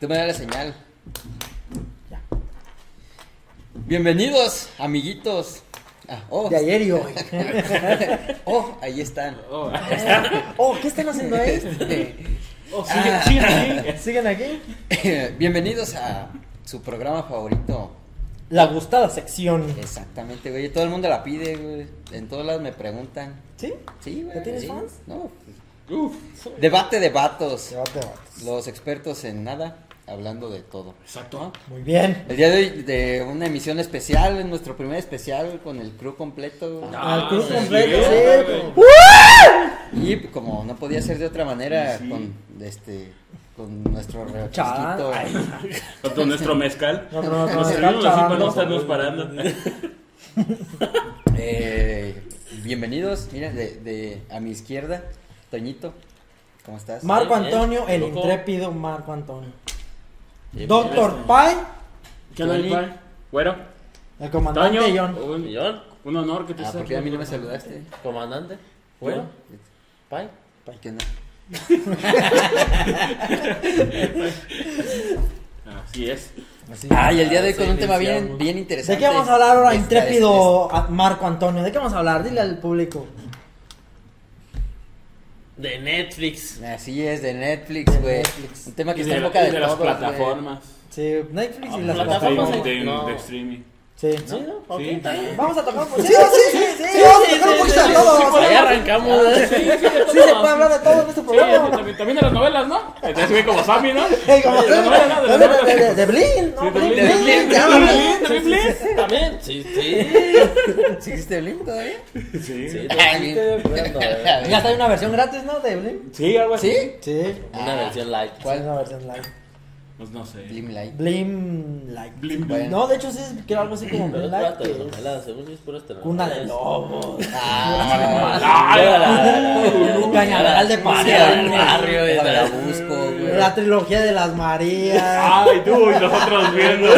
Tú me das la señal. Bienvenidos, amiguitos. Ah, oh, De ayer y hoy. oh, ahí están. Oh, Oh, ¿qué están haciendo ahí? Este, oh, sigue, sigue aquí. ¿Siguen aquí? bienvenidos a su programa favorito. La gustada sección. Exactamente, güey. Todo el mundo la pide, güey. En todos lados me preguntan. ¿Sí? Sí, güey. ¿Ya tienes sí. fans? No. Uf, Debate de vatos. Debate, vatos. Los expertos en nada, hablando de todo. exacto. Muy bien. El día de hoy de una emisión especial, en nuestro primer especial con el crew completo. Ah, club sí, completo, sí, sí. Y como no podía ser de otra manera Sí. con este con nuestro refresquito. Con nuestro mezcal. No, no, no, Nos servimos así para no estarnos parando. Eh, bienvenidos, miren, de, de a mi izquierda, Toñito. ¿Cómo estás? Marco. Antonio, el intrépido Marco Antonio. Doctor bien. Pai, ¿Qué onda, Johnny. pai? Güero. el comandante Toño. John. Un millón. Un honor que te Ah, estés ¿por qué a mí no me saludaste? Comandante. Bueno. Pai. ¿Qué onda? Así es. Así. Ah, y el día de hoy sí, con un tema bien, bien ¿De interesante. qué vamos a hablar ahora, intrépido Marco Antonio? ¿De qué vamos a hablar? Dile al público. De Netflix. Así es, de Netflix, De güey. Netflix. Un tema que Y está de, en boca de, y de las todos, plataformas. Sí, Netflix y Ah, las plataformas plataformas. De, de- no. de streaming. Sí. ¿Sí, no? Ok, Sí. Vamos a tocar un poquito. Sí, sí, sí, sí, sí, vamos a tocar un poquito de todo. Ahí arrancamos. ¿eh? Sí, se puede hablar de todo en este Sí, programa. también, también de las novelas, ¿no? Entonces güey como Sammy, ¿no? Como De las novelas, ¿no? De de, novelas. de, de, de Blin, ¿no? Sí, de Blin, Blin, de Blin, Blin, de Blin. Blin, de Blin. También, sí, sí. ¿Sí existe Blink todavía? Sí. Sí, Ah, sí, eh. Ya está hay una versión gratis, ¿no? De Blin. Sí, algo así. ¿Sí? Sí. Una Ah. versión light. ¿Cuál es una versión live? Pues no sé. Blim Light. Blim like. Blim, Bueno. No, de hecho sí es que era algo así como Pero Blim pura que es telenovela, según yo es pura. Cuna de lobos. Ah, Cañaveral de Pasear del barrio. la busco, güey. La trilogía de las Marías. Ay, tú y nosotros viendo.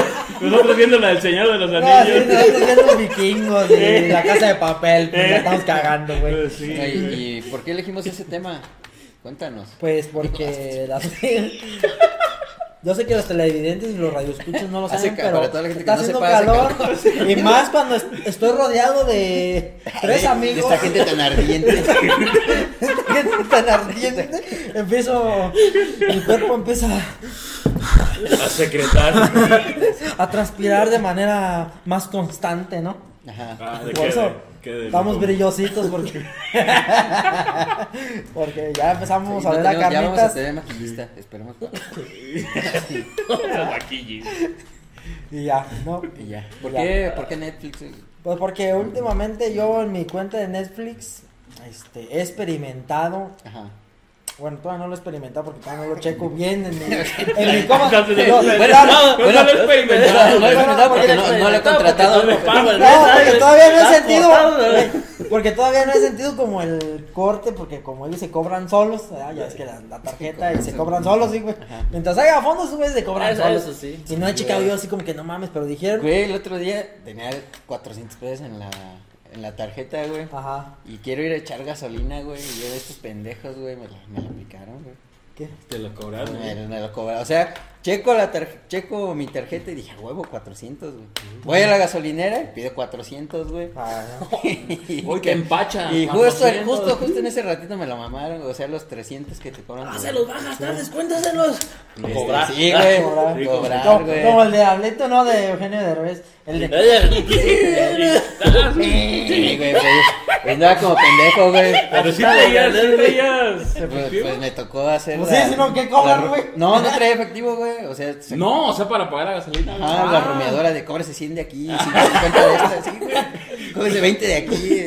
Nosotros viendo la del Señor de los No, sí, Anillos. nosotros viendo los vikingos y la casa de papel. Pues la estamos cagando, güey. Pues sí. ¿Y, y por qué elegimos ese tema? Cuéntanos. Pues porque las... Yo sé que los televidentes y los radioescuchos no lo saben, pero para toda la gente que está no haciendo sepa, hace calor. calor. Y más cuando est- estoy rodeado de tres De- amigos. De esta gente tan ardiente. gente tan ardiente. Empiezo. Mi cuerpo empieza A secretar. a transpirar de manera más constante, ¿no? Ajá. Ah, ¿de Por qué? eso ¿De qué? ¿De Estamos loco? brillositos porque. porque ya empezamos Sí, a no ver a tenemos- ya vamos a carnitas. tener maquillista, esperemos. Maquillis. Y ya, ¿no? Y ya. ¿Por Ya. qué, ¿Por qué Netflix? güey? Pues porque últimamente yo en mi cuenta de Netflix este, he experimentado. Ajá. Bueno, todavía no lo he experimentado porque todavía no lo checo bien en mi, en mi coma. Entonces, No, bueno, no, no lo he experimentado. No, no he experimentado porque no, no lo he contratado. No, No, porque todavía no he sentido. Porque todavía no he sentido como el corte, porque como ellos se cobran solos, ah, ya es que la, la tarjeta y se cobran solos, sí, güey. Mientras haya fondos, esos güeyes se cobran Eso- solos. eso sí. Y no he checado yo así como que no mames, pero dijeron. Güey, el otro día tenía 400 pesos en la, en la tarjeta, güey. Ajá. Y quiero ir a echar gasolina, güey. Y yo de estos pendejos, güey, me la, me la aplicaron, güey. ¿Qué? Te lo cobraron. Me, me lo cobraron. O sea, checo, la tar- checo mi tarjeta y dije, "A huevo, 400, güey. Voy a la gasolinera y pido 400, güey. Ah, Uy, que empacha. Y justo, 400. justo, justo en ese ratito me lo mamaron, o sea, los 300 que te cobran. Ah, se los va a gastar, descuéntaselos. Este, Cobrar. Sí, güey. Cobrar. Sí, Cobrar, como, güey. como el de Hableto, ¿no? De Eugenio Derbez. El de. Sí, güey, pues, pues andaba como pendejo, güey. Pero sí traías, sí traías. Pues, pues me tocó hacer. Pues la- sí, si no, ¿qué cobran, güey? No, no traía efectivo, güey. O sea, se- No, o sea, para pagar la gasolina. güey. Ajá, la rumiadora de cóbrese 100 de aquí, 50 de esta, sí, güey. Cóbrese 20 de aquí.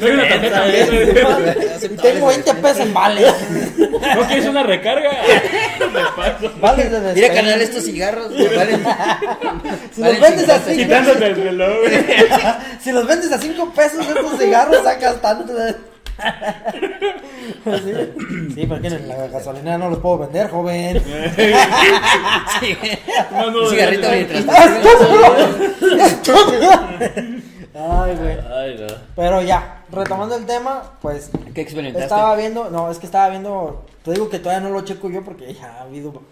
Soy una tarjeta güey. Y tengo 20 pesos en vales. ¿No quieres una recarga? De paso. Vales de despensa. Mira, carnal, estos cigarros, güey, valen. Si valen los vendes 50 así, Quitándote el reloj, güey. Si los vendes a 5 pesos estos cigarros, sacas tanto. Sí, sí porque en la gasolinera no los puedo vender, joven. Sí, güey. No, no, Un cigarrito mientras. Ay, güey. Ay, no. Pero ya, retomando el tema, pues ¿Qué experimentaste? estaba viendo, no, es que estaba viendo, te digo que todavía no lo checo yo porque ya ha habido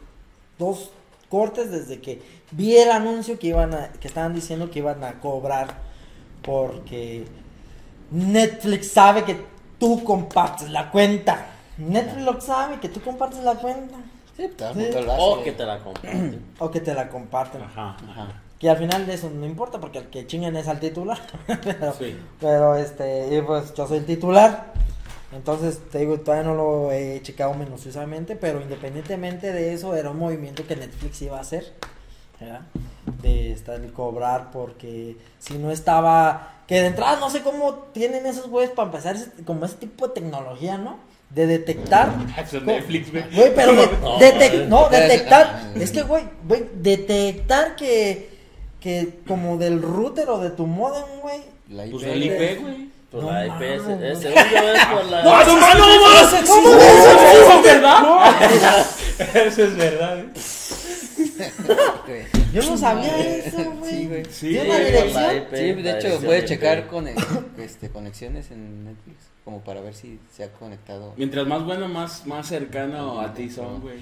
dos cortes desde que vi el anuncio que iban a, que estaban diciendo que iban a cobrar porque Netflix sabe que tú compartes la cuenta. Netflix lo sabe que tú compartes la cuenta Sí, el Sí. O que te la comparten. o que te la comparten. Ajá. Ajá. Que al final de eso no importa porque el que chinguen es al titular. pero, Sí. pero este, y pues yo soy el titular. Entonces, te digo, todavía no lo he checado minuciosamente, pero independientemente de eso, era un movimiento que Netflix iba a hacer. ¿verdad? De estar y cobrar porque si no estaba, que de entrada no sé cómo tienen esos güeyes para empezar ese- como ese tipo de tecnología, ¿no? De detectar. Es Netflix, güey. Güey, pero de- No, detec- no, detectar, ah, es que güey, güey, detectar que que como del router o de tu modem, güey. La IP. Pues el IP, güey. Pues No la IP, es- es- es por la... ¡Ah, no no! ¿Cómo ¿Eso es verdad? Eso es verdad, ¿eh? güey. Yo no sabía eso, güey. Sí, güey. Sí, ¿Tiene una dirección? Sí, de la hecho puedes IP. checar con este, conexiones en Netflix como para ver si se ha conectado. Mientras más bueno, más, más cercano a ti son, güey.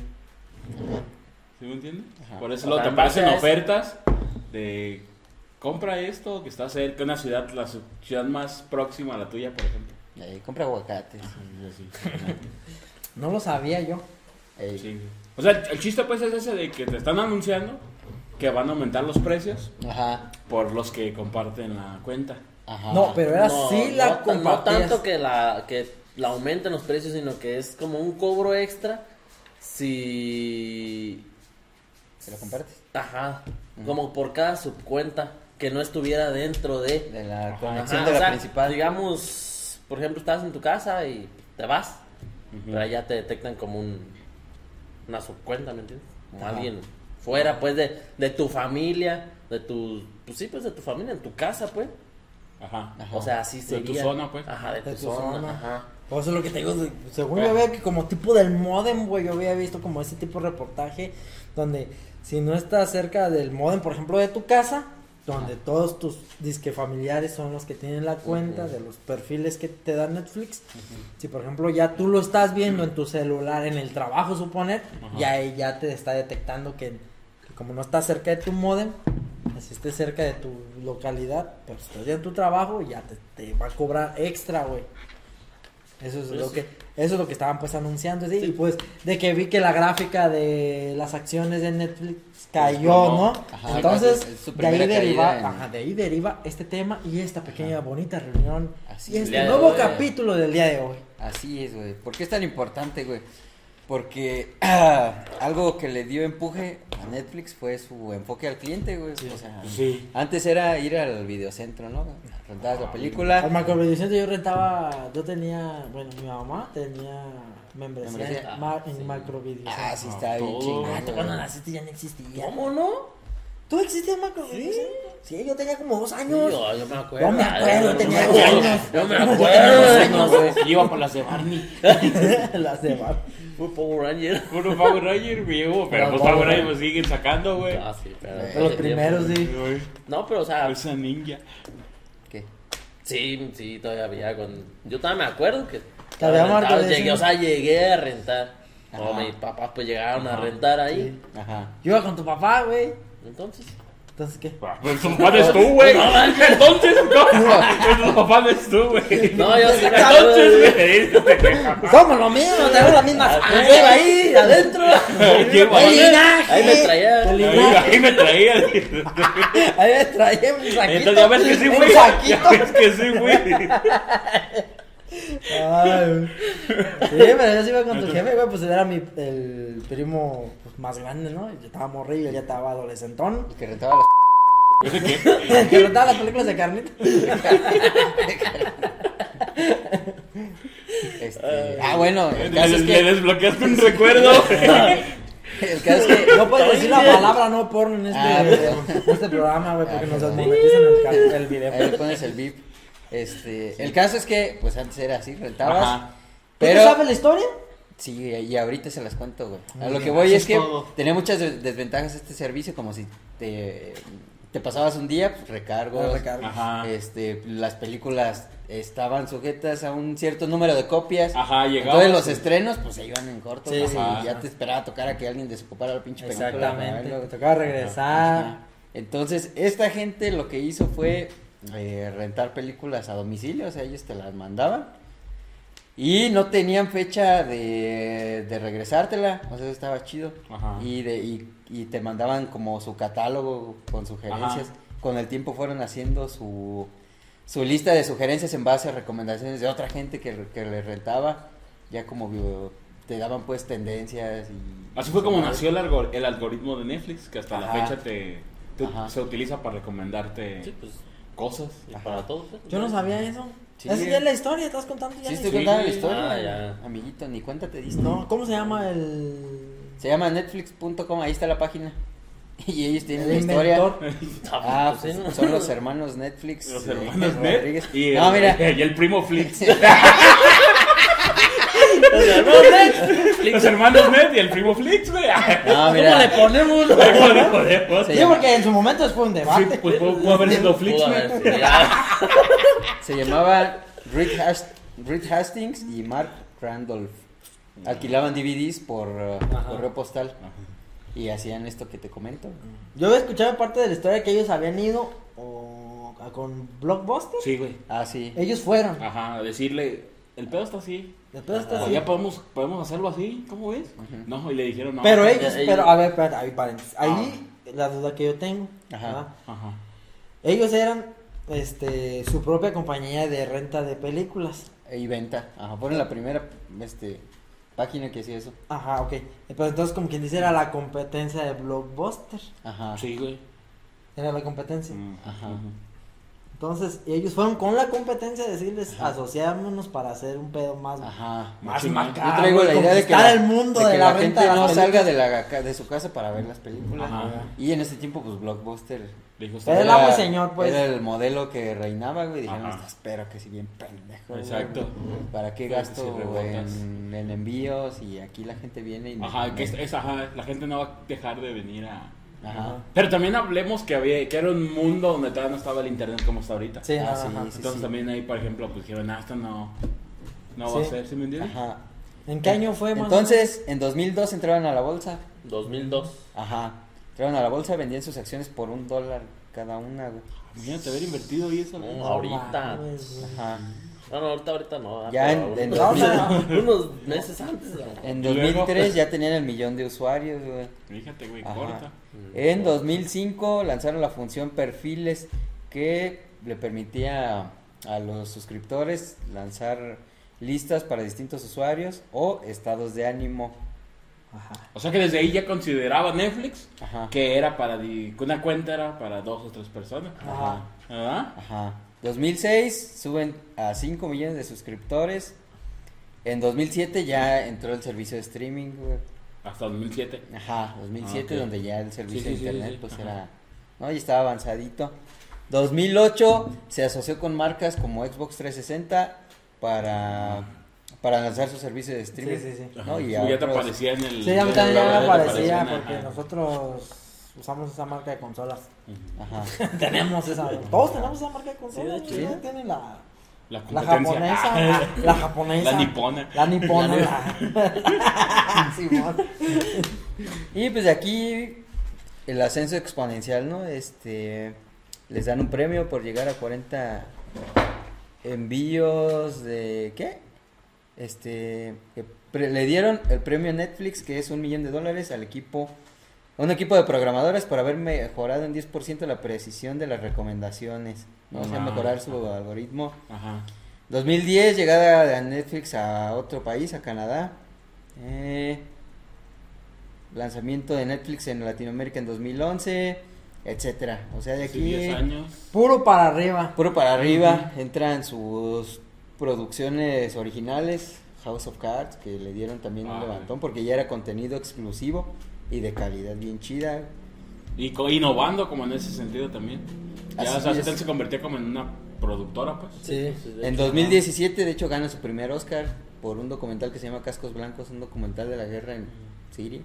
¿Sí me entiendes? Ajá. Por eso O luego sea, te pasan es- ofertas de compra esto que está cerca, una ciudad, la ciudad más próxima a la tuya, por ejemplo. Compra aguacates. Sí, No lo sabía yo. Ey, sí. O sea, el chiste pues es ese de que te están anunciando que van a aumentar los precios Ajá, por los que comparten la cuenta. ajá. No, pero era No, sí la no, no tanto que la que la aumenten los precios, sino que es como un cobro extra si ¿Se lo compartes? ajá, como por cada subcuenta que no estuviera dentro de De la conexión Ajá, de o la sea, principal. Digamos, por ejemplo, estás en tu casa y te vas, Ujú. pero ya te detectan como un una subcuenta, ¿me entiendes? Como Ajá. alguien fuera pues de, de tu familia, de tu pues sí, pues de tu familia en tu casa, pues. Ajá. Ajá. O sea, así De tu sería. zona, pues. Ajá, de tu, De tu zona, zona. ajá. Eso es lo que te digo, según yo veo que como tipo del modem, güey, yo había visto como ese tipo de reportaje donde si no estás cerca del modem, por ejemplo, de tu casa, donde todos tus disque familiares son los que tienen la cuenta de los perfiles que te da Netflix. Si por ejemplo ya tú lo estás viendo en tu celular, en el trabajo suponer, ya ahí ya te está detectando que, que como no estás cerca de tu modem, si estés cerca de tu localidad, si estás ya en tu trabajo, ya te, te va a cobrar extra, güey. Eso es Pues lo sí. que eso es lo que estaban pues anunciando ¿sí? y pues de que vi que la gráfica de las acciones de Netflix cayó, ¿no? Ajá, Entonces, de ahí deriva, en- ajá, de ahí deriva este tema y esta pequeña bonita reunión Así y es. este de nuevo capítulo del día de hoy. Así es, güey. ¿Por qué es tan importante, güey? Porque ah, algo que le dio empuje a Netflix fue su enfoque al cliente, güey. O sea, Sí. antes era ir al videocentro, ¿no? Rentabas la película. Al macrovideocentro yo rentaba, yo tenía, bueno, mi mamá tenía membresía, Membresía. en, ma- Ah, en sí. Ah, sí, está bien chingón. Ah, tú cuando naciste ya no existía. ¿Cómo no? ¿Tú existías macrovideocentro? Sí, yo tenía como dos Sí, años. yo, yo me acuerdo. Yo me acuerdo, tenía yo me acuerdo. años. Yo me Dos acuerdo. años, güey. Iba por las de Barney. Las de Bar- Fue Power Ranger. Puro Power Ranger, viejo. Pero Los pues Power Power Ranger Rangers. pues siguen sacando, güey. Ah, sí, pero. De los primeros, sí. No, pero o sea, Esa ninja. ¿Qué? sí, sí, todavía había con. Yo todavía me acuerdo que. Que había rentaba, marcas de llegué, o sea, llegué a rentar. O Ajá. mis papás pues llegaron a Ajá. rentar ahí. Ajá. Yo iba con tu papá, güey. Entonces. Entonces, ¿qué? Ah, Pues tu papá no es tú, güey. Entonces, no. Pues tu papá no es tú, güey. No, yo sí. Entonces, güey. Somos lo mismo, tenemos la misma sangre ahí, adentro. Qué El linaje. Ahí me traía. Ahí, me traía. Ahí me traía un saquito. Entonces ya ves que sí, güey. Ya ves que sí, güey. Ay, sí, pero yo sí iba con tu jefe, güey, pues él era mi, el primo pues, más grande, ¿no? Yo estaba morrillo, él ya estaba adolescentón. El que rentaba las. El que rentaba las películas de carnita. Este... Ah, bueno, el caso Le, es le que. desbloqueaste un recuerdo. El caso es que. No puedes decir la palabra no porno en este, Ah, en este programa, güey, porque Ah, nos desmonetizan el, el video. Ahí le pones el VIP. Este, el caso es que, pues antes era así, rentabas. Ajá. ¿Tú Pero, sabes la historia? sí, y ahorita se las cuento, güey. A lo bien, que voy es es que tenía muchas des- desventajas este servicio, como si te te pasabas un día, pues recargos. Ah, recargos. Ajá. Este, las películas estaban sujetas a un cierto número de copias. Ajá, llegaba. Entonces los estrenos, pues se iban en corto. Sí, y ajá. ya te esperaba tocar a que alguien desocupara la pinche película. Exactamente. Te tocaba regresar. Ajá. Entonces, esta gente lo que hizo fue eh, rentar películas a domicilio, o sea, ellos te las mandaban. Y no tenían fecha de, de regresártela, o sea, eso estaba chido. Ajá. Y, de, y, y te mandaban como su catálogo con sugerencias. Ajá. Con el tiempo fueron haciendo su, su lista de sugerencias en base a recomendaciones de otra gente que, que le rentaba. Ya como te daban pues tendencias y... Así fue como nació el, algor- el algoritmo de Netflix, que hasta la fecha te, se utiliza para recomendarte Sí, pues, cosas. y Ajá. para todos. ¿eh? Yo no sabía eso. Sí. Esa ya es la historia, estás contando ya Sí, estoy contando la historia, ah, ya. amiguito, ni cuenta te diste. No, ¿cómo se llama el Se llama netflix.com, ahí está la página. Y ellos tienen la historia. inventor? Ah, pues, pues, ¿no? son los hermanos Netflix. Los eh, hermanos Net y, No, mira. y el primo Flix. Los hermanos Netflix. Los hermanos Net y el primo Flix, güey. No, ¿Cómo le ponemos? ¿Cómo le Sí, porque en su momento fue un Sí, debate. pues pudo, haber sido Flix, güey. Se llamaba Reed, Hast- Reed Hastings y Mark Randolph. Alquilaban DVDs por uh, Ajá. correo postal y hacían esto que te comento. Yo había escuchado parte de la historia que ellos habían ido o, a- con Blockbuster. Sí, güey. Ah, sí. Ellos fueron. Ajá, decirle, el pedo está así. Después está O así. ya podemos, podemos hacerlo así, ¿cómo ves? No, y le dijeron no. Pero no, ellos, ellos- pero a ver, espérate, ahí, paréntesis. ahí Ah. la duda que yo tengo. Ajá. ¿verdad? Ajá. Ellos eran este su propia compañía de renta de películas. Y venta. Ajá, fueron la primera este, página que hacía eso. Ajá, ok. Pero entonces como quien dice era la competencia de Blockbuster. Ajá. Sí, güey. Era la competencia. Mm, Ajá. Entonces ellos fueron con la competencia de decirles asociámonos para hacer un pedo más, Ajá. más macabro. Yo traigo la y idea de que, la, el mundo de de, que la, gente no salga de, la, ca- de su casa para ver las películas. Ajá. Y en ese tiempo, pues Blockbuster dijo, Era el "Está- amo y señor, pues. Era el modelo que reinaba, güey. Dijeron, Ajá. "Está- espero que si bien pendejo. güey. Exacto. ¿Para qué gasto rebotas. en, en envíos? Y aquí la gente viene y. me- Ajá, que es, me- es- ajá, la gente no va a dejar de venir a... Ajá. Pero también hablemos que había que era un mundo donde todavía no estaba el internet como está ahorita. Sí, Ah, ajá, sí, ajá. sí. Entonces también ahí, por ejemplo, pues dijeron, ah, esto no, no va a ser, ¿sí me entiendes? Ajá. ¿En qué año fue más Entonces, en 2002 entraron a la bolsa. 2002. Ajá. Entraron a la bolsa, vendían sus acciones por un dólar cada una, güey. Imagínate haber invertido y eso. ¿no? Ahorita. güey. Ajá. No, no, ahorita, ahorita no. ah, Ya en- en unos, 2000. unos meses antes. ¿no? En Y luego- 2003 ya tenían el millón de usuarios, güey. Fíjate, güey, Ajá. corta. En 2005 lanzaron la función perfiles que le permitía a los suscriptores lanzar listas para distintos usuarios o estados de ánimo. Ajá. O sea que desde ahí ya consideraba Netflix Ajá. que era para, di- que una cuenta era para dos o tres personas. Ajá. ¿Verdad? Ajá. 2006 suben a 5 millones de suscriptores. En 2007 ya entró el servicio de streaming, güey. Hasta 2007. Ajá, 2007 Ah, ok. donde ya el servicio Sí, sí, de sí, internet sí, pues ajá. era, no, ya estaba avanzadito. 2008 se asoció con marcas como Xbox 360 para para lanzar su servicio de streaming. Sí, sí, sí. ¿no? Y Sí, a ya te aparecía en el. Sí, ya el- me aparecía porque ajá. nosotros usamos esa marca de consolas. Ajá. tenemos esa. Todos tenemos esa marca de consolas. Sí, de hecho. ya Tienen la, La, japonesa. Ah, La, la japonesa. La nipona. La nipona. La La... Simón. Y pues de aquí el ascenso exponencial, ¿no? Este les dan un premio por llegar a 40 envíos de ¿qué? Este que pre- le dieron el premio Netflix que es un millón de dólares al equipo un equipo de programadores por haber mejorado en 10% la precisión de las recomendaciones, ¿no? O sea, mejorar su ajá. algoritmo. Ajá. 2010, llegada de Netflix a otro país, a Canadá. Eh, lanzamiento de Netflix en Latinoamérica en 2011, etcétera. O sea, de aquí 10 años. Puro para arriba. puro para arriba entran sus producciones originales, House of Cards, que le dieron también un levantón porque ya era contenido exclusivo y de calidad bien chida. Y co- innovando como en ese sentido también. Ya, o sea, se convirtió como en una productora, pues. Sí. En hecho, 2017, de hecho, gana su primer Oscar por un documental que se llama Cascos Blancos, un documental de la guerra en Siria.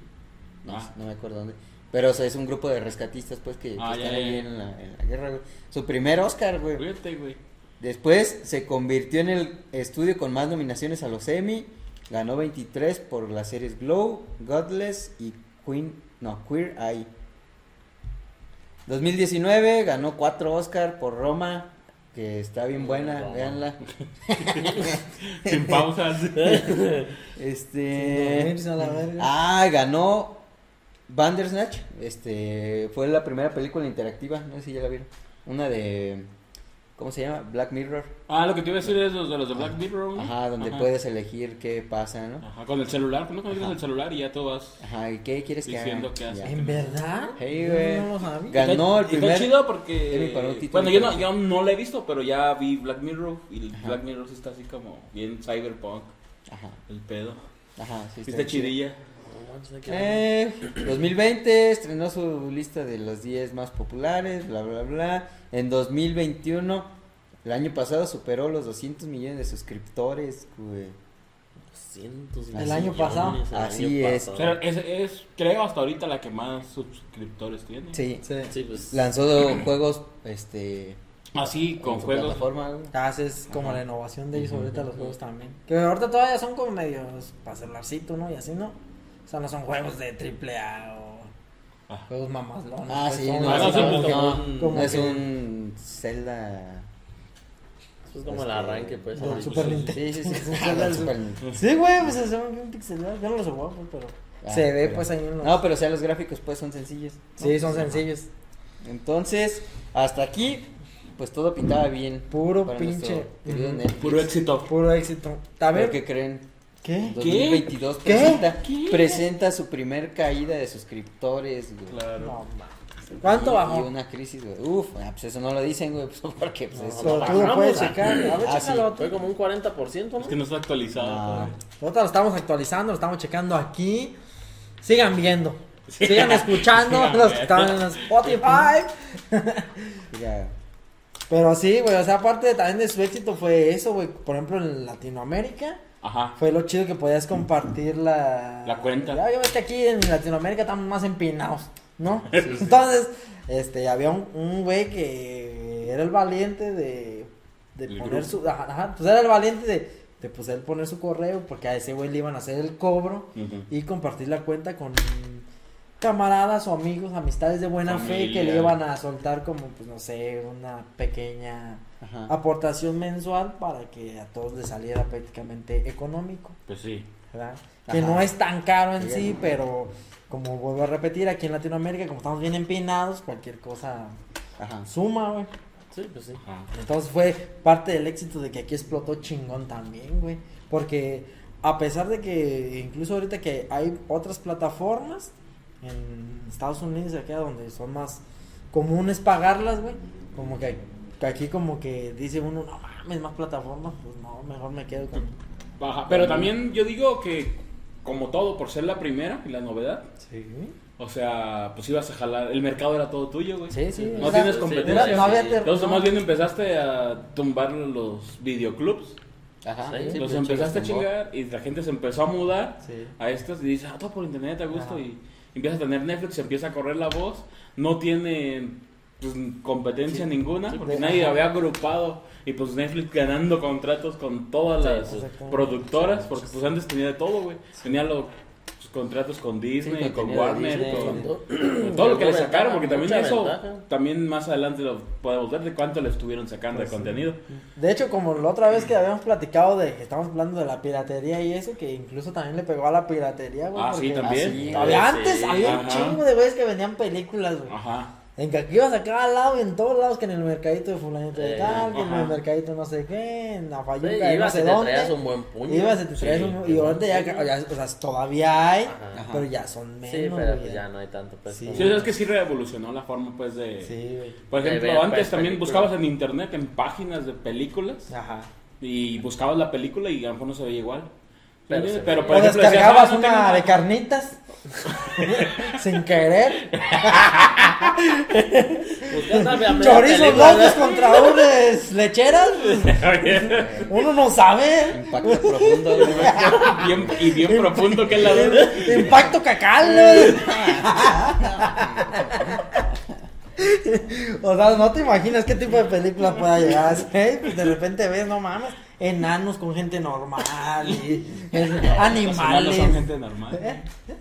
no, Ah. no me acuerdo dónde. Pero o sea, es un grupo de rescatistas, pues, que, que Ah, ya, están ya, ahí ya. en la, en la guerra, güey. Su primer Oscar, güey. Fíjate, güey. Después se convirtió en el estudio con más nominaciones a los Emmy. Ganó 23 por las series Glow, Godless y Queen, no, Queer Eye. 2019 ganó 4 Oscar por Roma, que está bien buena, Roma. véanla. Sin pausas. Este. Ah, ganó Bandersnatch. Este fue la primera película interactiva, no sé si ya la vieron. Una de ¿cómo se llama? Black Mirror. Ah, lo que te iba a decir es los de los de Black Mirror. güey. Ajá, donde Ajá. puedes elegir qué pasa, ¿no? Ajá, con el celular, pues no conectas Ajá. el celular y ya tú vas. Ajá, ¿y qué quieres que Diciendo haga? qué hace. ¿En verdad? Hey, güey. No sabía. Ganó el Y está primer- chido porque. Bueno, yo no, yo no lo he visto, pero ya vi Black Mirror. Y Ajá. Black Mirror sí está así como bien cyberpunk. Ajá, El pedo. ajá, sí Sí está está chido. chidilla. No que- Eh, 2020 estrenó su lista de los 10 más populares, bla, bla, bla. En 2021, el año pasado superó los 200 millones de suscriptores, güey. Cientos El millones, año pasado. el Así año es. Pasado. sea, es, es, creo, hasta ahorita la que más suscriptores tiene. Sí, Sí. Sí, pues. lanzó juegos, este, Así, con en su juegos. Haces como Ajá. la innovación de ellos ahorita los juegos también. Que ahorita todavía son como medios para celularcito, ¿no? Y así, ¿no? O sea, no son juegos de triple A o Ah. juegos mamazlones. Ah, pues, sí, son no, no, como- como no es un Zelda. Es como el este, arranque, pues. ahorita. Super sí, Nintendo. Sí, sí, sí. Es un Zelda Super Nintendo. Sí, güey, pues se ve bien pixelado. Yo no jugado, pues, pero Ah, se ve pero- pues ahí en los... No, pero o sea, los gráficos pues son sencillos. ¿no? Sí, son sencillos. Entonces, hasta aquí, pues todo pintaba bien. Puro pinche. Puro éxito. Puro éxito. También. ¿Pero qué creen? ¿Qué? En 2022 ¿Qué? Presenta, ¿Qué? presenta su primer caída de suscriptores, güey. Claro. No. ¿Cuánto Y- bajó? Y una crisis, güey. Uf, ah, pues eso no lo dicen, güey, pues porque pues No, eso. Pero no tú lo puedes checar. A ver, Ah, sí. Fue como un 40%, ¿no? Es que no está actualizado. No. Nosotros lo estamos actualizando, lo estamos checando aquí. Sigan viendo. Sigan escuchando Sigan los que están en Spotify. Pero sí, güey, o sea, aparte también de su éxito fue eso, güey. Por ejemplo, en Latinoamérica Ajá. fue lo chido que podías compartir la... La cuenta. Ya, ves que aquí en Latinoamérica estamos más empinados, ¿no? Entonces, este, había un, un güey que era el valiente de, de poner grupo. su... Ajá, ajá, pues era el valiente de, de pues él poner su correo porque a ese güey le iban a hacer el cobro y compartir la cuenta con camaradas o amigos, amistades de buena fe que le iban a soltar como, pues no sé, una pequeña ajá. aportación mensual para que a todos les saliera prácticamente económico, Pues sí. ¿verdad? Que no es tan caro en Sí, pero como vuelvo a repetir, aquí en Latinoamérica, como estamos bien empinados, cualquier cosa Ajá. suma, güey. Sí, pues sí. Ajá. Entonces fue parte del éxito de que aquí explotó chingón también, güey. Porque a pesar de que incluso ahorita que hay otras plataformas en Estados Unidos y acá donde son más comunes pagarlas, güey. Como que, que aquí como que dice uno, no mames, más plataformas, pues no, mejor me quedo con... Ajá. Pero también yo digo que, como todo, por ser la primera y la novedad, Sí. o sea, pues ibas a jalar. El mercado era todo tuyo, güey. Sí, sí. No tienes sí, competencia. era- no había sí. Entonces, no. más bien empezaste a tumbar los videoclubs. Ajá. Sí, sí, los pues, empezaste a chingar y la gente se empezó a mudar Sí. a estos y dices, ah, todo por internet a gusto Ajá. y empiezas a tener Netflix, empieza a correr la voz, no tiene pues, competencia ninguna Sí, porque nadie había agrupado y pues Netflix ganando contratos con todas las productoras porque pues antes tenía de todo, güey. Tenía pues, contratos con Disney, Sí, con Warner, Disney, con con- todo lo que le sacaron porque también eso ventaja. también más adelante lo podemos ver de cuánto le estuvieron sacando Pues de sí. contenido. De hecho, como la otra vez que habíamos platicado de que estamos hablando de la piratería y eso, que incluso también le pegó a la piratería, güey. Ah, sí, también. Ah, sí, Había Sí, antes, había un chingo de güeyes que vendían películas, güey. Ajá. En que aquí ibas a cada lado y en todos lados, que en el mercadito de fulanito de Eh, tal, que en el mercadito no sé qué, en la Sí, fayuca de no ibas y sé te dónde. traías un buen puño. Ibas y te traías Sí, un... Y ahorita ya, ya, o sea, todavía hay, Ajá. pero ya son menos, Sí, pero pues ya no hay tanto pues. Sí. Sí, es que sí revolucionó la forma pues de... Sí, güey. Por ejemplo, ver, antes pues, también buscabas en internet, en páginas de películas, Ajá. y buscabas la película y a lo mejor no se veía igual. Pero, se- Pero, por O ejemplo, decías, descargabas ah, no tengo una de carnitas. sin querer. Usted sabe a media Chorizos locos ¿no? contra unas lecheras. Uno no sabe. Impacto profundo. Bien- y bien profundo que es la duda. Impacto cacal. O sea, no te imaginas qué tipo de película pueda llegar a ser. Pues de repente ves, no mames, enanos con gente normal y es- animales. son gente normal.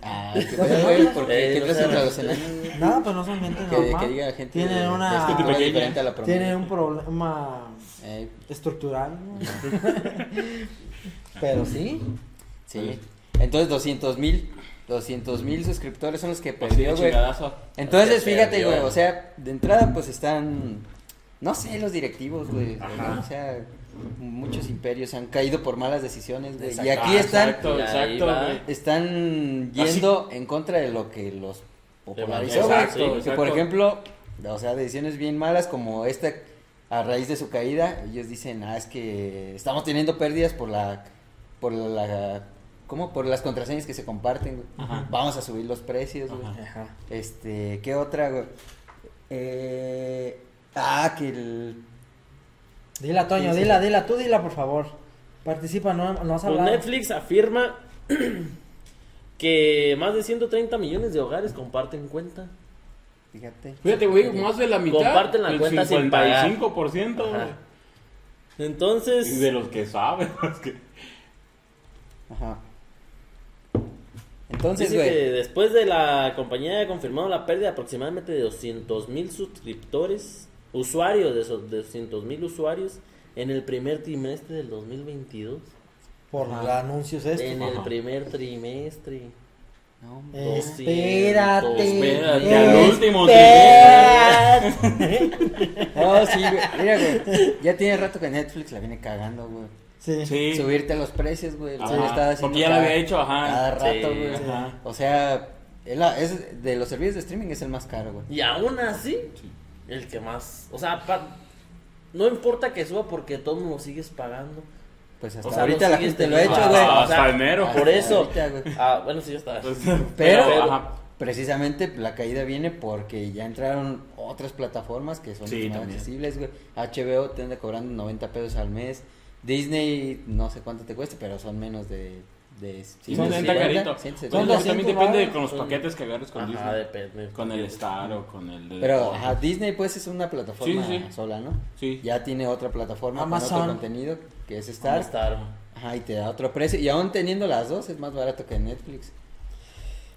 Ah, qué porque Eh, ¿qué no clase sé. contra los enanos? No, pues no son gente Que, normal. que diga gente Tienen de- una- la promedio. Tienen un problema Eh, estructural. ¿no? Pero sí. sí. Entonces 200 mil, 200 mil suscriptores son los que Pues perdió, güey. Entonces, fíjate, güey, o sea, de entrada pues están, no sé, los directivos, güey, o sea, muchos imperios han caído por malas decisiones, güey. Y aquí están, Exacto, exacto, están yendo en contra de lo que los popularizó, güey. Que, por ejemplo, o sea, decisiones bien malas como esta, a raíz de su caída, ellos dicen, ah, es que estamos teniendo pérdidas por la, por la, ¿cómo? Por las contraseñas que se comparten, güey. Ajá. Vamos a subir los precios, güey. Ajá. Este, ¿qué otra, güey? Eh, ah, que el... Dila, Toño, Sí, sí. dila, dila, tú dila, por favor. Participa, no, no has Pues hablado. Netflix afirma que más de 130 millones de hogares comparten cuenta. Fíjate. Fíjate, güey, más de la mitad. Comparten la el cuenta sin pagar. 55%, güey. Ajá. Entonces, Y de los que saben. los que- Ajá. Entonces, dice que güey. después de la compañía ha confirmado la pérdida de aproximadamente de 200 mil suscriptores, usuarios de esos de 200 mil usuarios en el primer trimestre del 2022. Por los anuncios estos. En el primer trimestre. No, hombre. Espérate. Espérate, al último Espérate. Oh, sí, güey. Mira, güey. Ya tiene rato que Netflix la viene cagando, güey. Sí. Sí. Subirte los precios, güey. Ajá, Sí, lo estaba haciendo porque ya lo cada- había hecho, ajá. Cada rato, Sí, güey. ajá. O sea, es, de los servicios de streaming es el más caro, güey. Y aún así, Sí. el que más. O sea, pa- no importa que suba porque todo mundo lo sigues pagando. Pues hasta O sea, ahorita la gente lo ha hecho, güey. Ah, O sea, hasta enero. Por eso. ahorita, güey. Ah, bueno, sí, ya está. Pues, Pero- ajá. Precisamente la caída viene porque ya entraron otras plataformas que son Sí, mucho más también. accesibles, güey. HBO te anda cobrando 90 pesos al mes. Disney, no sé cuánto te cueste, pero son menos de. de Sí, son 30 carito. 170. Bueno, Son también 200 depende de con los Son- paquetes que agarres con Ajá, Disney. depende. Con el Star o con el de Pero ajá, Disney pues es una plataforma Sí, sí. sola, ¿no? Sí. Ya tiene otra plataforma con Amazon. otro contenido que es Star. Star. Ajá, y te da otro precio. Y aún teniendo las dos es más barato que Netflix.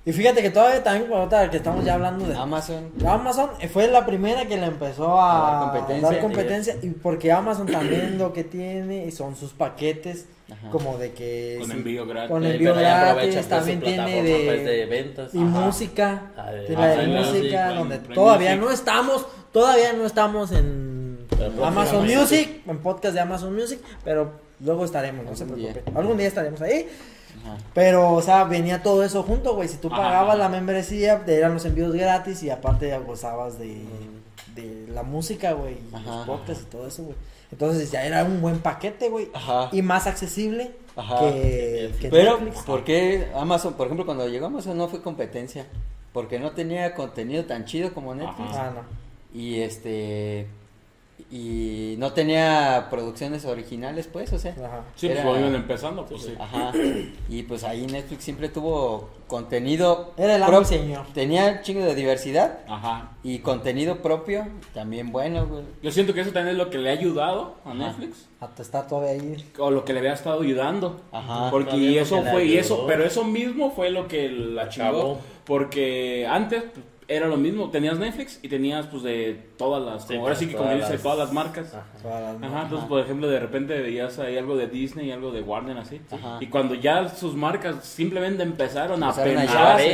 Y fíjate que todavía también, por ahorita que estamos ya hablando de Amazon. Amazon eh, fue la primera que le empezó a, A dar competencia. dar competencia, y porque Amazon también lo que tiene y son sus paquetes Ajá. como de que Con sí, envío gratis. con Eh, envío gratis, pues, también su tiene plataforma, pues, de de, ventas. y Ajá. música, Ah, de- tiene la de Ah, música donde todavía Music. no estamos, todavía no estamos en Pero Amazon. Music, en podcast de Amazon Music, pero luego estaremos, no se Algún día. preocupen. Algún día estaremos ahí. Ajá. Pero, o sea, venía todo eso junto, güey. Si tú pagabas ajá. la membresía, te eran los envíos gratis y aparte gozabas de, de la música, güey. Y Ajá. los podcasts y todo eso, güey. Entonces ya era un buen paquete, güey. Ajá. Y más accesible Ajá. que, que Pero, Netflix. ¿por qué Amazon, por ejemplo, cuando llegó Amazon no fue competencia? Porque no tenía contenido tan chido como Netflix. Ajá. Ah, no. Y este. Y no tenía producciones originales, pues, o sea. Ajá. Sí, pues Era- cuando iban empezando, pues sí. Ajá. Y pues ahí Netflix siempre tuvo contenido. Era el amo y prop- señor. Tenía un chingo de diversidad Ajá. y contenido propio, también bueno, güey. Yo siento que eso también es lo que le ha ayudado a Ajá. Netflix. Hasta está todavía ahí. O lo que le había estado ayudando. Ajá. Porque eso fue, y eso, pero eso mismo fue lo que la chingó. Porque antes pues, era lo mismo, tenías Netflix y tenías pues de todas las, Sí, como ahora sí que como todas dice, las- todas las marcas. Ajá. Todas las- Ajá, entonces Ajá. por ejemplo de repente veías ahí algo de Disney y algo de Warner así. Ajá. Y cuando ya sus marcas simplemente empezaron a Empezaron a pensar, a, a ver,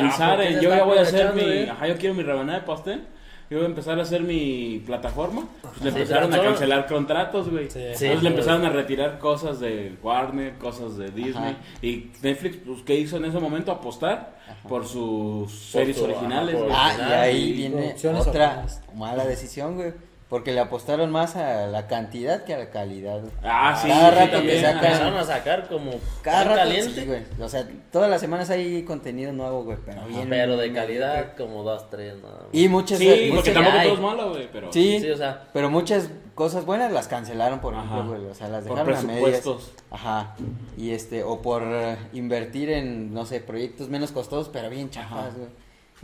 pensar ¿a por qué en yo ya voy a hacer mi, ajá, yo quiero mi rebanada de pastel. Yo voy a empezar a hacer mi plataforma. Pues le Sí, empezaron a cancelar contratos, güey. Sí. Entonces Sí, le empezaron a retirar cosas de Warner, cosas de Disney. Ajá. Y Netflix, pues, ¿qué hizo en ese momento? Apostar Ajá. por sus series originales. por- güey. Ah, y ahí y viene otra mala decisión, güey. Porque le apostaron más a la cantidad que a la calidad. Ah, sí, Cada sí, rato que sacan-. Empezaron a sacar como Cada rato, caliente. sí, güey. O sea, todas las semanas hay contenido nuevo, güey, pero Ajá. bien. pero de bien, calidad como dos, tres, nada más. Y muchas, Sí, muchas- porque tampoco todo es malo, güey, pero... sí, Sí, o sea, pero muchas cosas buenas las cancelaron, por Ajá. ejemplo, güey. O sea, las Por dejaron a medias. presupuestos. Ajá. Y este, o por eh, invertir en, no sé, proyectos menos costosos, pero bien chafas, güey.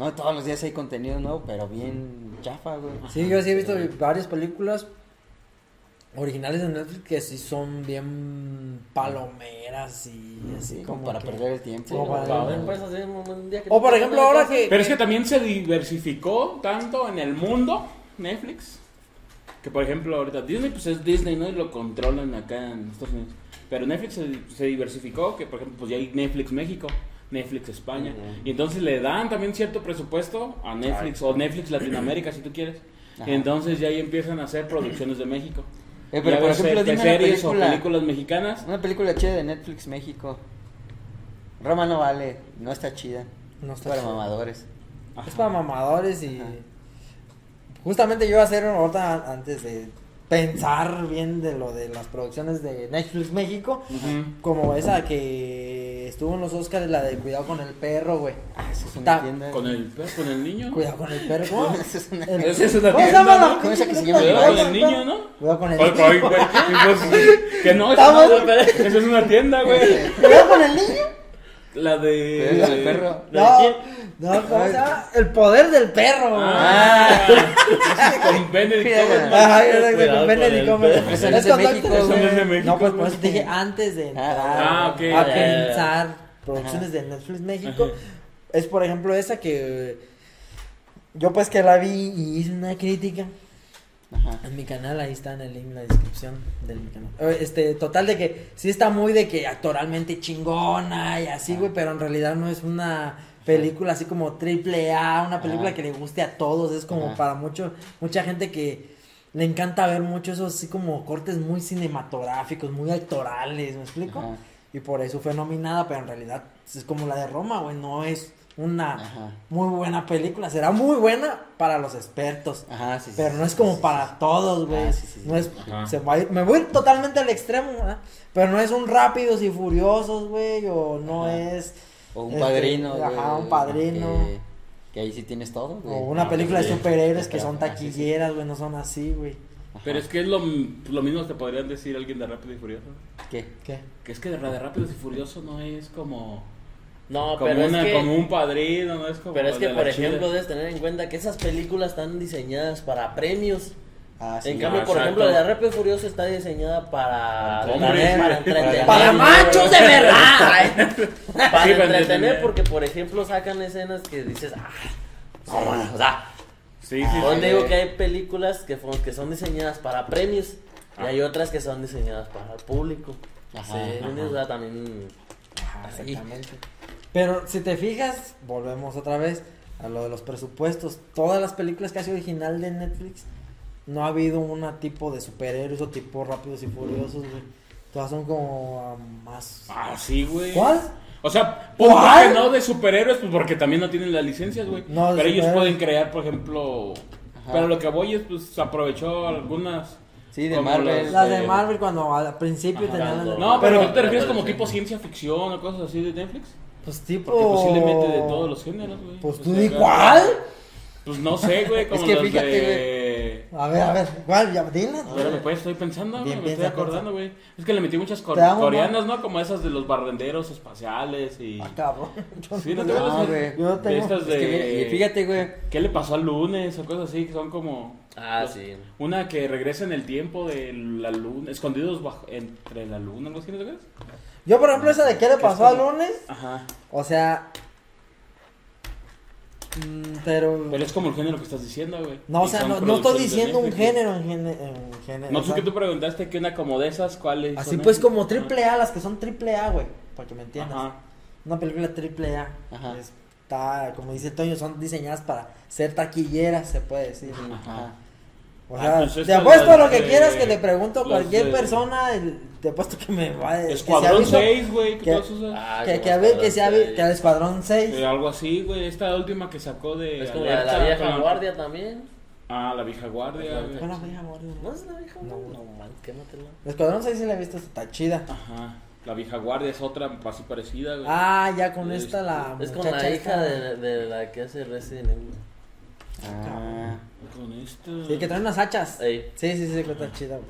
No, todos los días hay contenido nuevo, pero bien chafa, güey. Sí, yo sí he visto varias películas originales de Netflix que sí son bien palomeras y así Sí, como como para que- perder el tiempo. Sí, güey. para para ver, ver, pues, así, un- un día que O por ejemplo, ahora que- Pero es que también se diversificó tanto en el mundo, Netflix, que por ejemplo ahorita Disney pues es Disney, ¿no? Y lo controlan acá en Estados Unidos. Pero Netflix se, se diversificó, que por ejemplo pues ya hay Netflix México, Netflix España. Y entonces le dan también cierto presupuesto a Netflix o Netflix Latinoamérica si tú quieres. Ajá. Entonces ya ahí empiezan a hacer producciones de México. Eh, pero Ya por ejemplo, dime una series película, o películas mexicanas. una película chida de Netflix México. Roma no vale, no está chida. No Es está para mamadores. Ajá. Es para mamadores y Ajá. justamente yo iba a hacer ahorita antes de pensar bien de lo de las producciones de Netflix México, Ujú. como esa que estuvo en los Oscars, la de Cuidado con el perro, güey. Ah, eso es una Ta- tienda. Con el, con el niño. Cuidado con el perro, ¿cómo? Eso es una- El- Esa es una ¿Cómo se tienda, la ¿Cómo esa que se llama? Cuidado con el niño, ¿no? Cuidado con el niño. güey, que no, eso no, eso es una tienda, güey. Cuidado con el niño. La de. Cuidado con el perro. ¿De No, quién? No, ¿cómo se llama? El poder del perro. Ah, con Benedict. Cumberbatch. Ajá, con Benedict Cumberbatch. Eso no es de con México, no es de Strange. México, No, pues por eso te dije antes de entrar Ah, ok. a Ya, ya, ya. pensar producciones de Netflix México. Ajá. Es por ejemplo esa que yo pues que la vi y hice una crítica Ajá. en mi canal, ahí está en el link en la descripción del mi canal. Eh, Este, total de que sí está muy de que actoralmente chingona y así, güey, pero en realidad no es una película así como triple A, una película Ajá. que le guste a todos, es como Ajá. para mucho, mucha gente que le encanta ver mucho esos así como cortes muy cinematográficos, muy actorales, ¿me explico? Ajá. Y por eso fue nominada, pero en realidad es como la de Roma, güey, no es una Ajá. muy buena película, será muy buena para los expertos. Ajá, sí, sí, Pero sí, no es como sí, para sí. todos, güey. Ah, sí, sí, sí. No es, se va a ir- me voy totalmente al extremo, ¿verdad? Pero no es un rápidos y furiosos, güey, o no Ajá. es O un Este, padrino. ajá, güey, un padrino. Que, que ahí sí tienes todo, güey. o una Ah, película de superhéroes que son sí. taquilleras, güey, no son así, güey. Ajá. Pero es que es lo, lo mismo que podrían decir alguien de Rápido y Furioso. ¿Qué? ¿Qué? Que es que de de Rápidos y Furioso no es como. No, Como, pero una, es que, como un padrino, no es como. pero es que por ejemplo, debes tener en cuenta que esas películas están diseñadas para premios. Ah, sí. en cambio, ah, por exacto. ejemplo, la de Rápido y Furioso está diseñada para, Hombre. para, para entretener. Para machos de verdad. Para Sí, entretener, porque por ejemplo sacan escenas que dices, ah, o sea, Sí, sí. Yo sí. digo que hay películas que, que son diseñadas para premios y Ah. hay otras que son diseñadas para el público. Ajá, sí, ¿me ajá. O sea, también. Ajá, exactamente. Pero si te fijas, volvemos otra vez a lo de los presupuestos. Todas las películas casi original de Netflix, no ha habido una tipo de superhéroes o tipo rápidos y furiosos, güey. Todas son como ah, más. Ah, sí, güey. ¿Cuál? O sea, ¿Cuál? que no de superhéroes, pues porque también no tienen las licencias, güey. No, pero ellos pueden crear, por ejemplo. Ajá. Pero lo que voy es, pues aprovechó algunas. Sí, de como Marvel. las de- Marvel cuando al principio Ajá. tenían No, pero, Pero- ¿tú te refieres como tipo ciencia ficción o cosas así de Netflix? Pues tipo. Porque pues le mete de todos los géneros, güey. Pues O tú sea, di acá- cuál. Pues no sé, güey, como que los fíjate, de... A ver, a ver, ¿cuál? Ya, dila. Espérame, pues, estoy pensando, güey, me estoy acordando, güey. Es que le metí muchas cor- coreanas, ¿no? Como esas de los barrenderos espaciales y... Ah, cabrón. Yo Sí, no no te acuerdas No, de- güey. Yo no de tengo. estas Es de... que mira, y fíjate, güey. ¿Qué le pasó al lunes o cosas así que son como... Ah, los- sí. Una que regresa en el tiempo de la luna, escondidos bajo, entre la luna, algo así, ¿no te acuerdas? Yo, por ejemplo, esa de qué le pasó al lunes. Ajá. O sea. Mm, pero. Pero es como el género que estás diciendo, güey. No, o sea, no, no estoy diciendo un género en, gene- en género. No, o tú sea, que tú preguntaste que una como de esas, ¿cuáles? Así son pues esas? como triple A, las que son triple A, güey. Para que me entiendas. Ajá. Una película triple A. Ajá. Está, como dice Toño, son diseñadas para ser taquilleras, se puede decir. Ajá. O Ah, sea, pues te apuesto lo que de- quieras que le pregunto a cualquier de- persona, el- te apuesto que me va a que se ha Escuadrón visto- 6, güey, que que- Ah, Que, que a ver, que se ha Escuadrón vi- que al Escuadrón 6. eh, algo así, güey. Esta última que sacó de. Es como la la vieja ajá. guardia también. Ah, la vieja guardia. güey. ¿Cuál la vieja guardia? ¿No es la vieja? No. No, man, quématela. Escuadrón 6 sí la he visto, está chida. Ajá. La vieja guardia es otra así parecida, güey. Ah, ya con Es- esta la Es con muchacha la hija esta. de, de la que hace Resident Evil. Ah, Con esto. Sí, que trae unas hachas. Ey. Sí, sí, sí, que está chida, güey.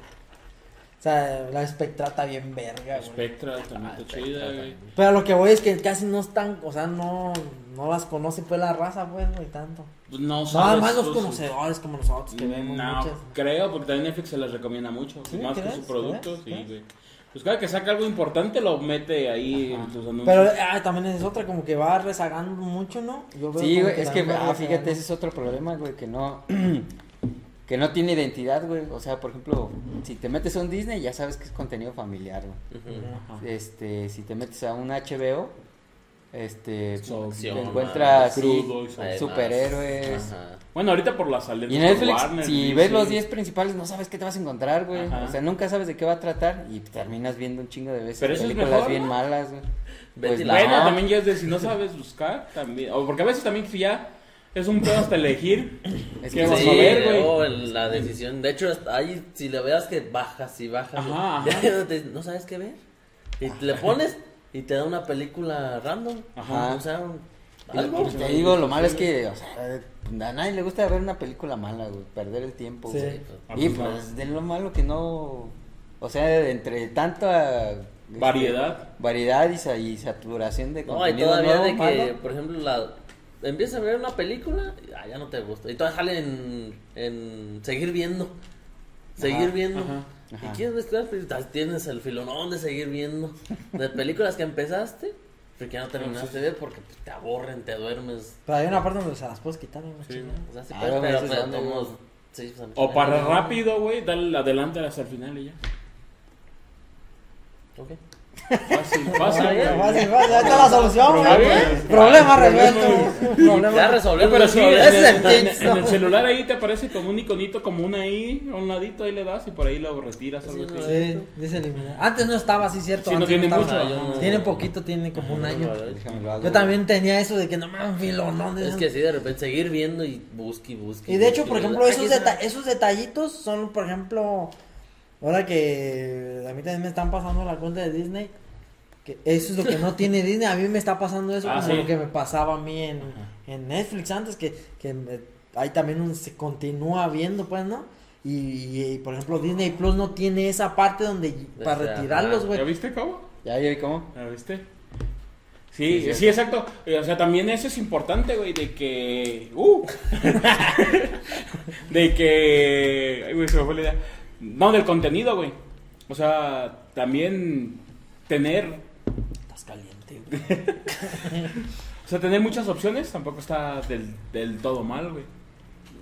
O sea, la Spectra está bien verga, güey. Spectra también Ah, está chida, güey. Pero lo que voy es que casi no están, o sea, no, no las conoce pues la raza, pues, güey, tanto. Pues no Nada sabes más los conocedores como nosotros que vemos No, muchas. creo, porque también Netflix se las recomienda mucho. ¿Sí? más que su producto, ¿Crees? sí, güey. Pues cada que saca algo importante lo mete ahí en sus anuncios. Pero ah, también es otra, como que va rezagando mucho, ¿no? Yo veo Sí, güey, es que, ah, fíjate, ese es otro problema, güey, que no, que no tiene identidad, güey. O sea, por ejemplo, si te metes a un Disney, ya sabes que es contenido familiar, güey. Ajá. Este, si te metes a un HBO, este, acción, so- Además, superhéroes. Ajá. Bueno, ahorita por las alertas Y en Netflix, Warner, si ves los 10 principales, no sabes qué te vas a encontrar, güey. Ajá. O sea, nunca sabes de qué va a tratar y terminas viendo un chingo de veces Pero eso es películas mejor, bien ¿no? malas, güey. Pues la- Bueno, no. también ya es de si no sabes buscar, también. O porque a veces también ya es un pedo hasta elegir. Es ¿Qué que vas Sí, a ver, güey? la decisión. De hecho, ahí, si le veas que bajas y bajas, Ajá, ya ajá. te- no sabes qué ver. Y le pones y te da una película random. Ajá. O sea, Y algo. te digo, lo malo es que, o sea, a nadie le gusta ver una película mala, güey, perder el tiempo, Sí. güey. Ah, Y pues, no. pues de lo malo que no, o sea, entre tanta este, Variedad. variedad y, sa- y saturación de No, y contenido todavía nuevo, de que, malo. por ejemplo, la empiezas a ver una película y ah, ya no te gusta. Y todavía sale en, en seguir viendo. Seguir Ajá, viendo. ajá, ajá. Y quieres mezclar, ah, tienes el filonón de seguir viendo. De películas que empezaste, pero que ya no terminaste de ver porque te aburren, te duermes. Pero hay una parte donde se las puedes quitar, ¿no? Sí. O sea, sí, Ah, puedes, a pero veces pues, sí, pues, O para rápido, güey, dale adelante hasta el final y ya. Ok. Fácil, Fácil, fácil. fácil, ahí está la solución, güey. Problema. Problema resuelto. Ya Problema. resolvemos Pero el sí, en, es el celular ahí te aparece como un iconito, como una I, a un ladito, ahí le das y por ahí lo retiras. Sí, algo así. Sí, dice eliminar. Antes no estaba así, cierto. Sí, no antes tiene mucho, Tiene poquito, tiene como un año. Yo también tenía eso de que no me dan filo, ¿no? Es que sí, de repente seguir viendo y busque y busque. Y de hecho, por ejemplo, esos detallitos son, por ejemplo, ahora que a mí también me están pasando la cuenta de Disney, que eso es lo que no tiene Disney, a mí me está pasando eso Ah, como sí. lo que me pasaba a mí en, en Netflix antes, que, que me- ahí también uno se continúa viendo, pues, ¿no? Y, y, por ejemplo, Disney Plus no tiene esa parte donde para sea, retirarlos, ajá. güey. ¿Ya viste, cabo? Ya, ya cómo. ¿Ya viste? Sí, Sí, sí. sí, exacto. Eh, O sea, también eso es importante, güey, de que... ¡Uh! de que... Ay, güey, se me fue la idea. No, del contenido, güey. O sea, también tener... Estás caliente, güey. O sea, tener muchas opciones tampoco está del, del todo mal, güey.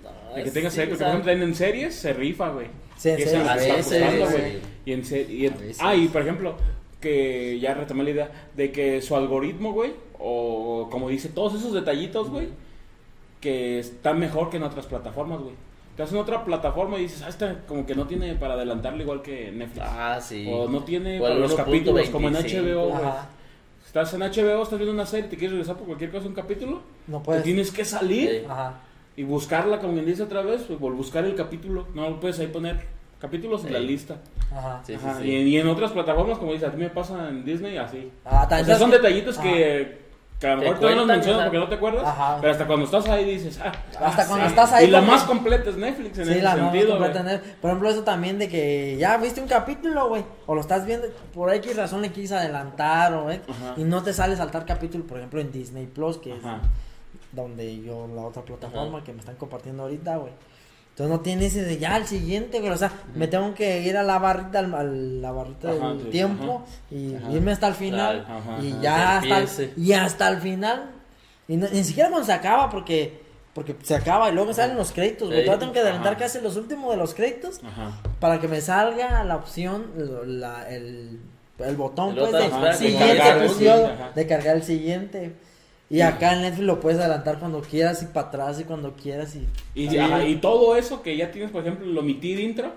No, que tengas sí, por ejemplo en series se rifa, güey. Sí, a veces, sí. güey. Y en y ah, y por ejemplo, que ya retomé la idea de que su algoritmo, güey, o como dice, todos esos detallitos, güey, que están mejor que en otras plataformas, güey. Te hacen otra plataforma y dices, ah, esta como que no tiene para adelantarle igual que Netflix. Ah, sí. O no tiene O para los capítulos como en 1.25. HBO, güey. Ajá. Estás en HBO, estás viendo una serie, te quieres regresar por cualquier cosa un capítulo, No te puedes. tienes que salir Sí. Ajá. y buscarla, como quien dice otra vez, pues, buscar el capítulo. No lo puedes ahí poner capítulos en la lista. Ajá. Sí, sí, Ajá, sí. Y, en, y en otras plataformas, como dices, a ti me pasa en Disney así. Ah, O sea, son que- detallitos Ajá. que, que a lo Te mejor todavía no cuentan, mencionas o sea, porque no te acuerdas, Ajá. pero hasta cuando estás ahí dices, ah, Hasta ah, cuando sí. estás ahí Y la más completa es Netflix en Sí, ese la sentido, completa. Por ejemplo, eso también de que ya viste un capítulo, güey, o lo estás viendo, por X razón le quieres adelantar, o eh, Ajá. y no te sale saltar capítulo, por ejemplo, en Disney Plus, que Ajá. es donde yo, la otra plataforma que me están compartiendo ahorita, güey. Entonces no tiene ese de ya el siguiente, güey. O sea, me tengo que ir a la barrita, al- a la barrita Ajá, del sí, tiempo y Ajá. irme hasta el final. Y ya hasta el, y hasta el final. Y no- ni siquiera cuando se acaba, porque porque se acaba y luego salen los créditos, güey. Todavía tengo que adelantar casi los últimos de los créditos para que me salga la opción, la- el, el botón, El pues, de siguiente cargar ajá. de cargar el siguiente. Y acá en Netflix lo puedes adelantar cuando quieras y para atrás y cuando quieras y... Y, ajá, y todo eso que ya tienes, por ejemplo, el omitir intro,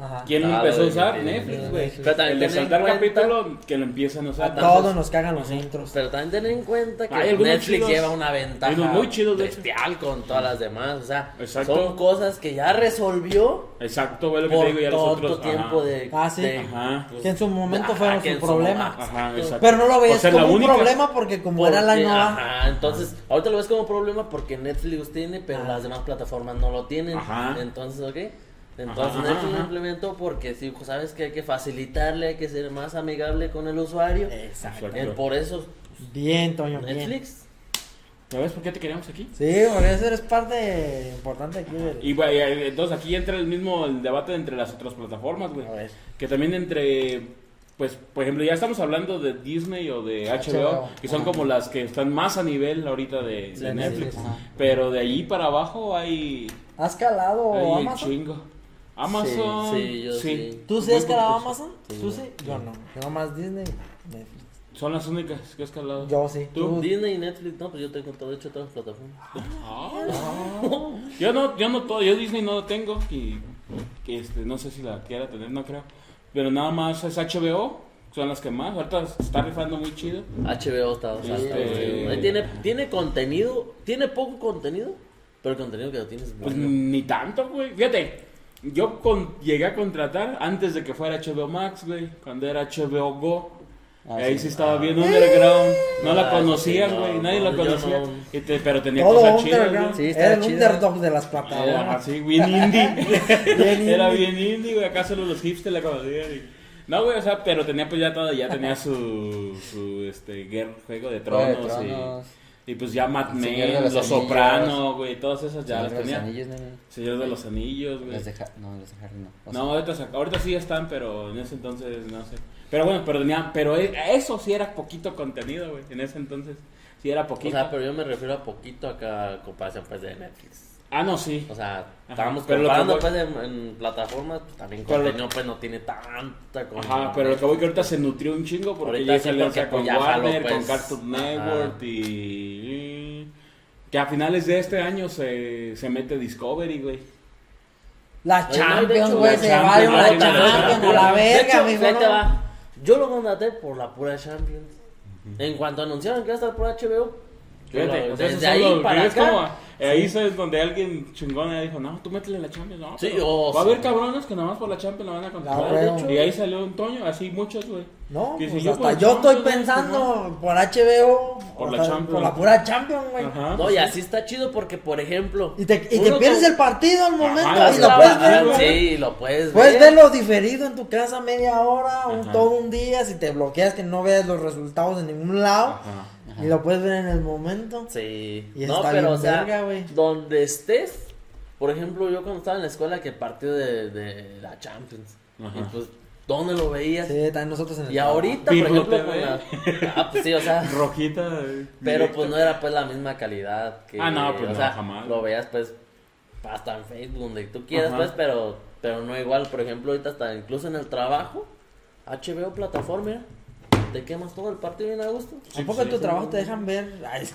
Ajá. ¿Quién lo Ah, empezó a usar? Netflix, güey. Netflix. Pero también El de saltar capítulo que lo empiezan a A usar. todos nos cagan los intros. Pero también ten en cuenta que Netflix chidos. lleva una ventaja muy chidos, de hecho. bestial con todas las demás. O sea, Exacto. son cosas que ya resolvió Exacto, güey, lo que te por digo ya tiempo ajá. de. Ah, sí. de- Ajá. pues, Que en su momento ajá, fueron su problema. Ajá, exacto. Pero no lo veías como un problema porque como era la innova. Ajá, entonces, ahorita lo ves como problema porque Netflix tiene, pero Ah. las demás plataformas no lo tienen. Ajá. Entonces, ¿ok? Entonces Ajá, Netflix lo implementó porque sí, pues, sabes que hay que facilitarle, hay que ser más amigable con el usuario. Exacto. Exacto. Por eso Bien, Toño, bien. Netflix. ¿Sabes por qué te queríamos aquí? Sí, porque eso eres parte importante aquí del... Y güey, eh, entonces aquí entra el mismo el debate entre las otras plataformas, güey. Que también entre, pues, por ejemplo, ya estamos hablando de Disney o de HBO, HBO, que son ajá. como las que están más a nivel ahorita de, Sí, de Netflix. Pero de allí para abajo hay, ¿Has calado hay Amazon? chingo. Amazon. Sí, sí, yo sí. ¿Tú sí has calado poquitos. Amazon? Sí. ¿Tú sí? Yo no. Yo nomás Disney, Netflix. Son las únicas que he escalado. Yo sí. ¿Tú? Disney y Netflix, no, pues yo tengo todo hecho todas las plataformas. Ah. Yo no, yo no todo, yo Disney no lo tengo y que este, no sé si la quiera tener, no creo. Pero nada más es HBO, son las que más. Ahorita se está rifando muy chido. HBO está, o sea, Sí. está chido. Ahí tiene, tiene contenido, tiene poco contenido, pero el contenido que lo tienes es Pues bueno. ni tanto, güey. Fíjate, yo con- llegué a contratar antes de que fuera HBO Max, güey. Cuando era HBO Go. Ah, Ahí sí. sí estaba bien underground. No la Ah, conocían, sí, no, güey. Nadie no, la conocía. no. Y te- pero tenía Todo cosas chidas. Sí, Era el underdog de las Era plataformas. así, bien indie. Bien Era indie. bien indie, güey. Acá solo los hipsters la conocían. y- No, güey, o sea, pero tenía pues ya todo, ya tenía su, su este, guerra- juego de Juego de tronos, Tronos, y, pues ya Mad Men, Los, los. Sopranos, güey, todas esas ya Señor las de los tenía. Anillos. Señor de los Anillos, güey. Las de Ha- no, las de Harry no. O No, sea, ahorita, sí están, pero en ese entonces no sé. Pero bueno, pero, tenía, pero e- eso sí era poquito contenido, güey. En ese entonces sí era O poquito. sea, pero yo me refiero a poquito acá a comparación pues de Netflix. Ah, no, sí. O sea, estábamos pero lo que comparando voy- pues en, en plataformas, pues también Pero lo- contenido pues no tiene tanta como Ajá, pero lo que voy que ahorita se nutrió un chingo porque Ahorita ya con pues, ya jaló, Warner, pues. con Cartoon Ajá. Network y... Que a finales de este año se, se mete Discovery, güey. La Champions, hecho, güey, se va de la Champions, a la verga, va. Yo lo contraté por la pura Champions. En cuanto anunciaron que iba a estar por HBO, Fíjate, lo- o sea, desde ahí los- para es acá. como, eh, ahí es donde alguien chingón eh, dijo, no, tú métele la Champions, no, Sí, pero o va a haber cabrones que nada más por la Champions la van a contratar. Huevo. y ahí salió un Toño, así muchos, güey. No, Que pues si yo hasta por yo estoy pensando por HBO, Por la sea, Champions. por la pura Champions, güey. Ajá. No, y así está chido porque, por ejemplo. Y te, y te uno pierdes con- el partido al momento Ajá, y sí, lo puedes ver. güey. Sí, lo puedes, Puedes ver. verlo diferido en tu casa media hora, un, todo un día, si te bloqueas que no veas los resultados en ningún lado. Ajá. Y lo puedes ver en el momento. Sí. Y no, está pero bien o sea, verga, güey. donde estés, por ejemplo, yo cuando estaba en la escuela que partido de, de la Champions. Ajá. Y pues, ¿dónde lo veías? Sí, también nosotros en el Y trabajo. ahorita, por ejemplo, TV. con la... Ah, pues sí, o sea, Rojita. eh, pero pues no era pues la misma calidad que... Ah, no, pues o no, sea, jamás. Lo veías pues hasta en Facebook, donde tú quieras, Ajá. pues, pero, pero no igual, por ejemplo, ahorita hasta incluso en el trabajo, HBO plataforma, te quemas todo el partido bien a gusto. ¿A poco en tu trabajo te dejan ver? Ay,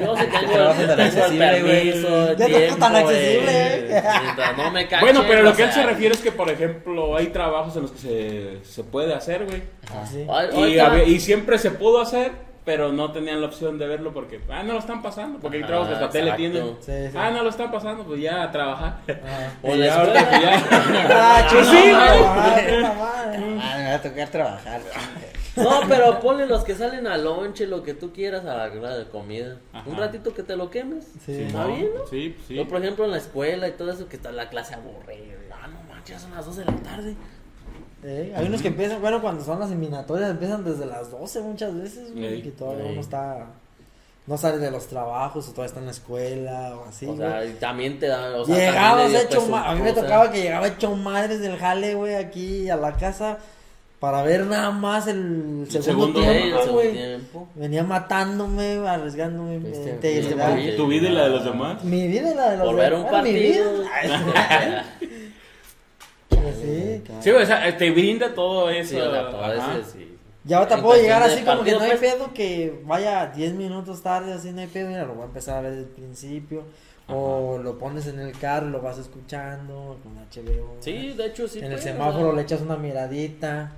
Yo tengo, tan el accesible, güey. permiso, el Ya no está tiempo, tan accesible, eh, eh. no me cachen, Bueno, pero lo que él sea, se refiere es que, por ejemplo, hay trabajos en los que se, se puede hacer, güey. sí. ay, Y, siempre se pudo hacer, pero no tenían la opción de verlo porque, ah, no lo están pasando, porque hay trabajos que hasta tele tienen. Sí, sí. Ah, no lo están pasando, pues ya a trabajar. Ajá. O la ya escuela. Ah, Pues sí. Ah, me va a tocar trabajar. No, pero ponle los que salen a lonche, lo que tú quieras a la hora de comida. Ajá. Un ratito que te lo quemes. Sí. Está bien, ¿no? Sí, sí. Yo, por ejemplo, en la escuela y todo eso, que está la clase aburrida. Ah, no manches, son las 2 de la tarde. Eh, hay unos que empiezan, bueno, cuando son las eliminatorias empiezan desde las 12 muchas veces, güey, Ey, que todavía ey. uno está, no sale de los trabajos o todavía está en la escuela o así, o güey. sea, y también te da. O sea, Llegabas hecho pues, a mí me tocaba que llegaba hecho madres del jale, güey, aquí a la casa para ver nada más el segundo, el tiempo, segundo güey. tiempo. Venía matándome, arriesgándome mi Este- este- Tu vida y la de los demás. Mi vida y la de los Por ver un partido. vida. sí. Sí, o sea, te brinda todo eso. Sí, o sea, todo sí. Ya ahorita puedo llegar así como que no hay pedo que vaya 10 minutos tarde, así no hay pedo, mira, lo voy a empezar a ver desde el principio. O lo pones en el carro y lo vas escuchando con HBO. Sí, de hecho sí. En el semáforo le echas una miradita.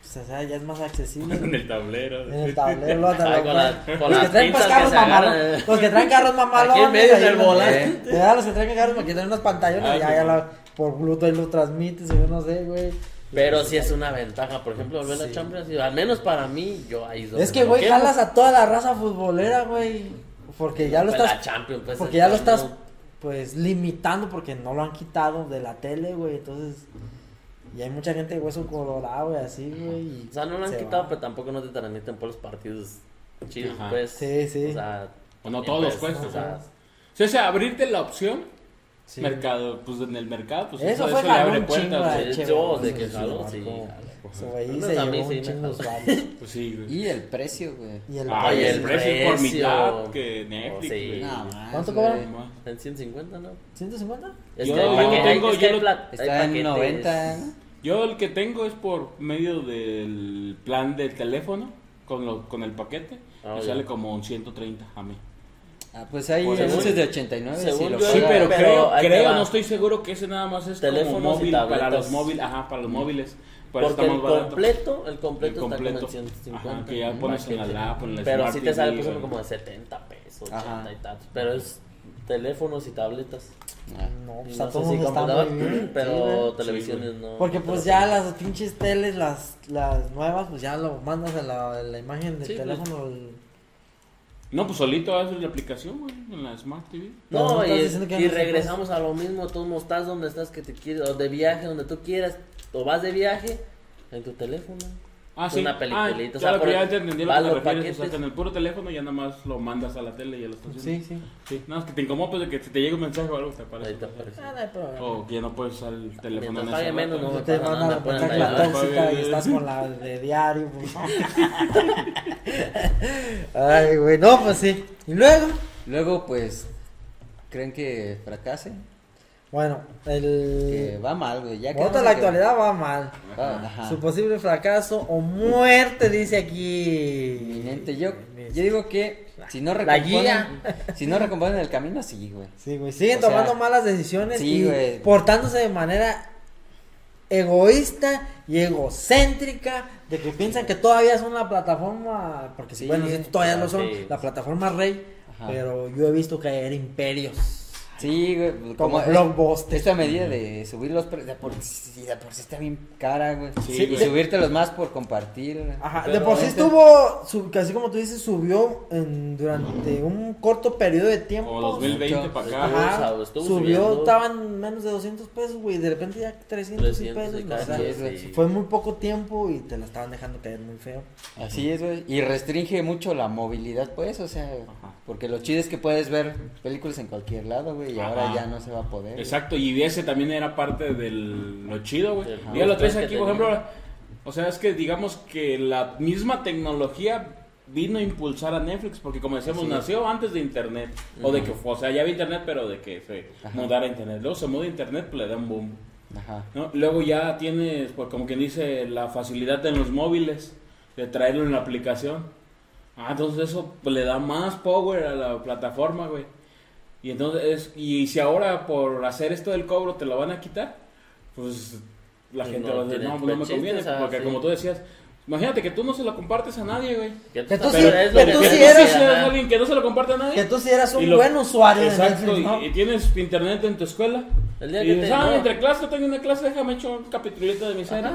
Pues, o sea, ya es más accesible. En el tablero. En el tablero, lo- lo- con la- con los que traen pues que carros mamalones. eh. Los que traen carros mamalones. Aquí en medio del volante. Ya, los que traen carros porque tienen unas pantallas Ah, y ya, sí. ya la, por Bluetooth ahí lo transmites yo no sé, güey. Pero sí es una ventaja, por ejemplo, volver a Sí. la Champions, al menos para mí, yo ahí donde Es que, güey, jalas a toda la raza futbolera, güey. Porque ya lo Pues estás. Champions, pues, Porque ya lo estás, pues, limitando porque no lo han quitado de la tele, güey. Entonces. Y hay mucha gente de hueso colorado, güey, así, güey. y O sea, no lo han se quitado, va. pero tampoco no te transmiten por los partidos chidos, Ajá. pues. Sí, sí. O sea, O no todos, pues, O o sea, o sea, abrirte la opción, Sí. mercado, pues en el mercado, pues Eso eso, fue eso abre un puertas. HBO, yo de que jaló, sí, güey se llevó un chingo de. Pues sí, güey. Y el precio, güey. Y el Ay, Oye, el el precio por mitad que Netflix, Oh, sí. güey. ¿Cuánto güey. cobra? En 150, ¿no? ¿150? Es Yo- tengo- yo Está en paquetes. 90. ¿no? Yo el que tengo es por medio del plan del teléfono con, lo, con el paquete. Ah, me ya. sale como un 130 a mí. Ah, pues hay Por anuncios de 89. según si lo yo- Sí, pero, pero creo, creo no estoy seguro que ese nada más es y móvil para tabletas. los móviles. Ajá, para los móviles. Eso Porque el completo, el completo, El completo. está como en 150. Ajá, que ya pones en la lap, en la Pero Smart sí te sale por ejemplo, como de 70 pesos, 80 Ajá. y tantos. Pero es teléfonos y tabletas. Ah. No, pues no a sé todos si está muy bien. pero sí, televisiones no. Porque no pues ya las pinches teles, las, las nuevas, pues ya lo mandas a la, la imagen del Sí, pues. teléfono. el- No, pues solito haces la aplicación, güey, en la Smart TV. No No, y, regresamos a lo mismo, tú no estás donde estás que te quieres, o de viaje, donde tú quieras, o vas de viaje en tu teléfono. Ah, sí. Una peliculita, Ah, o sea, por- ya te entendí a lo que te los refieres. O paquetes. sea, que en el puro teléfono ya nada más lo mandas a la tele y ya lo estás viendo. Sí, sí. Sí, nada más que te incomoda pues de que si te llega un mensaje o algo te aparece. Ahí te aparece. Ah, no hay problema. O que ya no puedes usar el teléfono Mientras en ese menos, no Ya te la la tóxica y estás con la de diario. pues. Ay, güey, no, pues sí. Y luego, Luego, pues, ¿creen que fracase? Bueno, Que el. va mal, güey. Ya quedamos la que- actualidad va mal. Ah, ajá. Su posible fracaso o muerte, dice aquí. Inminente. Yo, yo digo que si no La recomponen, guía. si no recomponen el camino, sí, güey. Sí, güey. Siguen O sea, tomando malas decisiones sí, y güey. portándose de manera egoísta y egocéntrica de que piensan que todavía son la plataforma, porque Sí, bueno, todavía lo son, sí. la plataforma rey, Ajá. pero yo he visto caer imperios. Sí, güey. Como es- Blockbuster. Esta medida de subir los precios, de por sí, de por sí está bien cara, güey. Sí, y güey. subírtelos más por compartir. Ajá, Pero de por sí este- estuvo, su- casi como tú dices, subió en, durante un corto periodo de tiempo. Como 2020 Mucho. para acá. Ajá, subió, subiendo. estaban menos de 200 pesos, güey, de repente ya 300, 300 pesos. o sea, sí, es, güey. sí. Fue muy poco tiempo y te la estaban dejando caer muy feo. Así es, güey. Y restringe mucho la movilidad, pues, o sea, Ajá. porque lo chido es que puedes ver películas en cualquier lado, güey, y Ajá. ahora ya no se va a poder. Exacto, y ese también era parte de lo chido, güey. Ya lo traes aquí, por ejemplo. O sea, es que digamos que la misma tecnología vino a impulsar a Netflix, porque como decíamos, nació antes de Internet. O de que, o sea, ya había Internet, pero de que se Ajá. mudara a Internet. Luego se muda a Internet, pues le da un boom. Ajá. ¿no? Luego ya tienes, pues como quien dice, la facilidad en los móviles de traerlo en la aplicación. Ah, entonces eso pues, le da más power a la plataforma, güey. Y entonces, es- y si ahora por hacer esto del cobro te lo van a quitar, pues la Pues gente no va a decir, no, pues, no me conviene, porque sí. como tú decías, imagínate que tú no se lo compartes a nadie, güey. Que tú sí- que que tú eres- ajá. alguien que no se lo comparte a nadie. Que tú sí eras un Y lo- buen usuario Exacto, Netflix, y, ¿no? y tienes internet en tu escuela. El día y que dices, te- ah, no. entre clases tengo una clase, déjame echar un capitulito de mi serie.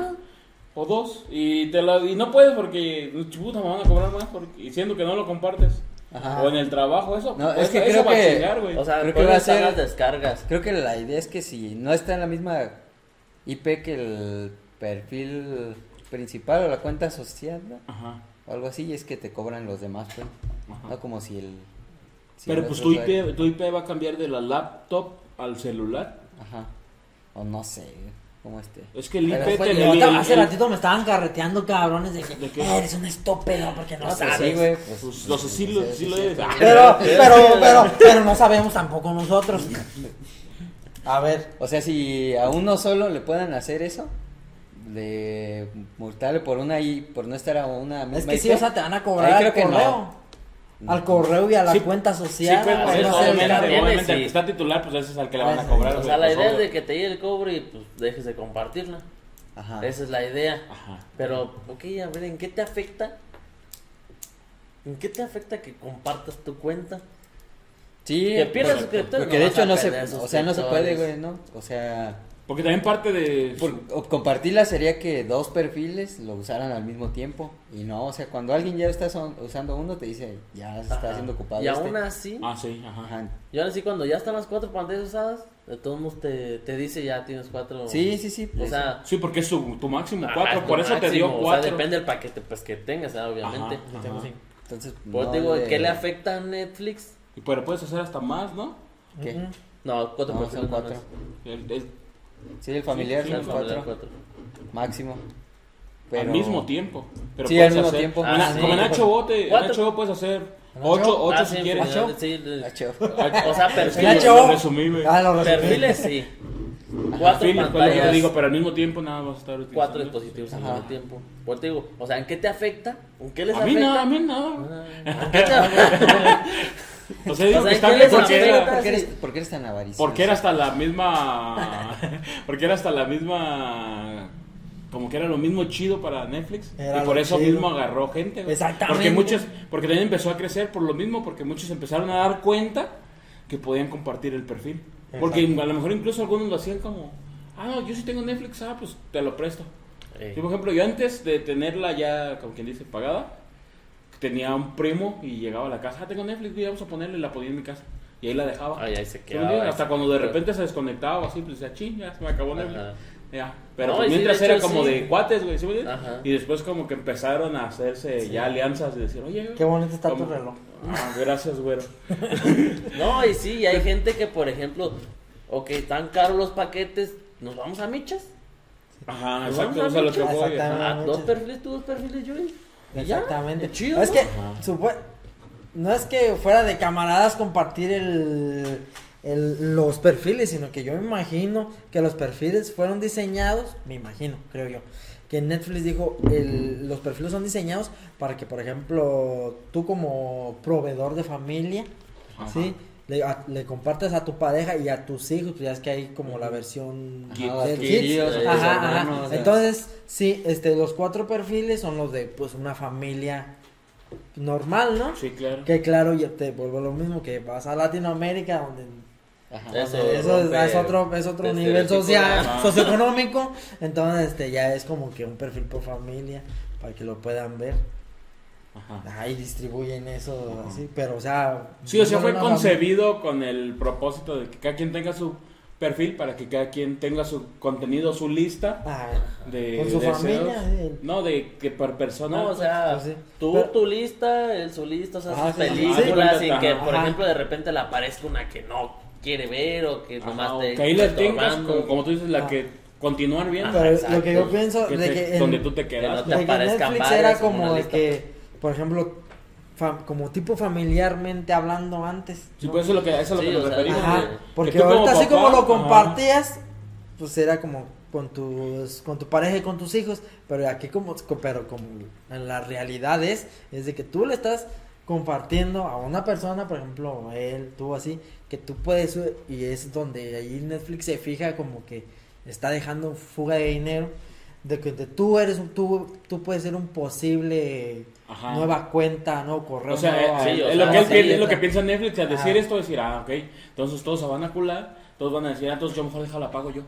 O dos. Y, te la, y no puedes porque, puta, me van a cobrar más porque, diciendo que no lo compartes. Ajá. O en el trabajo, eso. No, es que eso creo va a que- chingar, güey. O sea, Creo que ¿cuáles va a ser- las descargas. Creo que la idea es que si no está en la misma IP que el perfil principal o la cuenta asociada Ajá. o algo así, es que te cobran los demás, pues. ajá. No como si el... si Pero el pues tu IP, tu IP va a cambiar de la laptop al celular. Ajá. O no sé, como este. Es que el IP te el- hace ratito me estaban carreteando cabrones de que ¿De qué? eres un estúpido porque no Ah, pues sabes. sí, güey. Pues, Pues, los sí lo- sí lo eres. Pero, pero, pero, pero no sabemos tampoco nosotros. A ver, O sea, si a uno solo le puedan hacer eso, de multarle por una y por no estar a una misma es que sí, IP, o sea, te van a ahí cobrar creo que correo. no. Al correo y a la Sí, cuenta Sí, social. pues, no eso, sé, obviamente, obviamente, el sí. que está titular, pues ese es al que le van a Ah, cobrar. sí. O güey, sea, la pues, idea es de que te llegue el cobre y pues dejes de compartirla. Ajá. Esa es la idea. Ajá. Pero, ok, a ver, ¿en qué te afecta? ¿En qué te afecta que compartas tu cuenta? Sí, Que pierdas suscriptores, Porque no de hecho no se, o sea, no se puede, güey, ¿no? O sea, Porque también parte de... por- compartirla sería que dos perfiles lo usaran al mismo tiempo y no, o sea, cuando alguien ya está son- usando uno te dice, ya se está haciendo ocupado Y este. aún así, Ah, sí, ajá. Ajá. y aún así cuando ya están las cuatro pantallas usadas, de todos modos te, te dice ya tienes cuatro. Sí, sí, sí. O pues, sea, Sí, porque es su, tu máximo, ajá, cuatro. por eso te dio cuatro. O sea, depende del paquete pues que tengas, obviamente. Ajá, entonces Pues no te digo, le- ¿qué le afecta a Netflix? Y pero puedes hacer hasta más, ¿no? ¿Qué? No, cuatro No, perfiles son nada cuatro. más. El- el- Sí, el familiar Sí, son sí, El familiar, cuatro, cuatro. máximo. Al mismo tiempo. Pero Sí, al mismo hacer- tiempo. en- Ah, sí. como en HBO, te, en. HBO puedes hacer ¿En ocho, HBO? ocho Ah, si sí, quieres. sí, O sea, perfiles. lo- lo resumí, güey. Ah, lo resumí. Perfiles sí. Cuatro Perfiles, pues, te digo, pero al mismo tiempo nada vas a estar utilizando. cuatro dispositivos al mismo tiempo. Pues te digo, o sea, ¿en qué te afecta? ¿En qué les A mí nada, a mí nada. güey. ¿En qué te afecta? O sea, digo O sea, que está ¿qué bien porque era, ¿Por qué, eres, sí. por qué eres tan avaricioso? porque era hasta la misma. Porque era hasta la misma. Como que era lo mismo chido para Netflix. Era y por eso chido. mismo agarró gente. güey. Exactamente. Porque muchos. Porque también empezó a crecer por lo mismo. Porque muchos empezaron a dar cuenta que podían compartir el perfil. Porque a lo mejor incluso algunos lo hacían como. Ah, no, yo sí tengo Netflix. Ah, pues te lo presto. Eh, Yo, por ejemplo, yo antes de tenerla ya, como quien dice, pagada, tenía un primo y llegaba a la casa, ah, tengo Netflix, güey, vamos a ponerle, la ponía en mi casa. Y ahí la dejaba. Ay, ahí se ¿Sí me quedaba. Hasta cuando de repente se desconectaba o así, pues decía, ching, ya se me acabó Netflix. Ajá. Ya. Pero No, pues y sí, mientras era hecho, como sí. de cuates, güey, ¿sí? Ajá. Y después como que empezaron a hacerse ya alianzas de decir, oye, Qué bonito está tu ¿cómo? reloj. Ah, gracias, güero. No, y sí, y hay gente que, por ejemplo, ok, tan caros los paquetes, nos vamos a michas. Ajá, exacto, vamos o sea, a lo que voy. Ah, dos perfiles, tú dos perfiles, yo. Exactamente. Chido, es ¿no? que supue- no es que fuera de camaradas compartir el, el- los perfiles, sino que yo me imagino que los perfiles fueron diseñados, me imagino, creo yo, que Netflix dijo, el- los perfiles son diseñados para que, por ejemplo, tú como proveedor de familia, Ajá. ¿sí? Le, a- le compartas a tu pareja y a tus hijos, pues ya es que hay como la versión Ajá, de kids. Ajá, ajá. hermanos. Entonces, sí, este, los cuatro perfiles son los de, pues, una familia normal, ¿no? Sí, claro. Que claro, ya te vuelvo lo mismo, que vas a Latinoamérica, donde Ajá. Eso es, otro, es otro nivel social, Ajá. socioeconómico, entonces este ya es como que un perfil por familia, para que lo puedan ver. Ajá. Ahí distribuyen eso así, pero o sea... Sí, o sea, fue concebido con el propósito de que cada quien tenga su perfil para que cada quien tenga su contenido, su lista Ah, de con su deseos. familia, sí. No, de que por persona. No, o sea, Pues sí. tú Pero- tu lista, él su lista, o sea, Ajá, sus sí, películas, ajá. sin que, Ajá. por ejemplo, de repente le aparezca una que no quiere ver o que Ajá, nomás o te que ahí tengas, como, como tú dices, la Ah. que continuar viendo. Pero lo que yo pienso que de te- que en- donde tú te que quedas. no te de que Netflix era como de que, por ejemplo, como tipo familiarmente hablando antes. Sí, ¿no? pues eso es lo que, eso es lo Sí, que nos o sea, referimos. Ajá, güey. porque Que tú como ahorita así como lo ajá. compartías, pues era como con tus con tu pareja y con tus hijos, pero aquí como pero como en la realidad es es de que tú le estás compartiendo a una persona, por ejemplo, él, tú así, que tú puedes y es donde ahí Netflix se fija como que está dejando fuga de dinero de que de tú eres un- tú tú puedes ser un posible Ajá. nueva cuenta, no correo. O sea, nueva- sí, o es sea, lo que él piensa, es lo que piensa Netflix, al decir Ajá. esto, decir, ah, ok, entonces todos se van a cular, todos van a decir, ah, entonces yo mejor déjala pago yo.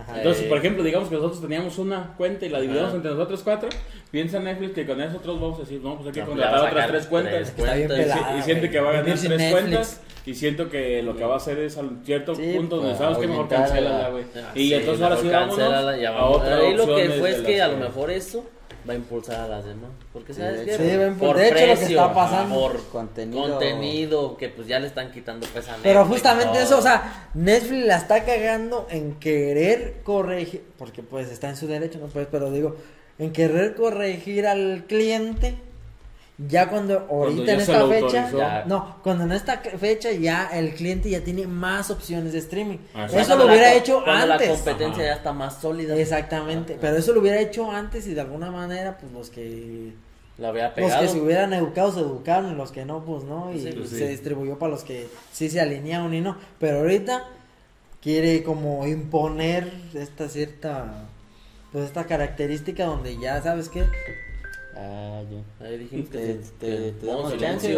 Ajá. Entonces, Eh. por ejemplo, digamos que nosotros teníamos una cuenta y la dividimos Ajá. entre nosotros cuatro, piensa Netflix que con nosotros vamos a decir, no, pues hay que No, pues contratar a otras tres cuentas. tres Está bien cuentas. Y, pelada, y siente que va a ganar tres Netflix. cuentas y siento que lo que va a hacer es a cierto Sí, punto donde pues, sabes que mejor aumentar cancélala, la- güey. Ah, y sí, entonces ahora sí ya a vamos. otras Ahí lo que fue es que a lo mejor eso va a impulsar a las demás. Porque Sí, sabes de hecho. Sí, va a impul- por de hecho, lo que precio, está pasando. por Contenido. contenido. que pues ya le están quitando peso a Pero Netflix, justamente todo. eso, o sea, Netflix la está cagando en querer corregir, porque pues está en su derecho, no pues, pero digo, en querer corregir al cliente, ya cuando ahorita en esta fecha, autorizó. No, cuando en esta fecha ya el cliente ya tiene más opciones de streaming. Ah, Eso cuando lo hubiera hecho cuando la antes. competencia Ajá. ya está más sólida. Exactamente, Ajá. pero eso lo hubiera hecho antes y de alguna manera pues los que La había Los pegado. que se hubieran educado se educaron y los que no, pues no. Y Sí, pues se sí. distribuyó para los que sí se alinearon y no. Pero ahorita quiere como imponer esta cierta, pues esta característica donde ya sabes qué, Ah, yo. Ahí dijimos que Te- sí, te- damos chance,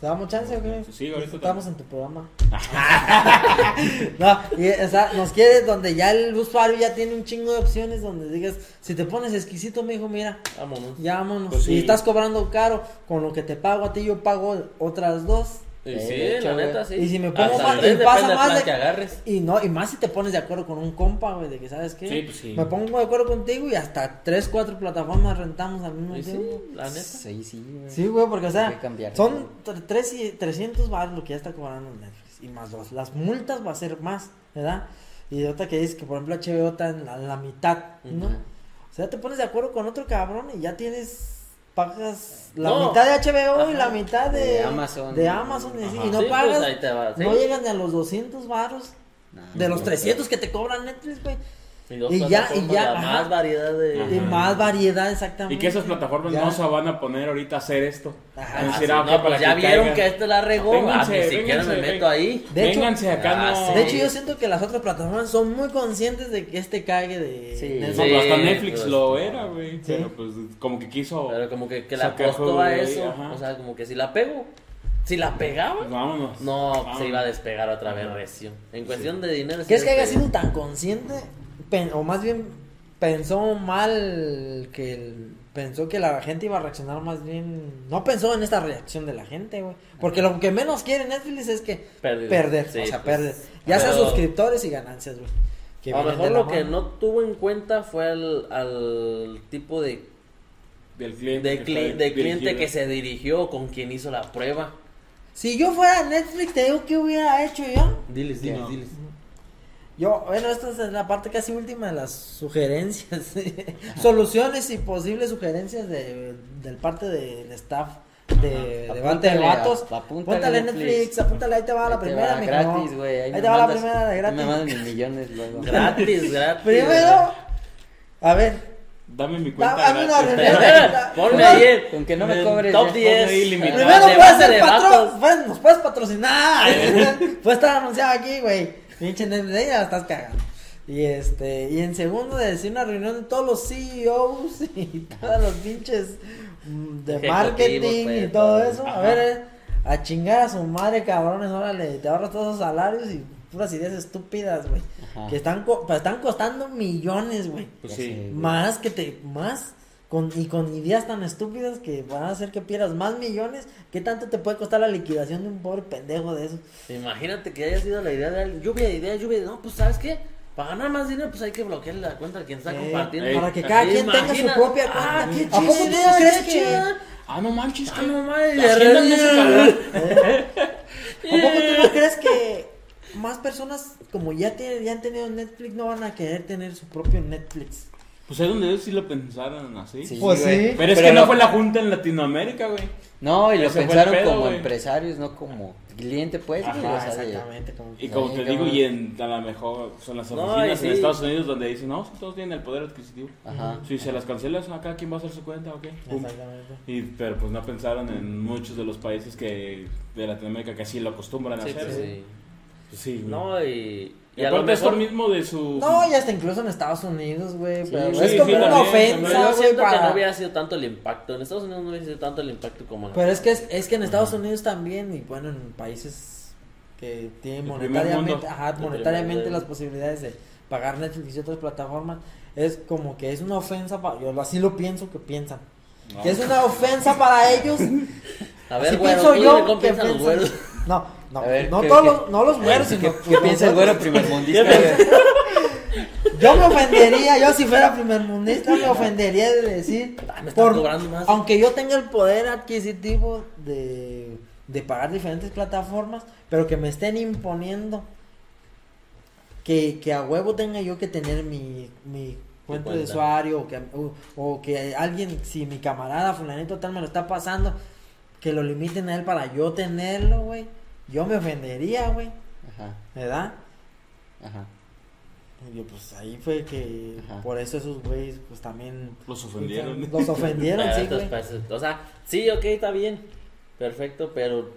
¿te damos chance o qué? Sí, ahorita Estamos en tu programa. no, y, o sea, nos quiere donde ya el usuario ya tiene un chingo de opciones donde digas, si te pones exquisito, me dijo, mira, Vámonos. ya vámonos. Pues sí. Y estás cobrando caro, con lo que te pago a ti, yo pago otras dos. Y Eh, sí, de hecho, la güey. neta, sí. Y si me pongo tres y pasa más de- que agarres. Y no, y más si te pones de acuerdo con un compa, güey, de que sabes qué. Sí, pues sí. Me pongo de acuerdo contigo y hasta tres, cuatro plataformas rentamos al mismo sí, tiempo. la neta. Sí, sí, güey. Sí, güey, porque o sea, cambiar. son tre- tres y- 300 baros lo que ya está cobrando Netflix. Y más los, las multas va a ser más, ¿verdad? Y otra que dice que, por ejemplo, HBO está en la, la mitad, ¿no? O sea, te pones de acuerdo con otro cabrón y ya tienes. Pagas la No. mitad de HBO y Ajá. la mitad de, De Amazon. De Amazon y, y no Sí, pagas. pues ahí te va, sí. No llegan ni a los 200 baros. No, De los no, 300 que te cobran Netflix, güey. Y, dos Y ya- y ya, la ajá. más variedad de. Más variedad, exactamente. Y que esas plataformas Ya. no se van a poner ahorita a hacer esto. Ajá. Ah, decir, sí, ah, no, pues para ya que vieron caigan. que este la regó. Vénganse, ah, ni siquiera vénganse, me meto ahí. De hecho- Vénganse acá, Ah, no. sí. De hecho, yo siento que las otras plataformas son muy conscientes de que este cague de Sí. Pues hasta Sí, Netflix pues, lo era, güey. Sí. Pero pues como que quiso. Pero como que, que le Sacar apostó a eso. ajá. O sea, como que si la pego, si la pegaba, Pues vámonos. no Vámonos. se iba a despegar otra vez recio. En cuestión de dinero. ¿Qué es sí que haya sido tan consciente? Pen- o más bien pensó mal que el- pensó que la gente iba a reaccionar más bien. No pensó en esta reacción de la gente, güey. Porque lo que menos quiere Netflix es que Pérdida. perder, Sí, o sea, pues. perder. Ya sea suscriptores y ganancias, güey. que A lo mejor lo que no tuvo en cuenta fue al, al tipo de, Del cliente. de, que cli- está de cliente dirigido. que se dirigió con quien hizo la prueba. Si yo fuera Netflix, te digo, ¿qué hubiera hecho yo? Diles, diles, No. diles. Yo, bueno, esta es la parte casi última de las sugerencias, soluciones y posibles sugerencias de, del parte del staff de Ajá. debate de a- vatos. apúntale Apúntale Netflix. Netflix, apúntale, ahí te va la Ahí primera, va, gratis, güey. Ahí me te va la primera de gratis. Me mandan mis millones luego. Gratis, gratis. Primero, a ver, Dame mi cuenta. dame una reunión. Ponme ahí Con que no me cobres, top ya. 10. Ponme ahí limitado. primero de puedes ser patrón, pues, nos puedes patrocinar. Puedes estar anunciado aquí, güey. Pinche Netflix, ahí ya la estás cagando. Y este, y en segundo de decir una reunión de todos los CEOs y todos los pinches mm, de marketing y pues, todo todo. eso. A ver, eh, a chingar a su madre, cabrones, órale, te ahorras todos esos salarios y puras ideas estúpidas, güey. Que están, co- están costando millones, güey. Pues sí. Más que te, más, con, y con ideas tan estúpidas que van a hacer que pierdas más millones. ¿Qué tanto te puede costar la liquidación de un pobre pendejo de eso? Imagínate que haya sido la idea de alguien. Lluvia de ideas, lluvia de. No, pues ¿sabes qué? Para ganar más dinero, pues hay que bloquear la cuenta de quien está Eh, compartiendo. eh, para que cada quien tenga su propia Ah, cuenta. qué ¿A poco chida tú idea, crees qué que, chida. Ah, no manches. Ah, que- no se ¿A poco tú no crees que más personas, como ya, tienen, ya han tenido Netflix, no van a querer tener su propio Netflix? Pues es donde ellos sí lo pensaron así. Sí, Pues sí. Pero es Pero que no fue la junta en Latinoamérica, güey. No, y lo Ese pensaron pedo, como güey. empresarios, no como cliente, pues. güey, Ajá, o sea, exactamente. Como Y como te digo, y en, a lo mejor son las No, oficinas en sí. Estados Unidos donde dicen, no, si todos tienen el poder adquisitivo. Ajá. Si se las cancelas, acá quién va a hacer su cuenta, ok. Pum. Exactamente. Y, pero pues no pensaron en muchos de los países que de Latinoamérica que así lo acostumbran a Sí, hacer. güey. sí. Pues sí, güey. No, y. y, Y a lo aparte es por mejor. mismo de su... No, y hasta incluso en Estados Unidos, güey. Sí, pero sí, es sí, como una también, ofensa, güey, siento que para- no hubiera sido tanto el impacto. En Estados Unidos no hubiera sido tanto el impacto como en. Pero es que es, es que en Estados Unidos también, y bueno, en países que tienen monetariamente, ajá, monetariamente las posibilidades de pagar Netflix y otras plataformas, es como que es una ofensa para, yo así lo pienso que piensan, No. que es una ofensa para ellos. A ver, Así güero, pienso tú yo dime cómo que piensan los piensan- güeros. No, no, ver, no ¿qué- todos qué- los, no los güeros, ¿Qué, sino qué piensa el güero primermundista? Yo me ofendería, yo si fuera primermundista me ofendería de decir, me por- más. aunque yo tenga el poder adquisitivo de, de pagar diferentes plataformas, pero que me estén imponiendo que, que a huevo tenga yo que tener mi, mi cuenta de usuario o que, o, o que alguien, si mi camarada fulanito tal me lo está pasando, que lo limiten a él para yo tenerlo, güey. Yo me ofendería, güey, Ajá, ¿verdad? ajá. Y yo, pues ahí fue que Ajá. por eso esos güeyes, pues también. Los ofendieron. Los ofendieron, Pero sí, güey. O sea, sí, ok, está bien. Perfecto, pero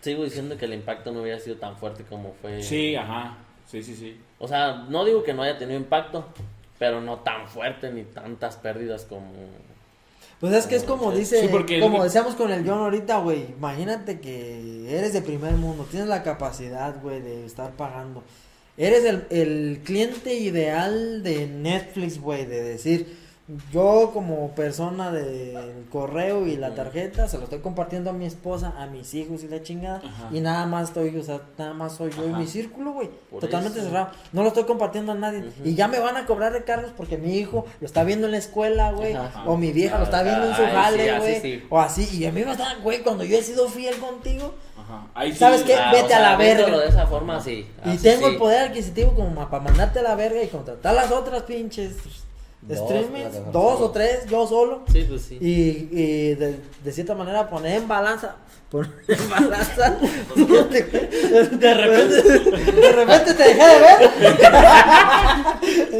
sigo diciendo que el impacto no hubiera sido tan fuerte como fue. Sí, ajá. Sí, sí, sí. O sea, no digo que no haya tenido impacto, pero no tan fuerte ni tantas pérdidas como. Pues es que es como dice, Sí, porque como el- decíamos con el John ahorita, güey. Imagínate que eres de primer mundo, tienes la capacidad, güey, de estar pagando. Eres el, el cliente ideal de Netflix, güey, de decir, yo como persona del correo y la tarjeta, se lo estoy compartiendo a mi esposa, a mis hijos y la chingada. Ajá. Y nada más estoy, o sea, nada más soy yo y Ajá. mi círculo, güey. Totalmente eso. cerrado. No lo estoy compartiendo a nadie. Y ya me van a cobrar recargos porque mi hijo lo está viendo en la escuela, güey. O mi vieja lo está viendo en su jale, güey. sí. O así. Y a mí me está, güey, cuando yo he sido fiel contigo. Ahí sí. ¿Sabes qué? Ah, Vete o sea, a la verga. viéndolo de esa forma, sí. y tengo sí. el poder adquisitivo como para mandarte a la verga y contratar las otras pinches Dos, streamings. Dos o tres, yo solo. Sí, pues sí. Y, y de, de cierta manera poner en balanza. Poner en balanza. de, repente. De repente te dejé de ver.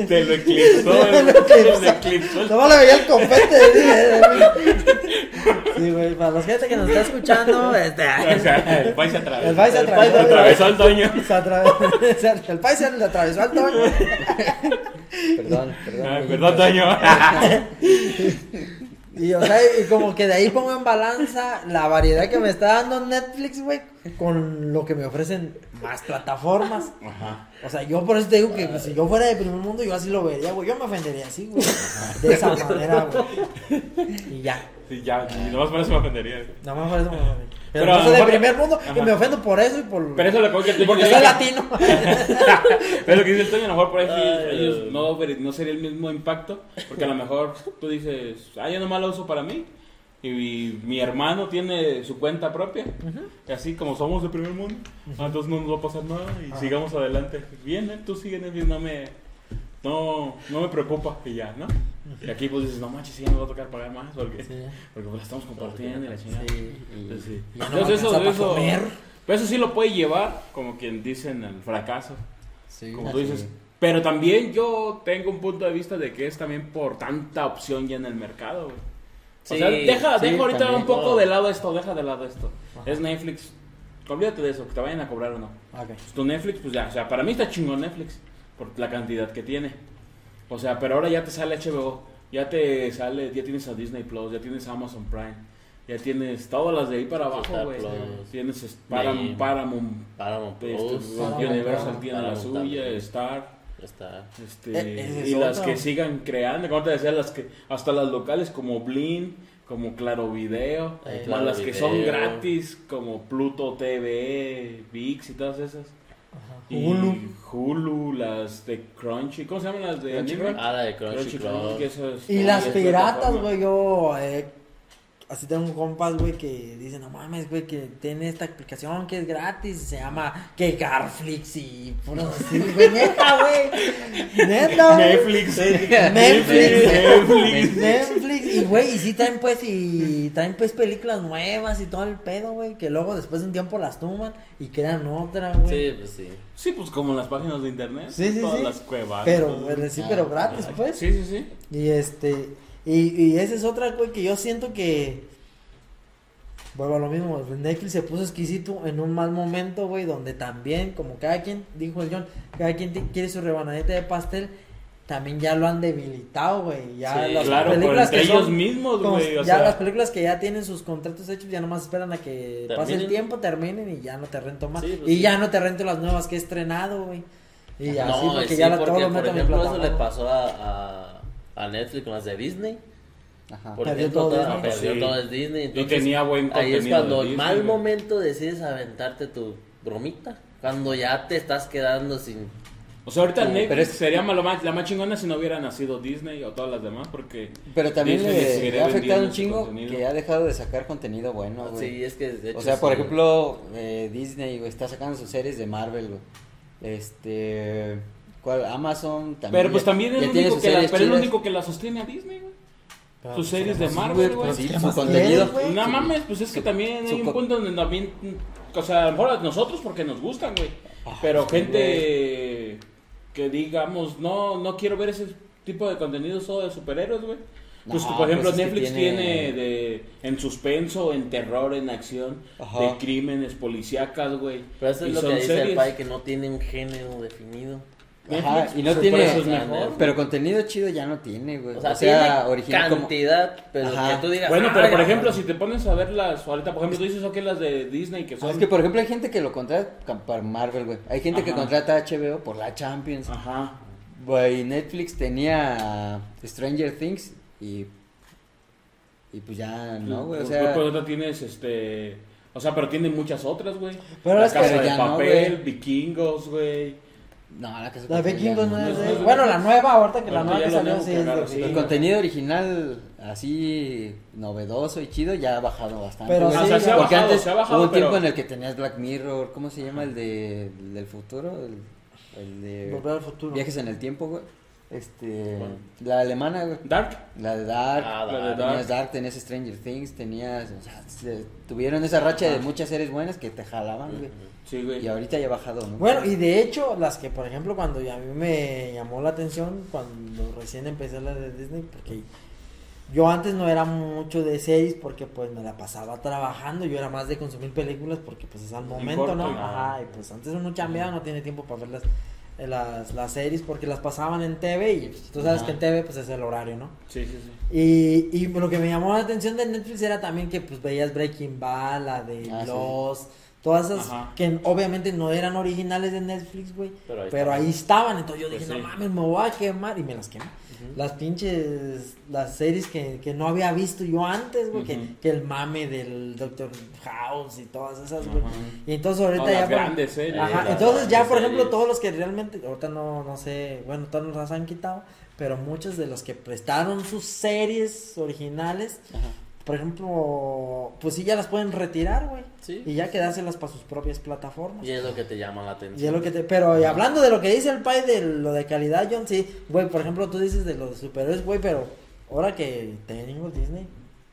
Te lo eclipsó. Te lo Te eclipsó. lo eclipsó. No le veía el copete. Sí, güey, para la gente que nos está escuchando, este. O sea, el país se atravesó. El país se El atravesó. atravesó al Toño. Se atre- El país se le atravesó al Toño. Perdón, perdón. Amiguitos. Perdón, Toño. Y, o sea, y como que de ahí pongo en balanza la variedad que me está dando Netflix, güey, con lo que me ofrecen más plataformas. Ajá. O sea, yo por eso te digo que pues, si yo fuera de primer mundo, yo así lo vería, güey. Yo me ofendería así, güey. De esa manera, güey. Y ya. Sí, ya. Y nomás por eso me ofendería. Nada más por eso me ofendería. Pero, Pero lo soy de mejor- primer mundo y Ajá. me ofendo por eso y por. Pero eso lo que tú porque soy latino. Pero lo que dice el Toño, a lo mejor por ahí Ay, ellos Dios. no, no sería el mismo impacto. Porque a lo mejor tú dices, ah, yo nomás lo uso para mí. Y, mi hermano tiene su cuenta propia. Y así como somos de primer mundo, ah, entonces no nos va a pasar nada y Ajá. sigamos adelante. Bien, ¿eh? tú sigue, Netflix, no me, no, no me preocupa. Y ya, ¿no? Y aquí pues dices, no manches, sí, ya me va a tocar pagar más. Porque, Sí. porque pues la estamos compartiendo y la chingada. Sí, Entonces, sí. Ya no Entonces, eso, eso, comer. pero eso sí lo puede llevar, como quien dice, en el fracaso. Sí, Como tú sí. dices. Pero también yo tengo un punto de vista de que es también por tanta opción ya en el mercado, güey. O Sí, sea, deja, sí, deja ahorita también. un poco de lado esto, deja de lado esto. Ajá. Es Netflix. Olvídate de eso, que te vayan a cobrar o no. Ok. Pues tu Netflix, pues ya, o sea, para mí está chingón Netflix, por la cantidad que tiene. O sea, pero ahora ya te sale HBO, ya te sale, ya tienes a Disney Plus, ya tienes Amazon Prime, ya tienes todas las de ahí para abajo, Star güey. Plus. Tienes es- Paramount. Paramount, Paramount este, Plus. Paramount, Universal tiene la suya, también. Star. Está. Este, Eh, es y las que sigan creando, como te decía, las que hasta las locales como Blin, como Claro Video, Eh, más Claro las que son gratis como Pluto TV, VIX y todas esas. Y Hulu. Hulu, las de Crunchy, ¿cómo se llaman las de Crunchyroll? anime? Ah, la de Crunchyroll, que Crunchyroll. esas- Y las piratas, güey, yo eh, así tengo compas, güey, que dicen, no mames, güey, que tiene esta aplicación que es gratis, se llama que Garflix y puros así, güey, neta, güey, neta, güey. Netflix. Netflix. Netflix. Netflix, y güey, y sí traen pues, y traen pues películas nuevas y todo el pedo, güey, que luego después de un tiempo las toman y crean otra, güey. Sí, pues sí. Sí, pues como en las páginas de internet. Sí, sí, todas sí. las cuevas. Pero, todo. güey, sí, pero gratis, ah, pues. Sí, sí, sí. Y este, y, y esa es otra, güey, que yo siento que, vuelvo a lo mismo, Netflix se puso exquisito en un mal momento, güey, donde también, como cada quien, dijo el John, cada quien quiere su rebanadita de pastel, también ya lo han debilitado, güey, ya Sí, las Claro, películas que ellos son, mismos, güey. Ya sea, las películas que ya tienen sus contratos hechos, ya nomás esperan a que pase el tiempo, terminen y ya no te rento más, Sí, pues y sí. ya no te rento las nuevas que he estrenado, güey. Y así, no, porque ya la, todo lo meto en mi eso le pasó a, a, a Netflix con las de Disney. Ajá. Por Perdió ejemplo, todo toda- Disney. perdió Sí. todo el Disney. Y entonces, tenía buen Ahí es contenido cuando Disney, mal güey. momento decides aventarte tu bromita. Cuando ya te estás quedando sin. O sea, ahorita Netflix pero es- sería malo más, la más chingona si no hubiera nacido Disney o todas las demás, porque Pero también Disney le, ha afectado un chingo contenido. que ha dejado de sacar contenido bueno, güey. Sí, es que de hecho. o sea, por ejemplo, eh, Disney, güey, está sacando sus series de Marvel, güey. Este, ¿cuál? Amazon también. pero pues ya- también es el único, que la, pero es lo chidas. único que la sostiene a Disney, güey. Pero, Sus pues, series de Marvel, güey. ¿qué Sí, su contenido. güey? No mames, pues es que su- también hay un punto donde también, o sea, a lo mejor a nosotros porque nos gustan, güey. Ah, Pero sí, gente que digamos, no, no quiero ver ese tipo de contenido solo de superhéroes, güey. Pues No, por ejemplo pues Netflix tiene- tiene... de en suspenso, en terror, en acción, Ajá. de crímenes policíacas, güey. Pero eso es Y lo son que dice el series. Pai, que no tiene un género definido. Ajá, y no tiene. eso es mejor. Pero contenido chido ya no tiene, güey. O sea, tiene original como. cantidad, pero Ajá. que tú digas... Bueno, pero "Ay, por ejemplo, güey". si te pones a ver las, ahorita por ejemplo tú dices, ok, las de Disney que Ah, son... Es que, por ejemplo, hay gente que lo contrata para Marvel, güey. Hay gente que contrata a HBO por la Champions. Ajá. Güey, Netflix tenía Stranger Things y. Y pues ya, no, güey. O Pues, sea. pues, ahorita tienes este... O sea, pero tiene muchas otras, güey. Pero La es que- Casa pero de no, Papel, güey. Vikingos, güey. No, la que se La Vikingos no no, es de... Bueno, la nueva, ahorita que la nueva que salió sí es de. El contenido original, así novedoso y chido, ya ha bajado bastante. Pero sí, O sea, se ha Porque bajado, antes se ha bajado, hubo un tiempo pero- en el que tenías Black Mirror, ¿cómo se llama el de el del futuro? El, el de Volver al futuro. viajes en el tiempo, güey. Este, ¿Cuál? la alemana, güey. Dark. La de Dark, Ah, La de tenías Dark. Dark, tenías Stranger Things, tenías, o sea, se- tuvieron esa racha de Ajá. muchas series buenas que te jalaban, güey. Sí, güey. Y ahorita ya ha bajado, ¿no? Bueno, y de hecho, las que, por ejemplo, cuando a mí me llamó la atención, cuando recién empecé la de Disney, porque yo antes no era mucho de series, porque pues me la pasaba trabajando, yo era más de consumir películas, porque pues es al momento, corto, ¿no? Ajá, y pues antes uno chambeaba, no tiene tiempo para ver las, las, series, porque las pasaban en TV, y tú sabes Ajá. que en TV pues es el horario, ¿no? Sí, sí, sí. Y, y lo que me llamó la atención de Netflix era también que pues veías Breaking Bad, la de Ah, sí. Todas esas Ajá. que obviamente no eran originales de Netflix, güey, Pero ahí pero estaban. ahí estaban, entonces yo Pues dije, sí. no mames, me voy a quemar y me las quemé. Las pinches, las series que, que no había visto yo antes, güey, que, el mame del Doctor House y todas esas, güey. Ajá. Y entonces ahorita No, ya... las por- grandes series. Ajá, las entonces ya, por ejemplo, series. todos los que realmente, ahorita no, no sé, bueno, todos nos las han quitado, pero muchos de los que prestaron sus series originales, Ajá. Por ejemplo, pues sí ya las pueden retirar, güey. Sí. Y ya quedárselas para sus propias plataformas. Y es lo que te llama la Y atención. es lo que te, pero y hablando de lo que dice el pai de lo de calidad, John, sí, güey, por ejemplo, tú dices de los de superhéroes, güey, pero ahora que tengo Disney,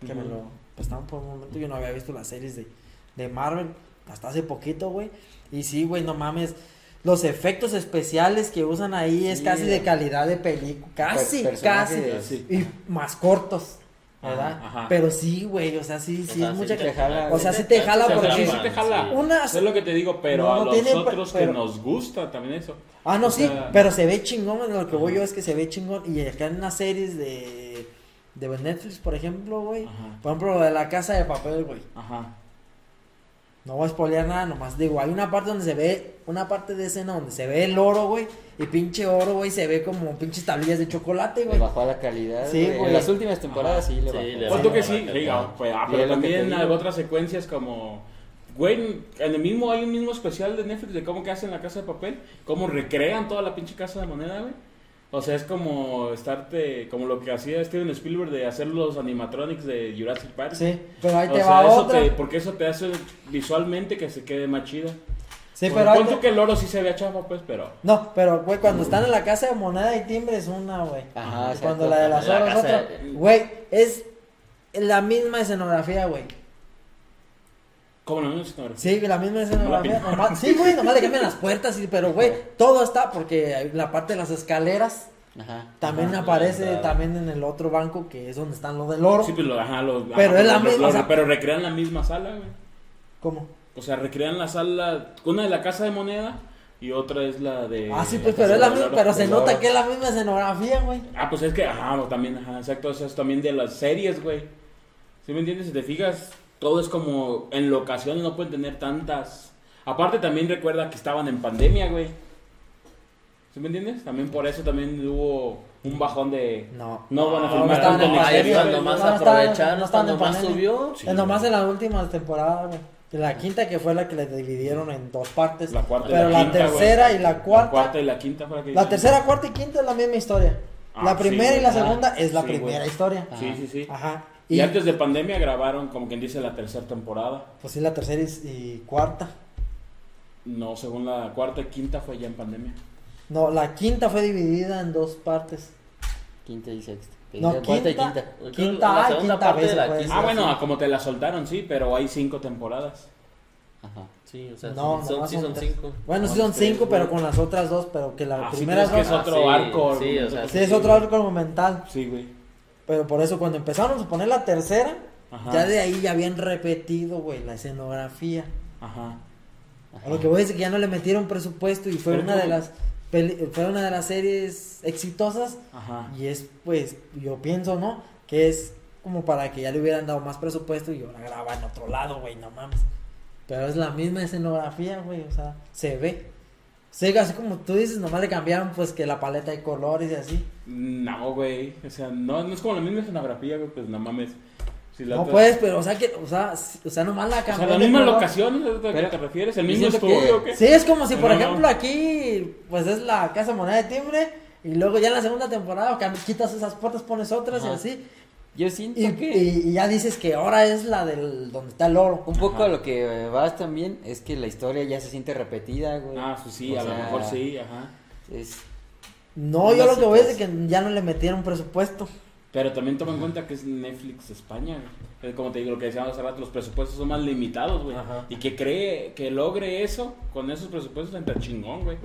que me lo prestaron por un momento, yo no había visto las series de, de Marvel hasta hace poquito, güey. Y sí, güey, no mames. Los efectos especiales que usan ahí es Sí, casi de eh. calidad de película. Casi, casi. Y más cortos, ¿verdad? Ajá, ajá. Pero sí, güey, o sea, sí, O sí, sea, es sí mucha te jala, O sea, sí te jala O sea, porque... sí, sí te jala. Sí. Una- Es lo que te digo, pero No, a los tiene, otros pero- que nos gusta también eso. Ah, no, O sí, sea- pero se ve chingón. Lo que voy yo es que se ve chingón. Y acá en las series de, de Netflix, por ejemplo, güey. Ajá. Por ejemplo, lo de la casa de papel, güey. Ajá. No voy a spoilear nada, nomás digo, hay una parte donde se ve, una parte de escena donde se ve el oro, güey. Y pinche oro, güey, se ve como pinches tablillas de chocolate, Le güey. bajó la calidad. Sí, güey. En las últimas temporadas sí le Sí, bajó. le Pues bajó. que sí, diga, pues, ah, pero también hay otras secuencias como, güey, en el mismo, hay un mismo especial de Netflix de cómo que hacen la casa de papel, cómo recrean toda la pinche casa de moneda, güey. O sea, es como estarte, como lo que hacía Steven Spielberg de hacer los animatronics de Jurassic Park. Sí, pero ahí O te sea, va eso otra. te- porque eso te hace visualmente que se quede más chida. Sí, Porque pero ahí pon tú te- que el oro sí se vea chafa, pues, pero... No, pero, güey, cuando están en la casa de moneda y timbre es una, güey. Ajá, Y cuando exacto. la de las La horas es otra. de- Güey, es la misma escenografía, güey. ¿Cómo no? No, no, Sí, la misma escenografía. nomás- sí, güey, nomás le cambian las puertas, sí, pero, güey, todo está porque la parte de las escaleras Ajá. también Ajá, aparece la también en el otro banco que es donde están los del oro. Sí, pues lo, ajá, lo- Pero ajá, es la lo- misma, lo- o sea- pero recrean la misma sala, güey. ¿Cómo? O sea, recrean la sala, una de la casa de moneda y otra es la de... ah, sí, la pues, pero es la misma, pero se nota que es la misma escenografía, güey. Ah, pues es que, ajá, también, ajá, exacto, eso es también de las series, güey. ¿Sí me entiendes? Si te fijas, todo es como en locaciones, no pueden tener tantas... Aparte también recuerda que estaban en pandemia, güey. ¿Sí me entiendes? También por eso también hubo un bajón de... No. No van a No, filmar serio, cuando más No, no estaban- aprovecharon, no cuando más pandemia. subió. Sí. Nomás en las últimas temporadas, güey. La quinta que fue la que le dividieron en dos partes. La cuarta y pero la la, quinta, tercera güey. y la cuarta. La cuarta y la quinta fue la que La tercera, cuarta y quinta es la misma historia. Ah, la sí, primera y la Ajá. segunda es la Sí, primera güey. historia. Sí, sí, sí. Ajá. Y, Y, antes de pandemia grabaron, como quien dice, la tercera temporada. pues sí, la tercera y, y cuarta. No, según la cuarta y quinta fue ya en pandemia. No, la quinta fue dividida en dos partes. Quinta y sexta. No, Cuarta y quinta. quinta. Quinta la segunda quinta parte de la quinta. Ah, Sí, bueno, sí. a como te la soltaron, sí, pero hay cinco temporadas. Ajá. Sí, o sea, No, son, sí cinco. Bueno, sí son cinco, pero con las otras dos, pero que la Ah, sí, primera pero es que es otro sí, arco. sí, o sea, Sí, es otro arco argumental. Sí, güey. Pero por eso cuando empezaron a poner la tercera, Ajá. ya de ahí ya habían repetido, güey, la escenografía. Ajá. A lo que voy a decir que ya no le metieron presupuesto y fue Pero una de las fue una de las series exitosas Ajá. y es pues yo pienso, ¿no? Que es como para que ya le hubieran dado más presupuesto y ahora graba en otro lado, güey, no mames. Pero es la misma escenografía, güey, o sea, se ve. Sí, así como tú dices, nomás le cambiaron pues que la paleta de colores y así. No, güey. O sea, no, no es como la misma escenografía, güey. Pues no mames. Si la No otra- puedes, pero o sea que, o sea, o sea, nomás la O sea, la misma color. locación, ¿es a lo que te refieres? ¿El mismo que- estudio o qué? Sí, es como si, por No, no. ejemplo, aquí, pues es la Casa Moneda de Timbre, y luego ya en la segunda temporada quitas esas puertas, pones otras y así. Yo siento Y, que y- y ya dices que ahora es la del donde está el oro. un poco Ajá. a lo que vas también es que la historia ya se siente repetida, güey. Ah, pues sí, O a lo mejor sí, ajá. Es, No, yo lo que voy es de que ya no le metieron presupuesto. Pero también toma en cuenta que es Netflix España, güey. Es Como te digo, lo que decíamos hace rato, los presupuestos son más limitados, güey. Ajá. Y que cree, que logre eso con esos presupuestos está chingón, güey.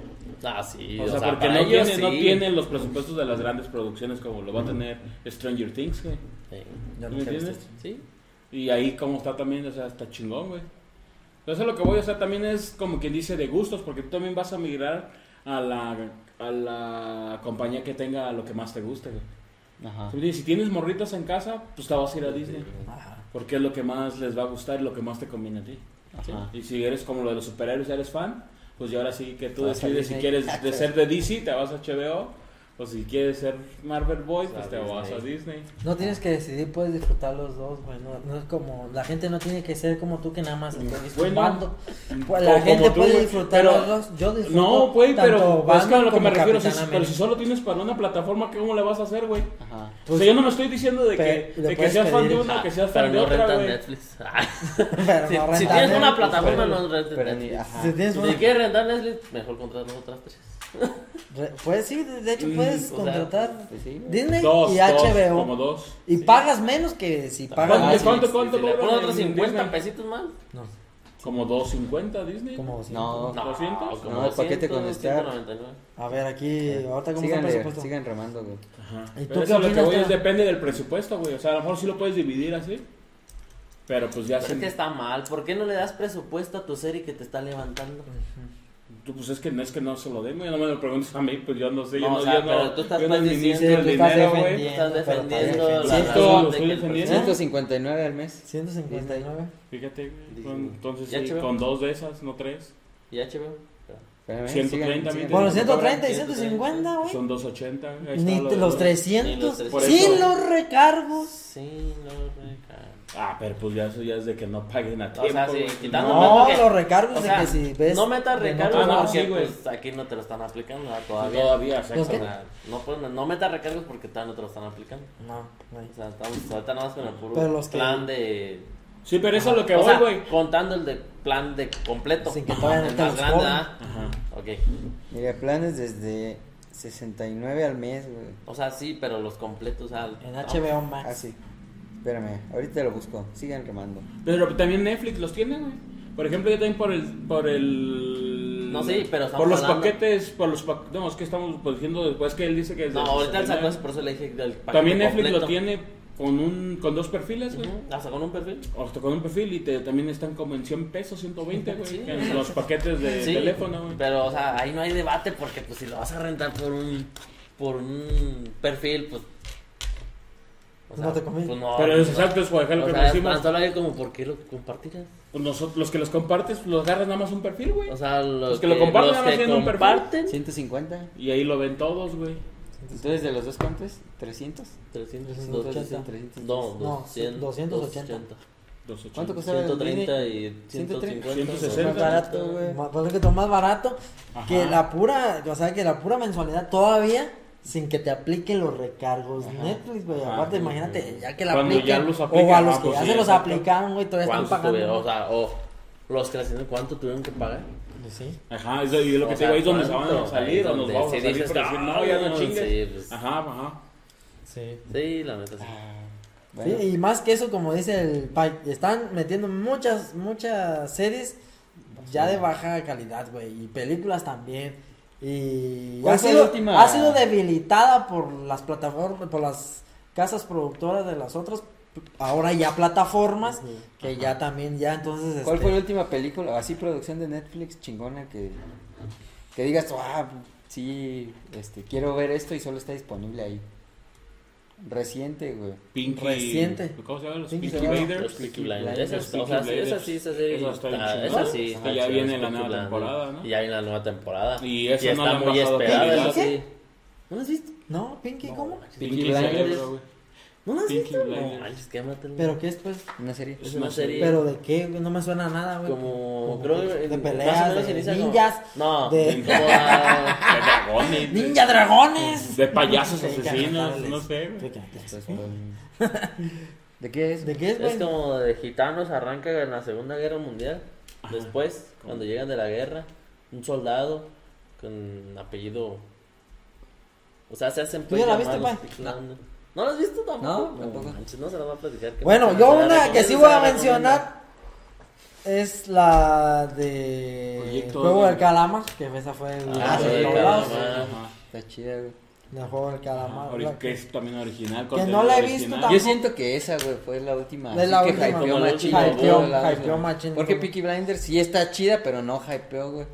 Ah, sí. O sea, porque no tiene, no los presupuestos de las grandes producciones como lo va a tener Stranger Things, güey. Sí. Yo ¿Me entiendes? Sí. Y ahí como está también, o sea, está chingón, güey. Entonces lo que voy a hacer también es como quien dice de gustos, porque tú también vas a migrar a la, a la compañía que tenga lo que más te guste, güey. Ajá. Si tienes morritas en casa, pues te vas a ir a Disney. Ajá. Porque es lo que más les va a gustar y lo que más te conviene a ti. Ajá. Y si eres como lo de los superhéroes, eres fan, pues ya ahora sí que tú decides si quieres de ser de DC, te vas a HBO. O si quieres ser Marvel Boy, pues te vas a Disney. No tienes que decidir, puedes disfrutar los dos, güey. No, no es como, la gente no tiene que ser como tú que nada más Bueno, disfrutando. Pues o la gente tú, puede disfrutar pero- los dos. Yo disfruto. No, güey, pero tanto es que a lo que me refiero, si, pero si solo tienes para una plataforma, ¿cómo le vas a hacer, güey? Ajá. o Pues- sea, yo no me estoy diciendo de que, de que puedes seas fan de una o que seas fan de no otra, rentas. Netflix. Pero si, no si renta tienes una Netflix, plataforma, no ni, Netflix. Si Si quieres rentar Netflix, mejor contratar otras tres. Re- Pues sí, de hecho Mm, puedes contratar Pues sí. Disney Dos, y dos, HBO. como dos. Y pagas menos que si pagas ¿Cuánto, Ah, Netflix. cuánto, cuánto si le cobran otros en 50 Disney? pesitos más. No, Como 250 Disney. como si- No, No, 200? como No, el paquete con 200, Star. 199. A ver, aquí, ahorita cómo está el presupuesto. sigan remando, güey. Ajá. ¿Y tú Pero qué eso lo que voy es depende del presupuesto, güey. O sea, a lo mejor sí lo puedes dividir así. Pero pues ya se... es que está mal. ¿Por qué no le das presupuesto a tu serie que te está levantando? Tú, Pues es que no es que no se lo den, güey. No me lo preguntes a mí, pues yo no sé. Yo No, no, o sea, yo no, pero tú estás yo no administro diciendo- el tú estás dinero, güey. defendiendo. Estás defendiendo está la defendiendo. razón Lo de estoy que el defendiendo. presidente- 159 al mes. 159. Fíjate, güey. Entonces ¿Ya sí, con dos de esas, no tres. ¿Y HBO? Espérame, 130 sigan- mil. Bueno, Bueno, 130 y 130, 150, güey. Son 280. ahí está Ni los dos. 300. Ni los Por Sin los recargos. No. Ah, pero pues ya eso ya es de que no paguen a O tiempo. sea, sí, quitando- No, los recargos O sea, que si ves. no metas recargos Ah, no, porque sí, pues, aquí no te lo están aplicando todavía. O no, pueden- no metas recargos porque todavía no te lo están aplicando. No, güey. O sea, estamos ahorita nada más con el puro Pero los que- plan de... Sí, pero eso es lo que o voy, güey. contando el de plan de completo. Sin que no El más grande. ¿ah? Ajá. Ok. Mira, planes desde 69 al mes, güey. O sea, sí, pero los completos, o sea... En no. HBO Max. Ah, sí. Espérame, ahorita lo busco. Sigan remando. Pero también Netflix los tiene, güey. Por ejemplo, yo también por el... Por el No, sí, pero estamos Por los hablando- paquetes, por los paquetes... No, es que estamos diciendo después que él dice que... es No, ahorita él sacó 69. eso, por eso le dije del paquete También Netflix completo. lo tiene con un con dos perfiles, güey. Hasta con un perfil. O hasta con un perfil y te, también están como en 100 pesos, 120, güey. Sí. en los paquetes de Sí, teléfono, güey. Pero, o sea, ahí no hay debate porque, pues, si lo vas a rentar por un, por un perfil, pues. O No te conviene. Pues no, Pero pues, es exacto, es O lo que sea, decimos. solo hay como, ¿por qué lo compartirás? Pues nosotros, los que los compartes, los agarras nada más un perfil, güey. O sea, los, Los que lo comparten los nada más que tienen un perfil. comparten. 150. Y ahí lo ven todos, güey. Entonces, de los dos cuántos? 300. 300, 380. 300. No, No, 200, 280. 280. ¿Cuánto costaba el 130 Disney? y 130. 150. 160. Más barato, güey. Más, pues es que más barato Ajá. que la pura, o sea, que la pura mensualidad todavía sin que te apliquen los recargos Ajá. Netflix, güey. Ajá. Aparte, imagínate, ya que la Cuando apliquen ya los o aplican, a los ah, que pues ya sí, se los exacto. aplicaron, güey, todavía están ¿Cuánto pagando. tuvieron? O sea, o los que recién, ¿cuánto tuvieron que pagar? Pues sí. Ajá, eso, y lo que O te digo ahí es donde se van a salir o nos donde vamos a sí salir por decir, "Ah, no, ya no no, chingues. sí, pues". Ajá, ajá. Sí. Sí, la neta sí. Ah, Sí, bueno. y más que eso, como dice el Pai, están metiendo muchas, muchas series ya de baja calidad, güey. Y películas también. Y ¿Cuál ha sido, última? ha sido debilitada por las plataformas, por las casas productoras de las otras. Ahora ya plataformas, que ya también, ya entonces. ¿Cuál este, fue la última película, así producción de Netflix chingona que, que digas, ah, sí, este, quiero ver esto y solo está disponible ahí? Reciente, güey. Pinky. Reciente. ¿Cómo se? Los Pinky Pinky. Blinders. Los Blinders. Esa, Peaky o sea, sí, Blinders. esa sí, esa serie. Esa está bien está- chingona. Esa sí. Que está ya chida, viene los la nueva Blinders. temporada, ¿no? Y ya viene la nueva temporada. Y eso Y no está muy esperada. sí. ¿No la has visto? No, Pinky, ¿cómo? Pinky Blinders. ¿No la has Pinky visto? No manches, quématelo. ¿Pero qué es, pues? Una serie. Es una serie. ¿Pero de qué? güey? No me suena a nada, güey. Como, creo de- que de peleas, de ninjas, No, de- dragones. de- ¡Ninja Dragones! De payasos asesinos, no sé, güey. Pues, pues, ¿De qué es? ¿De qué es, Es como de gitanos arranca en la Segunda Guerra Mundial. Ajá. Después, cuando llegan de la guerra, un soldado con apellido. O sea, se hacen ¿Tú ya la viste, Pictland. ¿No la has visto tampoco? No, tampoco. manches, no se la va a platicar. que Bueno, yo una que sí voy a mencionar es la de Proyecto Juego de- del Calamar, que esa fue el Ah, de sí. Está chida, güey. El Juego del Calamar. La Que es también original. Que no la he original. visto Yo tampoco. siento que esa, güey, fue la última. Es la que última. hypeó Como la machín Hypeó, hypeó machín. Porque Peaky Blinders sí está chida, pero no hypeó, güey.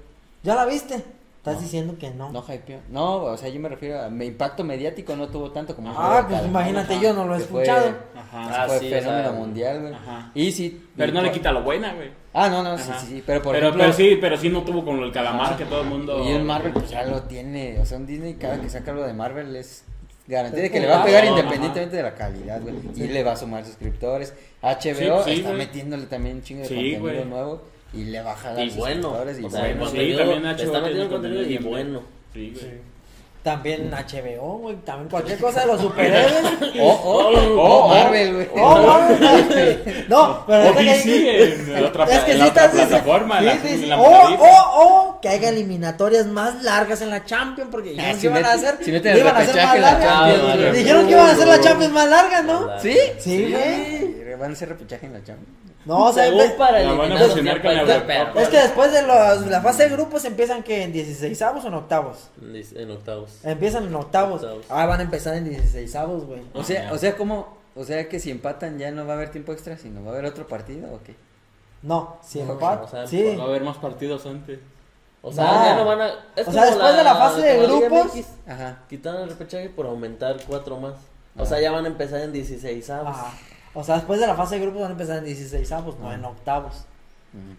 ¿Ya la viste? Estás No. diciendo que no. No hypeó. No, o sea, yo me refiero a mi impacto mediático no tuvo tanto como Ah, pues imagínate, ajá. yo no lo he fue- escuchado. Ajá. Ah, fue sí, o fenómeno sea, mundial, güey. Ajá. Y sí. Pero no le quita lo buena, güey. Ah, no, no, sí, Ajá. sí, sí. Pero por pero, ejemplo. pero sí, pero sí no tuvo con el calamar que todo el mundo. Y en Marvel, pues ya lo tiene. O sea, un Disney, cada que saca algo de Marvel es garantía de que le va a pegar independientemente de la calidad, güey. Y le va a sumar suscriptores. HBO Sí, sí, está güey. metiéndole también un chingo de Sí, contenido güey. nuevo. Y le va a jalar Y bueno. suscriptores. Y o sea, bueno, bueno, sí, contenido- también HBO está metiendo contenido contenido y bien bueno. Sí, güey. También HBO, güey. También cualquier cosa de los superhéroes. O, o, Oh, o oh. Marvel, güey. Oh, Marvel. no, pero O que- DC en otra, es que en sí la está otra plataforma. sí, la- sí, sí. en la O, moradita. o, o que haya eliminatorias más largas en la Champions porque dijeron Ah, que iban a hacer, si meten el iban a hacer repechaje más largas. Dijeron que iban a hacer la Champions más larga, ¿no? ¿Sí? Sí, güey. Van a hacer repechaje en la Champions. No, o sea, Según para La van a fusionar con la Eurocopa. es que después de los- la fase de grupos empiezan que en 16 avos o en octavos. En octavos. Empiezan en octavos. Octavos. Ah, van a empezar en 16 avos, güey. O sea, o sea, ¿cómo? O sea, que si empatan ya no va a haber tiempo extra, sino va a haber otro partido o qué? No, si No, empat- o sea, sí. Va a haber más partidos antes. O sea, No. ya no van a. es O sea, como después de la fase de como la Liga grupos- MX, Ajá. Quitaron el repechaje por aumentar cuatro más. O Ah. sea, ya van a empezar en 16 avos. Ajá. O sea, después de la fase de grupos van a empezar en 16 avos, no Ah. en octavos. Ujú.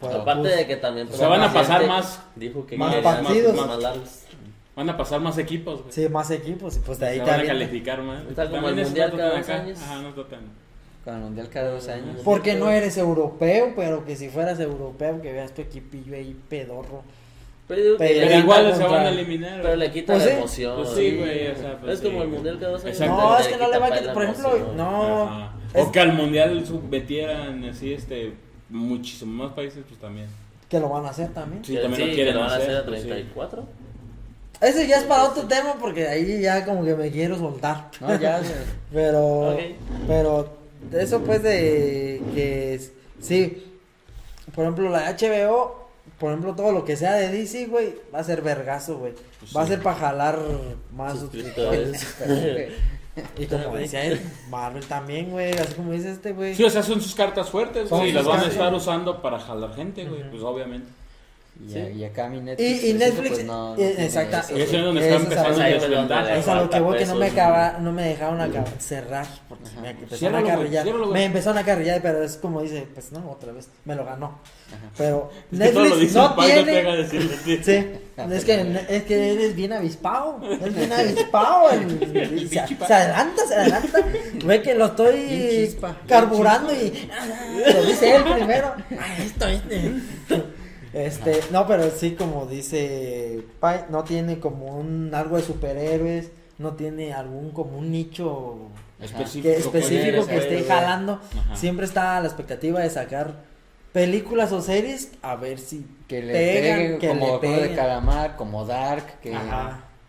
Pues, Aparte pues, de que también. O pues, sea, van a pasar más. Dijo que Más partidos. Más, más largos. Van a pasar más equipos, güey. Sí, más equipos y pues de ahí Se te van a calificar más. Está como el mundial no cada dos años. Ajá, no tocan. Con el mundial cada dos años. Porque no eres europeo, pero que si fueras europeo, que veas tu equipillo ahí pedorro. Pero, que igual se van a eliminar. Pero le quita Pues la sí. emoción. Pues sí, güey, o sea, pues es como el mundial cada dos años. Exacto. No, es que no le va a quitar. Por ejemplo, emoción. no. Ajá. es- O que al mundial submetieran así, este. Muchísimos más países, pues también. Que lo van a hacer también. Sí, Que también sí, lo quieren que lo van a hacer a pues sí. 34. Ese ya es para otro tema porque ahí ya como que me quiero soltar. No, ya, güey. Pero, pero eso pues de que sí, por ejemplo la HBO, por ejemplo todo lo que sea de DC, güey, va a ser vergazo, güey. Pues va a ser para jalar más suscriptores. Y como decía él, Marvel también, güey, así como dice este, güey. Sí, o sea, son sus cartas fuertes, güey. Y las van a estar usando para jalar gente, güey. Pues obviamente. Y, Sí. y acá mi Netflix. Y, Netflix, pues, no, no eh, exacta, eso. Y eso es donde está es empezando donde- desventaja. Es a lo que voy que no me, pesos, acaba, no me dejaron acabar, cerrar. Porque Ajá. me empezaron a carrillar. Me empezaron a carrillar, pero es como dice, pues no, otra vez, me lo ganó. Ajá. Pero Es Netflix no tiene. a. Sí, es que, es que eres bien avispado. Es bien avispado. el- se, adelanta, se adelanta. Ve que lo estoy chispa, carburando y. Lo dice él primero. Ah, esto, este. Este, no, pero sí, como dice Pai, no tiene como un algo de superhéroes, no tiene algún como un nicho Específico. que, específico que esté jalando. Ajá. Siempre está a la expectativa de sacar películas o series a ver si Que le pegan, pegue que como le de. Calamar, como Dark, que,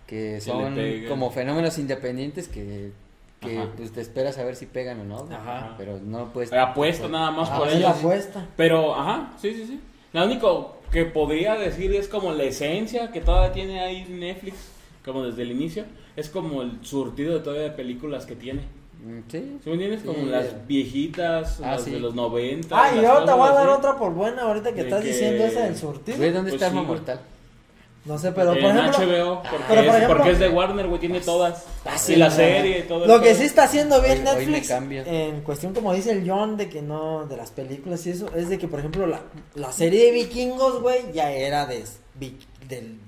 que son como fenómenos independientes que, que Ajá. pues, te esperas a ver si pegan o no. Ajá. Pero no puedes. Apuesta nada más Ah, por ellos. apuesta. Pero, ajá, sí, sí, sí. Lo único que podría decir es como la esencia que todavía tiene ahí Netflix, como desde el inicio, es como el surtido de todavía de películas que tiene. Mm, Sí. ¿Sí me entiendes? Como Sí. las viejitas, Ah, las sí. de los 90. Ah, y yo te voy a dar así. otra por buena ahorita que De estás que- diciendo esa del surtido. ¿dónde Pues está sí, Arma güey. Mortal? No sé, pero por en ejemplo, HBO, porque, pero por es, ejemplo- porque es de Warner, güey, tiene todas. Ah, y la no. serie y todo. Lo que sí está haciendo bien Hoy- Netflix en cuestión como dice el John de que no de las películas y eso es de que por ejemplo la, la serie de vikingos güey ya era de, de,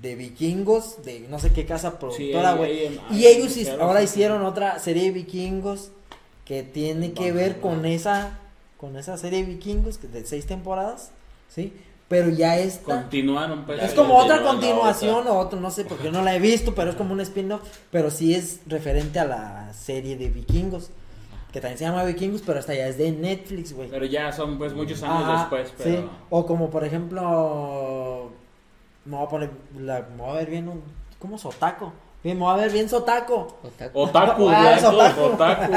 de vikingos de no sé qué casa productora güey y ellos ahora sí. hicieron otra serie de vikingos que tiene que ver con esa con esa serie de vikingos que de seis temporadas sí pero ya está Continuaron, pues. es como otra continuación otra. o otro, no sé, porque no la he visto, pero es como un spin-off, pero sí es referente a la serie de vikingos, que también se llama vikingos, pero hasta ya es de Netflix, güey. Pero ya son, pues, muchos años Ajá, después. sí. Pero... O como, por ejemplo, me voy a poner, la, me voy a ver bien, un, ¿cómo Sotaco? Bien, me voy a ver bien Sotaco. Otaku. Otaku, Ah, es otaku.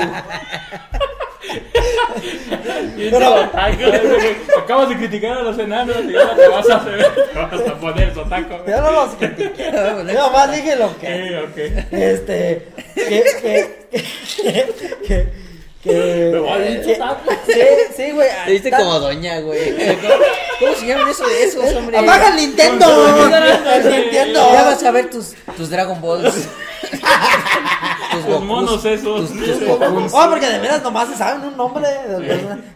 Pero- Acabas de criticar a los enanos y ahora te vas a hacer. Te vas a poner sotaco. Yo no los critiqué, yo nomás dije lo que... Ok, ok. Este, que, que, que, que, que, Me voy a ver que- Sotaku. sí, sí, güey. Te viste ta- como doña, güey. ¿Cómo se llaman eso de esos, hombre? Apaga el Nintendo. El Nintendo. Ya vas a ver tus, tus Dragon Balls. tus Los monos esos. Tus. Oh, porque de veras nomás se saben un nombre.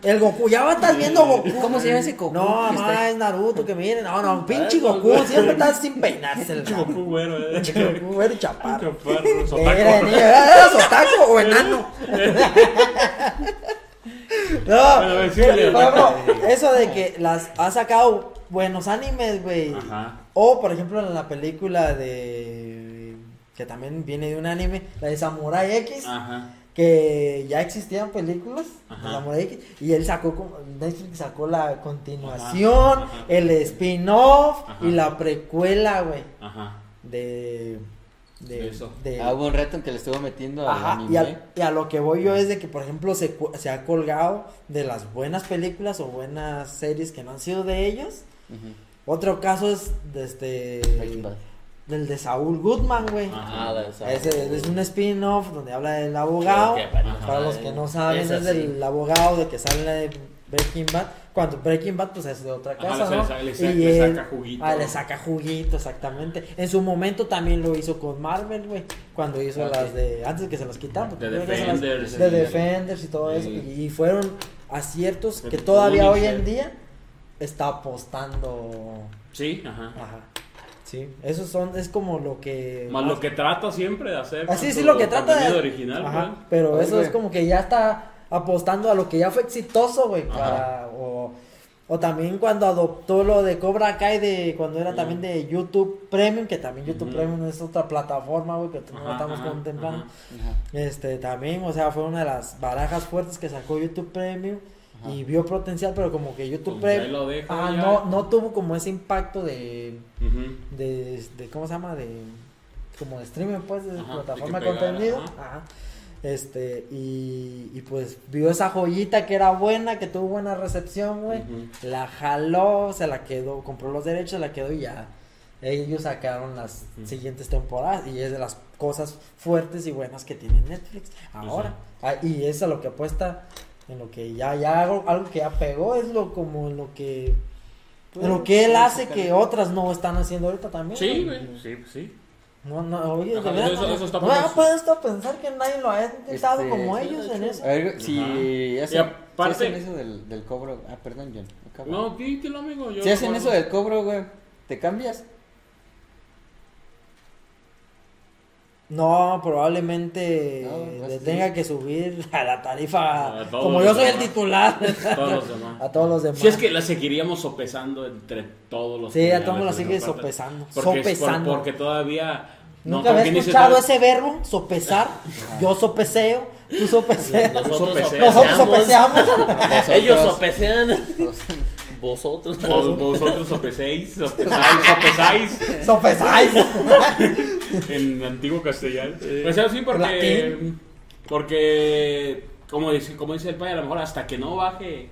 El Goku, ya va a estar viendo Goku. ¿Cómo se llama ese Goku? No, mamá, es Naruto, que miren. No, no, pinche Goku, siempre está sin peinarse el Chico, Goku. güero, eh. Goku era chaparro. Chaparro, Era, sotaco. era sotaco o enano. No, Bueno, eso de que las ha sacado buenos animes, güey. Ajá. O por ejemplo en la película de que también viene de un anime, la de Samurai X, Ajá. que ya existían películas de. Samurai X y él sacó como- Netflix sacó la continuación, Ajá, ajá. el spin-off y la precuela, güey, Ajá. de de, Eso. de- Ah, hubo un reto en que le estuvo metiendo al Ajá, anime. y, a, y a lo que voy yo es de que, por ejemplo, se, se ha colgado de las buenas películas o buenas series que no han sido de ellos. Otro caso es de este, Breaking Bad. Del de Saúl Goodman, güey. Ajá. Ah, de esa. Ese es un spin-off donde habla del abogado. Que, Ajá. Para los que no saben, Esa es del abogado de que sale de Breaking Bad. Cuando Breaking Bad, pues es de otra Ajá, cosa, le ¿no? le sa- Y le él- saca juguito. Ah, le saca juguito, exactamente. En su momento también lo hizo con Marvel, güey. Cuando hizo las de. Antes de que se las quitaran. porque De Defenders, De. Defenders y todo eso. Y, y fueron aciertos que todavía hoy en día está apostando. Sí, ajá. Ajá. Sí, esos son, es como lo que. Más lo que trata siempre de hacer. Así con sí, lo que trata de. original, Ajá, pues. pero Oye, eso es como que ya está apostando a lo que ya fue exitoso, güey. Para. O, o también cuando adoptó lo de Cobra Kai, de cuando era Mm. también de YouTube Premium, que también YouTube. Premium es otra plataforma, güey, que no estamos ajá, contemplando. ajá. Ajá. Este, también, o sea, fue una de las barajas fuertes que sacó YouTube Premium. Ajá. Y vio potencial, pero como que YouTube Pues lo ah, no, no tuvo como ese impacto de, de, de ¿cómo se llama? De como de streaming pues de Ajá, plataforma de pegara, contenido. ajá. Ajá. este y, y pues vio esa joyita que era buena que tuvo buena recepción güey. La jaló se la quedó compró los derechos se la quedó y ya. Ellos sacaron las siguientes temporadas y es de las cosas fuertes y buenas que tiene Netflix ahora. Ah, y eso es a lo que apuesta en lo que ya ya algo, algo que ya pegó es lo como en lo que en lo que él hace que otras no están haciendo ahorita también Sí, ¿no? güey. Sí, pues sí. No, no, oye, Ajá, de verdad, eso- no, eso está no puesto a pensar que nadie lo ha intentado Este, como ellos en eso. A ver, si Ajá. hacen, aparte- si hacen eso del, del cobro. Ah, perdón, John. No, dítelo, amigo. Yo si hacen recuerdo. eso del cobro, güey, ¿te cambias? No, probablemente No, le sí. tenga que subir a la tarifa. A como yo soy el titular. Todos los demás. a todos los demás. Si es que la seguiríamos sopesando entre todos los. Sí, a todos la sigue sopesando. Porque, es por- sopesando. porque todavía. no, Nunca había ¿con quién dices escuchado ese verbo, sopesar. yo sopeseo, tú sopeseas. Nosotros Sopeseo. Nosotros sopesamos. sopeseamos. Ellos sopecean. Vosotros. Vos- Vosotros sopeséis, sopesáis, sopesáis Sopesáis. en antiguo castellano. Pues sí, porque. Latín. Porque. Como dice, como dice el padre, a lo mejor hasta que no baje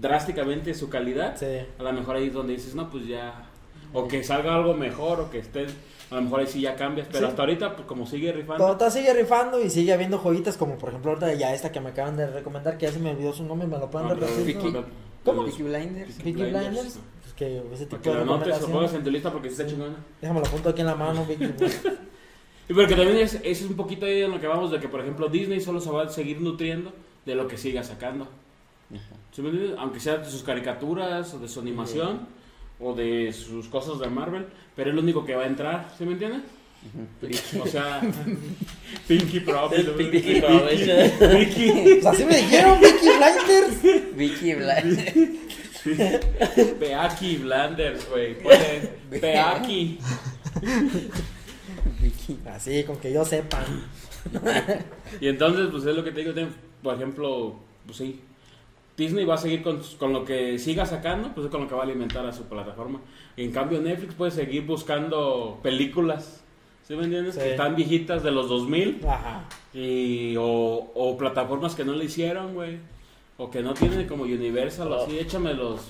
drásticamente su calidad, Sí. a lo mejor ahí es donde dices, no, pues ya, o que salga algo mejor, o que esté, a lo mejor ahí sí ya cambias, pero Sí. hasta ahorita, pues como sigue rifando, sigue rifando y sigue habiendo joyitas como por ejemplo ahorita ya esta que me acaban de recomendar que ya se me olvidó su nombre, me lo pueden Ah, repetir. Vicky. ¿no? ¿Cómo? Peaky Blinders. Peaky Blinders. Que ese tipo que de lo anotes o recomendaciones. pongas en tu lista porque sí está chingona. Déjame lo apunto aquí en la mano, Vicky. Y porque también es, eso es un poquito ahí en lo que vamos de que, por ejemplo, Disney solo se va a seguir nutriendo de lo que siga sacando. ¿Sí me? Aunque sea de sus caricaturas, o de su animación, o de sus cosas de Marvel, pero es lo único que va a entrar, ¿sí me entiendes? O sea, Pinky Promise. Pinky Promise. Pinky. pues así me dijeron, Vicky Blinders. Vicky Blinders. Peaki Blanders, güey. Ponle Peaki. Vicky. Así, con que yo sepa. Y entonces, pues es lo que te digo, por ejemplo, pues sí, Disney va a seguir con, con lo que siga sacando, pues es con lo que va a alimentar a su plataforma. Y en cambio Netflix puede seguir buscando películas, ¿sí me entiendes? Sí. Que están viejitas de los 2000 Ajá. y, o, o plataformas que no le hicieron, güey. O que no tienen como Universal, o así, échamelos.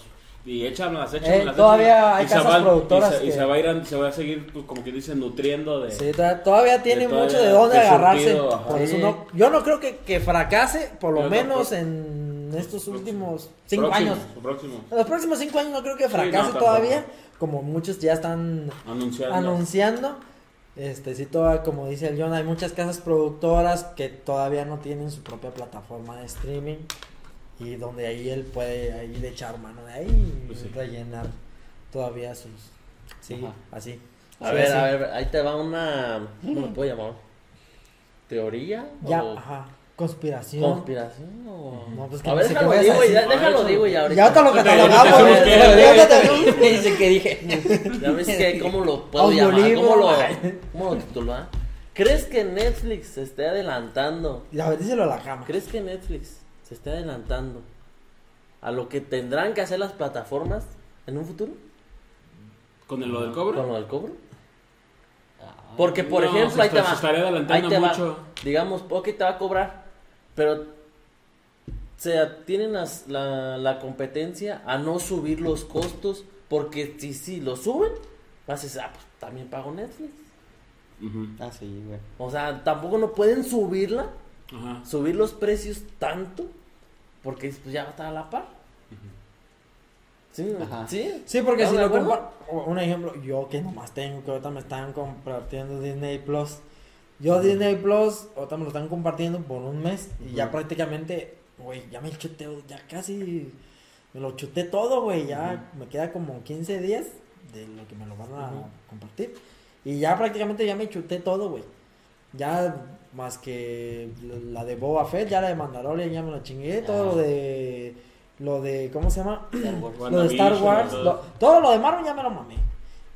Y échamelas, échamelas. Eh, todavía échamelas, hay y se casas va- y productoras se- Y, que- se va a ir, a- se va a seguir, pues, como que dicen, nutriendo de... Sí, to- todavía tiene mucho de dónde de agarrarse. surtido, ajá. por eso Sí. no, yo no creo que, que fracase, por lo Yo menos en estos Próximo. últimos cinco Próximo, años. Próximo. En los próximos cinco años no creo que no, fracase tampoco. todavía, como muchos ya están Anunciando. anunciando. Este, sí, toda, como dice el John, hay muchas casas productoras que todavía no tienen su propia plataforma de streaming y donde ahí él puede ahí de echar mano de ahí Pues sí. rellenar todavía sus sí, Ajá. así. A Sí, ver, sí. a ver, ahí te va una. ¿Cómo le puedo llamar? ¿Teoría? Ya, ¿O ajá, conspiración. ¿Conspiración? O... No, pues que a no ver, sé qué déjalo digo, ya, déjalo digo Ya ahorita. lo catalogamos. ya güey. sé Ya te- ¿Qué dice que dije? Ya ves que cómo lo puedo llamar, cómo lo, cómo lo titulo, ah? ¿Crees que Netflix se esté adelantando? Y a ver, díselo a la cama. ¿Crees que Netflix se esté adelantando a lo que tendrán que hacer las plataformas en un futuro? ¿Con el, lo del cobro? ¿Con lo del cobro? Porque, por No, ejemplo, se ahí te está- va. ahí te mucho. va. Digamos, ok, te va a cobrar, pero se tienen las- la, la competencia a no subir los costos, porque si, si lo suben, vas a decir, ah, pues también pago Netflix. Ah, sí, güey. O sea, tampoco no pueden subirla, Ajá. subir los precios tanto, porque pues, ya va a estar a la par. Sí, Ajá. sí. Sí, porque si ¿Estamos lo comparo, un ejemplo, yo que nomás tengo, que ahorita me están compartiendo Disney Plus. Yo Disney Plus, ahorita me lo están compartiendo por un mes y ya prácticamente, güey, ya me chuté, ya casi me lo chuté todo, güey, ya me queda como 15 días de lo que me lo van a compartir. Y ya prácticamente ya me chuté todo, güey. Ya más que la de Boba Fett, ya la de Mandalorian ya me la chingué, todo lo de lo de ¿cómo se llama? Lo de Star Wars, todo. lo- todo lo de Marvel ya me lo mamé.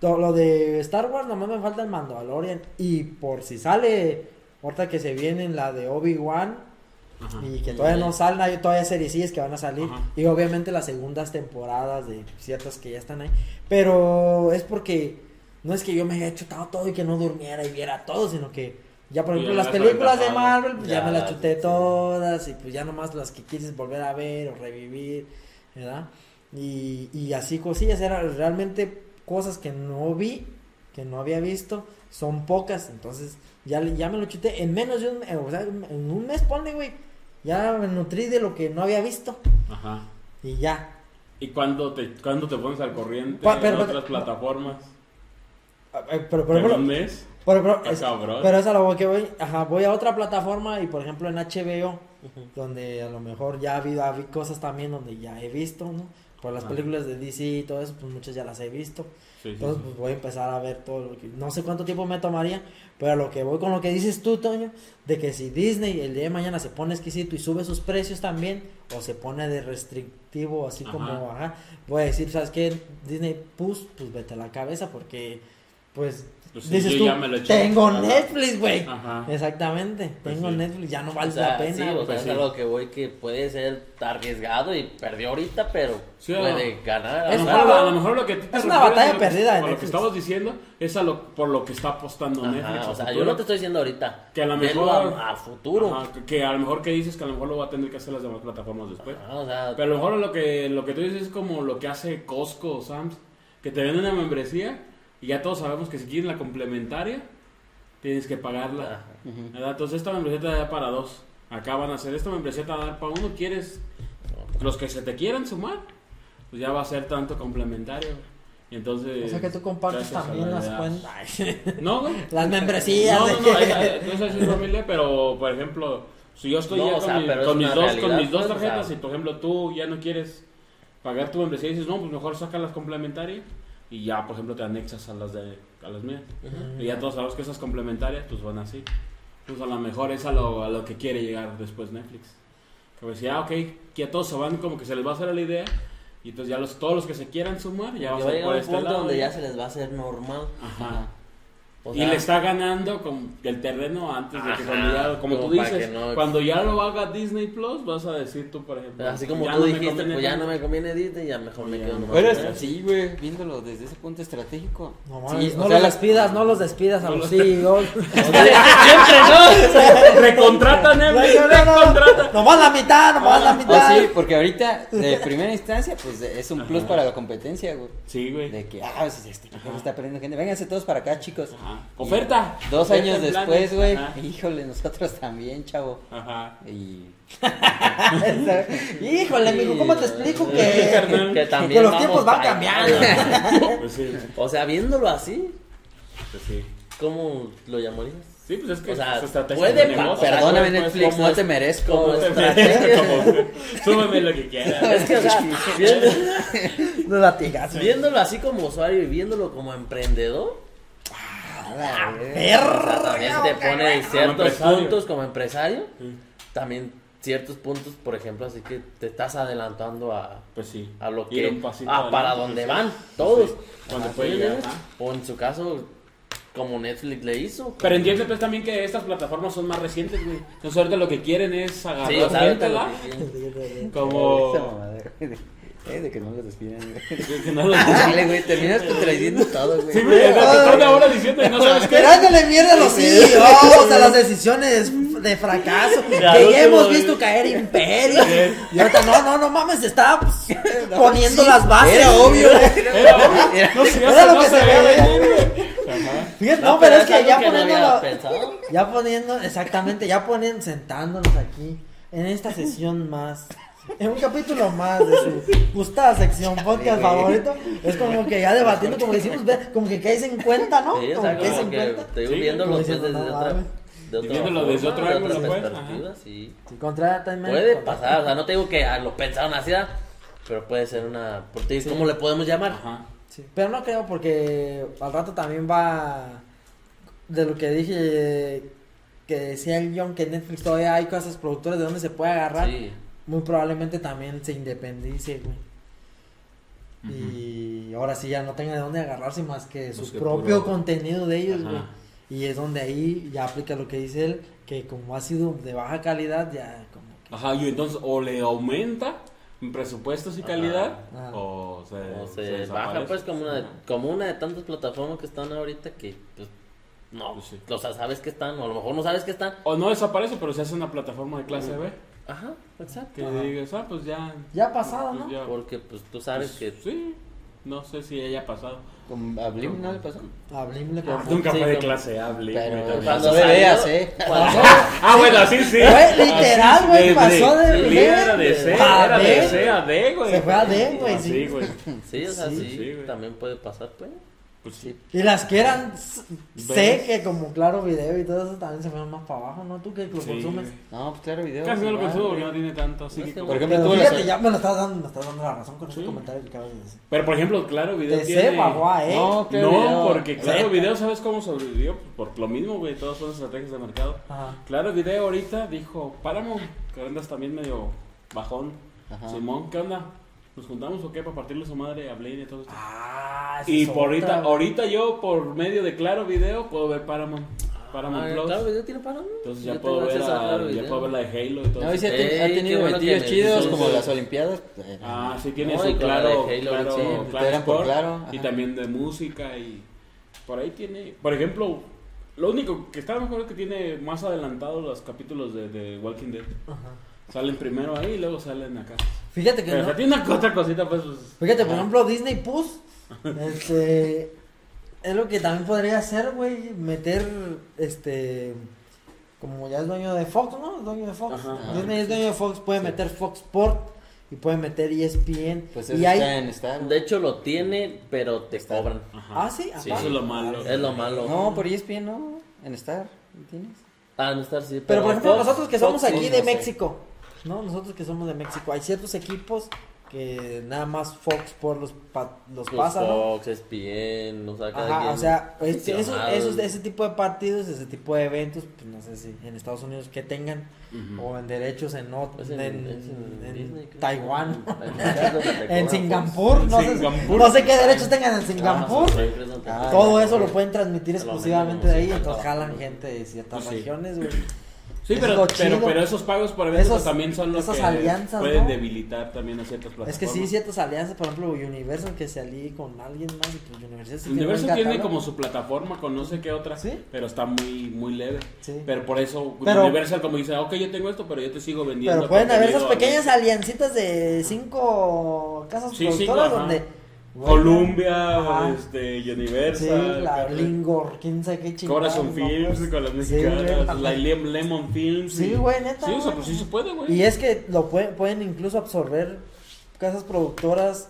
Todo lo de Star Wars nomás me falta el Mandalorian. Y por si sale, ahorita que se viene la de Obi-Wan Ajá. y que todavía no salen, hay todavía series que van a salir. Ajá. Y obviamente las segundas temporadas de ciertas que ya están ahí. Pero es porque no es que yo me haya chutado todo y que no durmiera y viera todo, sino que ya por ejemplo las las películas de. Marvel, pues ya, Ya me las chuté sí. todas y pues ya nomás las que quieres volver a ver o revivir, ¿verdad? Y, y así cosillas, eran realmente cosas que no vi, que no había visto, son pocas, entonces ya, ya me lo chuté en menos de un, eh, o sea, en un mes, ponle, güey, ya me nutrí de lo que no había visto Ajá. y ya. ¿Y cuándo te, cuándo te pones al corriente en pero- otras plataformas? Eh, Pero, por ¿En ejemplo, un mes? Pero, pero, es- pero es a lo que voy, ajá, voy a otra plataforma y por ejemplo en HBO, donde a lo mejor ya ha habido, ha habido cosas también donde ya he visto, ¿no? Por las Ah. películas de DC y todo eso, pues muchas ya las he visto. Sí, sí, Entonces, sí. pues voy a empezar a ver todo lo que... No sé cuánto tiempo me tomaría, pero a lo que voy con lo que dices tú, Toño, de que si Disney el día de mañana se pone exquisito y sube sus precios también, o se pone de restrictivo, así Ajá. como, ajá, voy a decir, ¿sabes qué? Disney Plus, pues vete a la cabeza, porque pues, Pues sí, dices yo tú, ya me lo eché. tengo. Netflix, güey. Ajá. Exactamente, Pues tengo sí. Netflix, ya no O vale sea, la pena. sí, o güey. sea, Pues es sí. algo que voy que puede ser arriesgado y perdió ahorita, pero Sí, o puede no. ganar. A lo, Es mejor, una- a lo mejor lo que te es una batalla a lo que- perdida de a lo que estabas diciendo es a lo, por lo que está apostando Ajá, Netflix. a o sea, futuro. yo no te estoy diciendo ahorita. Que a lo mejor- a, a futuro. Ajá, que, que a lo mejor que dices que a lo mejor lo va a tener que hacer las demás plataformas después. Ajá, o sea, Pero a lo mejor lo que, lo que tú dices es como lo que hace Costco o Sam's, que te venden una membresía y ya todos sabemos que si quieren la complementaria, tienes que pagarla. Entonces esta membresía te da para dos. Acá van a hacer esta membresía te va a dar para uno. ¿Quieres? Los que se te quieran sumar, pues ya va a ser tanto complementario. Entonces... O sea que tú compartes también la las cuentas. No, güey. Las membresías. No, no, no, si es familia, pero por ejemplo, si yo estoy No, ya o con, sea, mi- pero es con mis dos, con mis dos pues, o tarjetas sea. y por ejemplo tú ya no quieres pagar tu membresía y dices, no, pues mejor saca las complementarias y ya, por ejemplo, te anexas a las de a las mías. Ujú. Y ya todos sabemos que esas complementarias pues van así. Pues a lo mejor es a lo, a lo que quiere llegar después Netflix. Que decía, ah, ok, que ya todos se van como que se les va a hacer la idea y entonces ya los, todos los que se quieran sumar ya va a ser por este punto lado. donde ya. ya se les va a hacer normal. Ajá. O y sea, le está ganando con el terreno antes de que Ajá, cuando ya, como como tú dices, no- cuando ya lo haga Disney Plus, vas a decir tú, por ejemplo. así como ya tú no me dijiste, conviene pues ya no me conviene Disney, ya mejor me quedo no. nomás Pero con es Netflix. así, güey, viéndolo desde ese punto estratégico. No Sí, mames, o no sea, los las- despidas, no los despidas a No los CEOs. Recontrata Netflix, No, no, no, recontrata. Nomás la mitad, nomás la Oh, mitad. sí, porque ahorita, de primera instancia, pues es un plus para la competencia, güey. Sí, güey. De que, ah, pues este está perdiendo gente. Vénganse todos para acá, chicos. Ajá. Oferta. Dos años después, güey. Híjole, nosotros también, chavo. Ajá. Y. Híjole, amigo, ¿cómo te explico que. Que también que los tiempos van cambiando? Pues sí, O sea, viéndolo así, pues sí. ¿cómo lo llamarías? Sí, pues es que O sea, es estrategia puede de negocio. Perdóname, Netflix, no te merezco. como estrategia. como- Súbeme lo que quieras. Es que, o sea, No latigas. viéndolo así como usuario y viéndolo como emprendedor, A la verga. o sea, también te pone ciertos puntos como empresario, Sí, también ciertos puntos, por ejemplo, así que te estás adelantando a, Pues sí. a lo que un pasito a para adelante, donde sí. van todos. Sí, Cuando puede ¿sí llegar. O en su caso, como Netflix le hizo. Pero entiende pues también que estas plataformas son más recientes, güey. Entonces ahorita lo que quieren es agarrar Sí, o sea, ahorita gente. Como... De- eh, de que no los despidan, güey. que no lo- Dale, güey, terminas contradiciendo todo, güey. Sí, güey, te están ahora diciendo y no sabes qué. Tirándole mierda a los CEOs, a las decisiones de fracaso. Que ya hemos visto caer imperios. Y ahorita, no, no, no mames, está pues, poniendo las bases. Era obvio, güey. Era se- lo no que se. Fíjate, pero es que ya. Ya poniendo, exactamente, ya poniendo, sentándonos aquí en esta sesión más, en un capítulo más de su gustada sección podcast favorito, es como que ya debatiendo, como decimos, como que caes en cuenta, ¿no? Sí, o Como sea, que caes como en cuenta. digo Sí, viéndolo como pues, desde no otra, de otra Viéndolo desde otro ángulo, pues, sí. Sí. Puede contra- pasar, o sea, no te digo que lo pensaron así, pero puede ser una, ti, ¿cómo le podemos llamar? Ajá. Sí, pero no creo porque al rato también va de lo que dije que decía el John que Netflix todavía hay cosas productoras de donde se puede agarrar. Sí, Muy probablemente también se independice, güey. Y ahora sí ya no tenga de dónde agarrarse más que su que propio puro- contenido de ellos, Ajá. güey. Y es donde ahí ya aplica lo que dice él, que como ha sido de baja calidad, ya como que... Ajá, y entonces o le aumenta en presupuestos y calidad Ajá. o se, o se, se baja pues como una, de, como una de tantas plataformas que están ahorita que, pues, no, Pues sí. o sea, sabes que están, o a lo mejor no sabes que están. O no desaparece, pero se hace una plataforma de clase B. Ajá, exacto. Que Ajá. digas, ah, pues ya. Ya ha pasado, pues ¿no? ya, Porque, pues, tú sabes pues, que... Sí, no sé si haya pasado. Con a Blim no le pasó. A Blim le Ah, pasó. Nunca Sí, fue de clase A, Blim, Pero güey, cuando a C. cuando- Ah, bueno, sí, sí. Fue literal, Así, güey, pasó de Blim B era de C, a era D. de C a D, güey. Se fue a D, güey, Así, sí. güey. Sí, o sea, Sí, sí, sí, güey. también puede pasar, pues. Pues sí. Y las que eran sé que como claro video y todo eso también se fueron más para abajo, ¿no? Tú que lo Sí, consumes. güey. No, pues claro, video. Casi no lo consumo porque no tiene tanto. así que Por ejemplo, Pero fíjate, ya me lo estás dando, me estás dando la razón con ese Sí. comentario que acabas de decir. Pero por ejemplo, Claro Video De tiene... C bajó a E. No, Claro no, Video. porque Claro Z. Video, ¿sabes cómo sobrevivió? Por lo mismo, güey, todas son estrategias de mercado. Ajá. Claro Video ahorita dijo, Paramount, que andas también medio bajón. Ajá. Simón, ¿qué onda? ¿Nos juntamos o qué? Para partirle su madre a Blade y todo esto. Ah, esa y es por ahorita, otra, güey. ahorita yo, por medio de Claro Video, puedo ver Paramount. Paramount Ah, Plus. Claro, video tiene Paramount. Entonces ya Yo puedo, ver a ya puedo ver la de Halo y todo No, y sí eso. ha, ten- ha Ey, tenido bueno que eventillos me chidos dices como eso. las Olimpiadas. eh, Ah, sí, tiene No, y su con la claro, Halo, claro, sí, claro eran por Sport, Claro, y también de música y por ahí tiene, por ejemplo, lo único que está mejor es que tiene más adelantado los capítulos de, de Walking Dead. Ajá. Salen primero ahí y luego salen acá. Fíjate que Pero no- tiene una otra cosita pues. pues, Fíjate, por ah, ejemplo, Disney Plus, este, es lo que también podría hacer, güey, meter, este, como ya es dueño de Fox, ¿no? Es dueño de Fox. Ajá. Disney es dueño de Fox, puede meter Fox Sport y puede meter ESPN. Pues eso y hay... está en Star. De hecho, lo tiene, pero te cobran. Ajá. Ah, sí, Sí, aparte. Eso es lo malo. Es lo malo. No, por ESPN no. En Star. ¿Tienes? Ah, no estar sí. Pero por ejemplo, Fox- nosotros que Fox somos sí, aquí no de sé. ¿No? Nosotros que somos de México, hay ciertos equipos que nada más Fox Sport los, pa- los Pues pasa, ¿no? ESPN, o sea, cada Ajá, quien o sea, este, esos- ese tipo de partidos, ese tipo de eventos, pues no sé si en Estados Unidos que tengan, o en derechos en, Disney. Taiwán, en cobran Singapur, no, sé, Singapur. no sé qué derechos tengan en. Singapur. Ah, cobran. Todo eso lo pueden transmitir exclusivamente de ahí, entonces 50 jalan gente de ciertas Pues regiones, güey. Sí, pero, pero, pero esos pagos por eventos Esos- también son los que alianzas, pueden ¿no? debilitar también a ciertas plataformas. Es que sí, ciertas alianzas, por ejemplo, Universal que se alíe con alguien más y pues Universal sí Universal tiene como su plataforma con no sé qué otra, ¿Sí? pero está muy muy leve. Sí. Pero por eso Pero- Universal como dice, ok, yo tengo esto, pero yo te sigo vendiendo. Pero pueden haber esas pequeñas aliancitas de cinco casas Sí, productoras cinco, donde... Columbia, Ajá. este, Sí, Universal, la Cartoon- Lingor, quién sabe qué chingados. Corazon ¿no? Films Pues, con las sí, mexicanas, la Lem- Lemon Films. Sí, güey, neta, Sí, o sea, pues sí se puede, güey. Y es que lo pueden, pueden incluso absorber casas productoras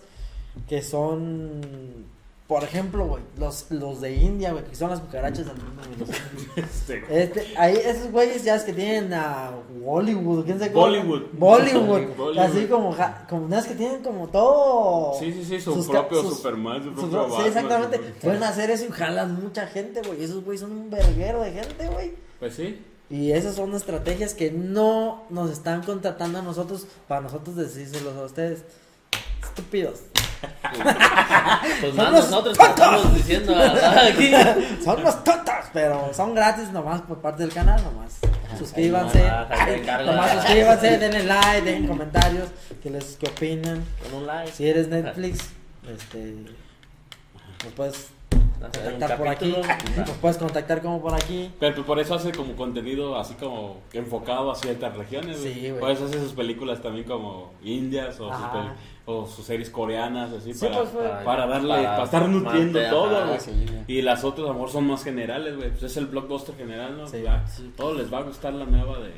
que son... Por ejemplo, güey, los, los de India, güey, que son las cucarachas del mundo, güey, Este. Este, ahí esos güeyes ya es que tienen a Bollywood, quién cómo- Bollywood. Bollywood. Bollywood. Así como, como no es que tienen como todo. Sí, sí, sí, su sus propio sus- Superman, su propio sí, Batman, exactamente. su propio- Pueden hacer eso y jalan mucha gente, güey. Esos güeyes son un verguero de gente, güey. Pues sí. Y esas son estrategias que no nos están contratando a nosotros para nosotros decírselos a ustedes. Estúpidos. Pues Son más los nosotros que estamos diciendo aquí. Son unos tontos, pero son gratis nomás por parte del canal, nomás. Suscríbanse. Encargo. Nomás suscríbanse, denle like, den comentarios, que les qué opinan. Con un like. Si eres Netflix, este nos puedes contactar por aquí, nos puedes contactar como por aquí. Pero pues, por eso hace como contenido así como enfocado a ciertas regiones. Sí, güey. Por eso hace sus películas también como indias o, sus. O sus series coreanas, así Sí, para, pues, fue- para darle, para, para estar nutriendo todo. ajá, sí. Y las otras, a lo mejor, son más generales, güey. Pues es el blockbuster general, ¿no? Sí. Ya, Todo les va a gustar la nueva de,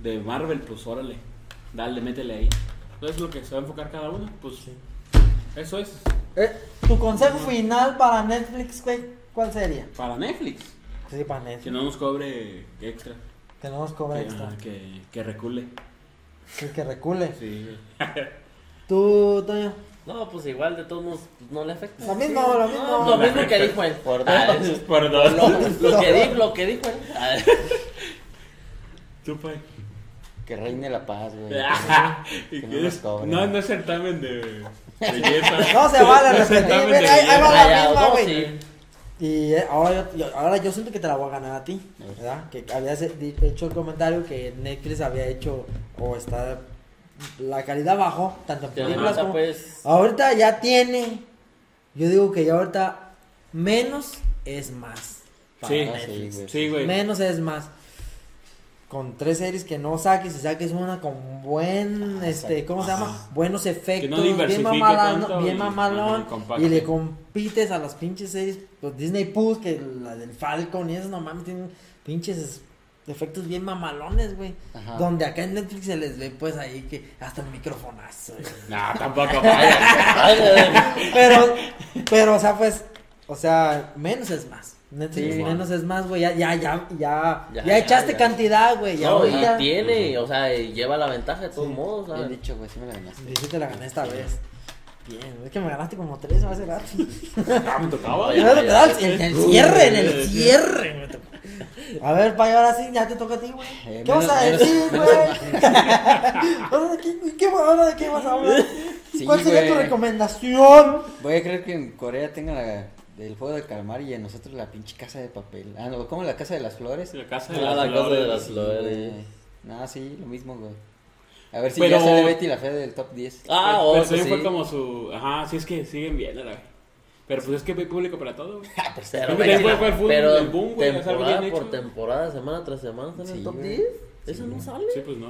de Marvel, pues órale. Dale, métele ahí. Entonces es lo que se va a enfocar cada uno. Pues eso es. Eh, tu consejo final para Netflix, güey, ¿cuál sería? Para Netflix. Sí, para Que Netflix. no nos cobre extra. Que no nos cobra Que, extra. que, que recule. Sí, que recule. Sí. Tú, Toño. No, pues igual de todos modos pues, no le afecta. Lo mismo, lo mismo. No, lo mismo que dijo él. Por Ah, dos. es- Perdón. Lo, lo que dijo, lo que dijo él. Ah, Tú, pues. Que reine la paz, güey. ¿Y Que no nos cobren. No, no es certamen de belleza. No se vale No repetir, ahí- ahí va la misma, güey. sí. Y eh, ahora yo, yo- ahora yo siento que te la voy a ganar a ti, ¿verdad? Que habías di- hecho el comentario que Netflix había hecho o está la calidad bajó, tanto en películas como... pues. Ahorita ya tiene, yo digo que ya ahorita menos es más. para Sí, güey. Sí, güey. Menos es más. Con tres series que no saques y saques una con buen, este, ¿cómo se llama? Buenos efectos, bien mamalón, tanto bien y- mamalón, y le compites a las pinches series, pues Disney Plus, que la del Falcon y eso, no mames, tienen pinches efectos bien mamalones, güey. Ajá. Donde acá en Netflix se les ve, pues ahí que hasta el microfonazo. güey. No, tampoco. vaya. Ay, pero, pero, o sea, pues, o sea, menos es más. Netflix, Sí. menos es más, güey. Ya, ya, ya, ya, ya, Ya, echaste ya. cantidad, güey. Ya No, y tiene, o sea, lleva la ventaja de todos Sí. modos, Bien dicho, güey, sí me la ganaste. Y sí te la gané esta vez. Bien, es que me ganaste como tres hace rato. Ah, me tocaba. Me en el cierre, en el cierre. me tocó. A ver, pa, y ahora sí, ya te toca a ti, güey. ¿Qué Eh, vas a menos- decir, güey? ¿Ahora de qué, qué, ahora de qué vas a hablar? Sí, ¿Cuál sería tu recomendación? Voy a creer que en Corea tengan la, el juego de calmar y en nosotros la pinche casa de papel. Ah, no, ¿cómo la casa de las flores? La casa de Ah, las la casa de flores. las Sí, flores. No, sí, lo mismo, güey. A ver si Pero- ya sale Betty la fea del top 10. Ah, Pero oh, eso pues fue sí. como su. Ajá, sí, es que siguen viendo, güey. Pero pues es que hay público para todo, güey. Pero, Siempre venga, fue- fue el fútbol, pero el boom, güey, temporada por hecho. temporada, semana tras semana, ¿están en el top güey. 10? ¿Eso no sale? Sí, pues no.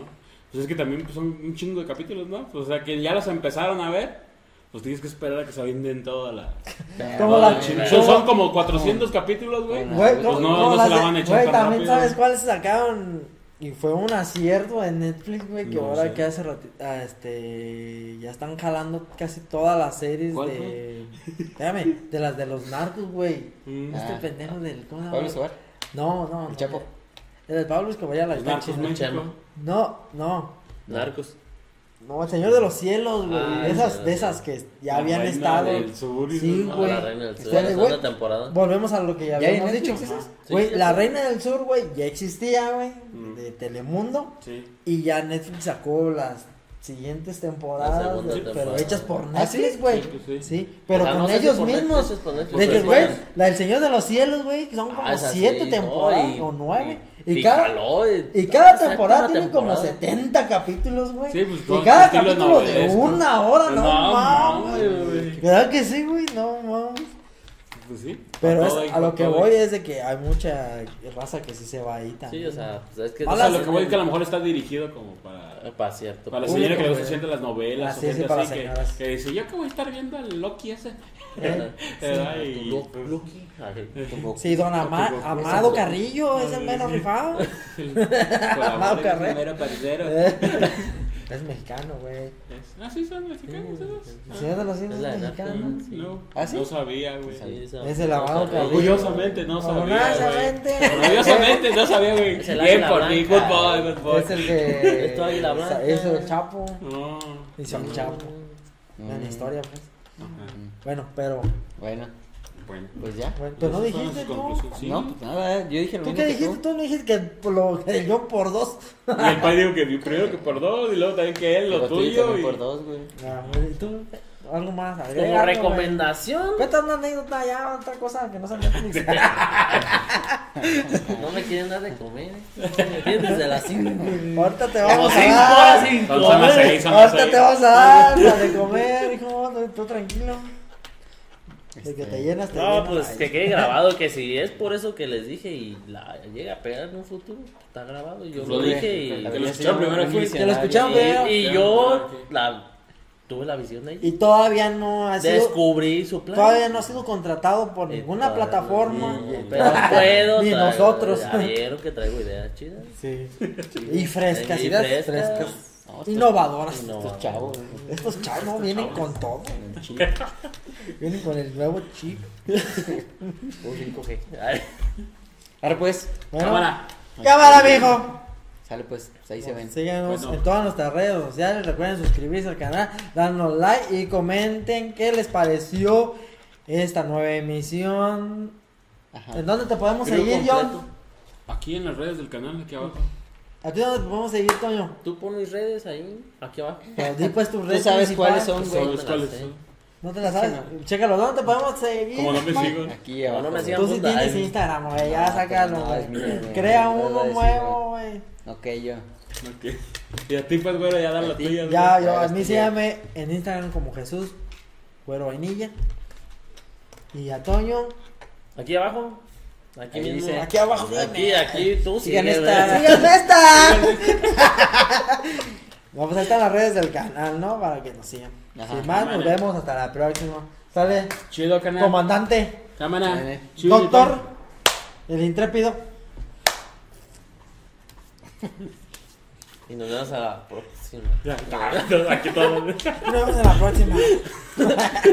Pues es que también pues, son un chingo de capítulos, ¿no? O sea, que ya los empezaron a ver, pues tienes que esperar a que se avienten toda la... Como toda la- Son, son como 400 capítulos, güey. Güey, pues ¿cómo- no- no se la van a echar güey, también rápido. sabes cuáles sacaron y fue un acierto en Netflix, güey, que No ahora sé. que hace ratito, ah, este, ya están jalando casi todas las series ¿Cuál de, espérame, de las de los narcos, güey. Mm. Este Ah. pendejo del, ¿cómo se llama? Pablo Escobar. No, no, El no. Chapo. El del Pablo Escobar ya la está. No, no. Narcos. No, el Señor de los Cielos, güey. Ah, de esas, de esas que ya La habían estado. del sur Sí, ¿no? güey. la reina del sur, la güey. temporada. Volvemos a lo que ya ¿Ya habíamos dicho. Sí, Güey, la. Reina del Sur, güey, ya existía, güey, Mm. de Telemundo. Sí. Y ya Netflix sacó las siguientes temporadas, güey, pero temporada. hechas por ¿Ah, sí? Netflix, güey. Sí, pues sí. sí. pero O sea, con no ellos Netflix, mismos. Netflix, De que, güey, sí. la del Señor de los Cielos, güey, que son como Ah, siete sí, temporadas no, y- o nueve. Y, cada, jaló, y cada temporada tiene como temporada. 70 capítulos, güey. Sí, pues, y cada capítulo de una hora, no, No, mames. ¿Verdad que sí, güey? No. Pues sí. Pero es- a lo que voy es de que hay mucha raza que sí se va ahí también. Sí, o sea, pues es que... O sea, Malas- lo que voy es que a lo mejor está dirigido como para... Para cierto. Para la señora que le gusta güey. siempre las novelas Ah, o sí, gente sí, para así que, dice, yo que voy a estar viendo al Loki ese. ¿Eh? Lu- pues. Sí, don Ama-. Amado Carrillo es el menos rifado. colabora Carrera. Es mexicano, güey. Es- Ah, sí, son mexicanos esos. Señor de los Es cielos la es de mexicano. Sí. No, ¿Ah, sí? no sabía, güey. Sí, Es el Carrillo. Carrillo. Orgullosamente no sabía. Orgullosamente. Orgullosamente no sabía, güey. Bien por mí, good boy, good boy. Es el de. Es tu águila blanca. Es el Chapo. No. El Chapo. En la Mm. historia, pues. Ajá. Bueno, pero. Bueno, Bueno. pues ya. Bueno, pero no dijiste tú. Sí. No, pues nada, yo dije lo ¿Tú mismo qué que dijiste? tú. Tú no dijiste que por lo que yo por dos. Y el padre dijo que primero que por dos y luego también que él, lo Pero tú tuyo. Y... por dos, güey. Ah, güey, ¿Y tú? Algo más. agrega Como recomendación, Cuenta una anécdota ya, otra cosa que no sea Netflix. no me quieren dar de comer. ¿eh? Me tienen desde las 5. Ahorita te vamos a 5 dar. horas sin comer. Ahorita te vamos a dar la de comer, hijo. no, Tú tranquilo. Que Este, te llenas, te No, llenas. pues Ay. que quede grabado que si es por eso que les dije y la llega a pegar en un futuro, está grabado. Yo lo Lo dije y, Que lo escucharon primero aquí. Que lo escucharon y, primero. y yo la, tuve la visión de ella. Y todavía no ha sido. Descubrí su plan. Todavía no ha sido contratado por Y ninguna plataforma. y- Pero puedo. Ni nosotros. Ya vieron que traigo ideas chidas. Sí. Y frescas, Y frescas. No, estos- Innovadoras. No, Estos chavos. Estos chavos no, vienen con todo. El chip. Vienen con el nuevo chip. Un 5G. Ay, Ahora pues, Bueno, Cámara. cámara, mijo. sale pues, ahí se ven. Síganos Bueno. en todas nuestras redes sociales. Recuerden suscribirse al canal, darnos like y comenten qué les pareció esta nueva emisión. Ajá. ¿En dónde te podemos Creo seguir, completo. John? Aquí en las redes del canal, aquí abajo. ¿A ti dónde te podemos seguir, Toño? Tú pon mis redes ahí, aquí abajo. Pero di pues tus Tú redes sabes principales. cuáles son, Pues, güey. ¿Sabes cuáles son? No te las sabes. Chécalo, ¿dónde te podemos seguir? Como no me sigo. Aquí No, abajo. no me sigan. Tú sí tienes. Instagram, güey. Ya No, sácalo, no, güey. Crea a uno decir, nuevo, güey. Ok, yo. Ok. Y a ti, pues, güero, ya dan A las ti. tuyas. Ya, güey. yo, a Cagaste mí ya. síganme en Instagram como Jesús, Güero Vainilla. Y a Toño, Aquí abajo. Aquí Ahí mismo. dice. aquí abajo. Aquí, aquí, tú Sigan esta. ¡Sigan esta! Vamos pues a estar en las redes del canal, ¿no? Para que nos sigan. Ajá. Sin más, nos vemos hasta la próxima. Sale, Chido, canal. comandante, Cámara. Chido, doctor, el intrépido. Y nos vemos a la próxima. Ya, aquí todo. Nos vemos en la próxima.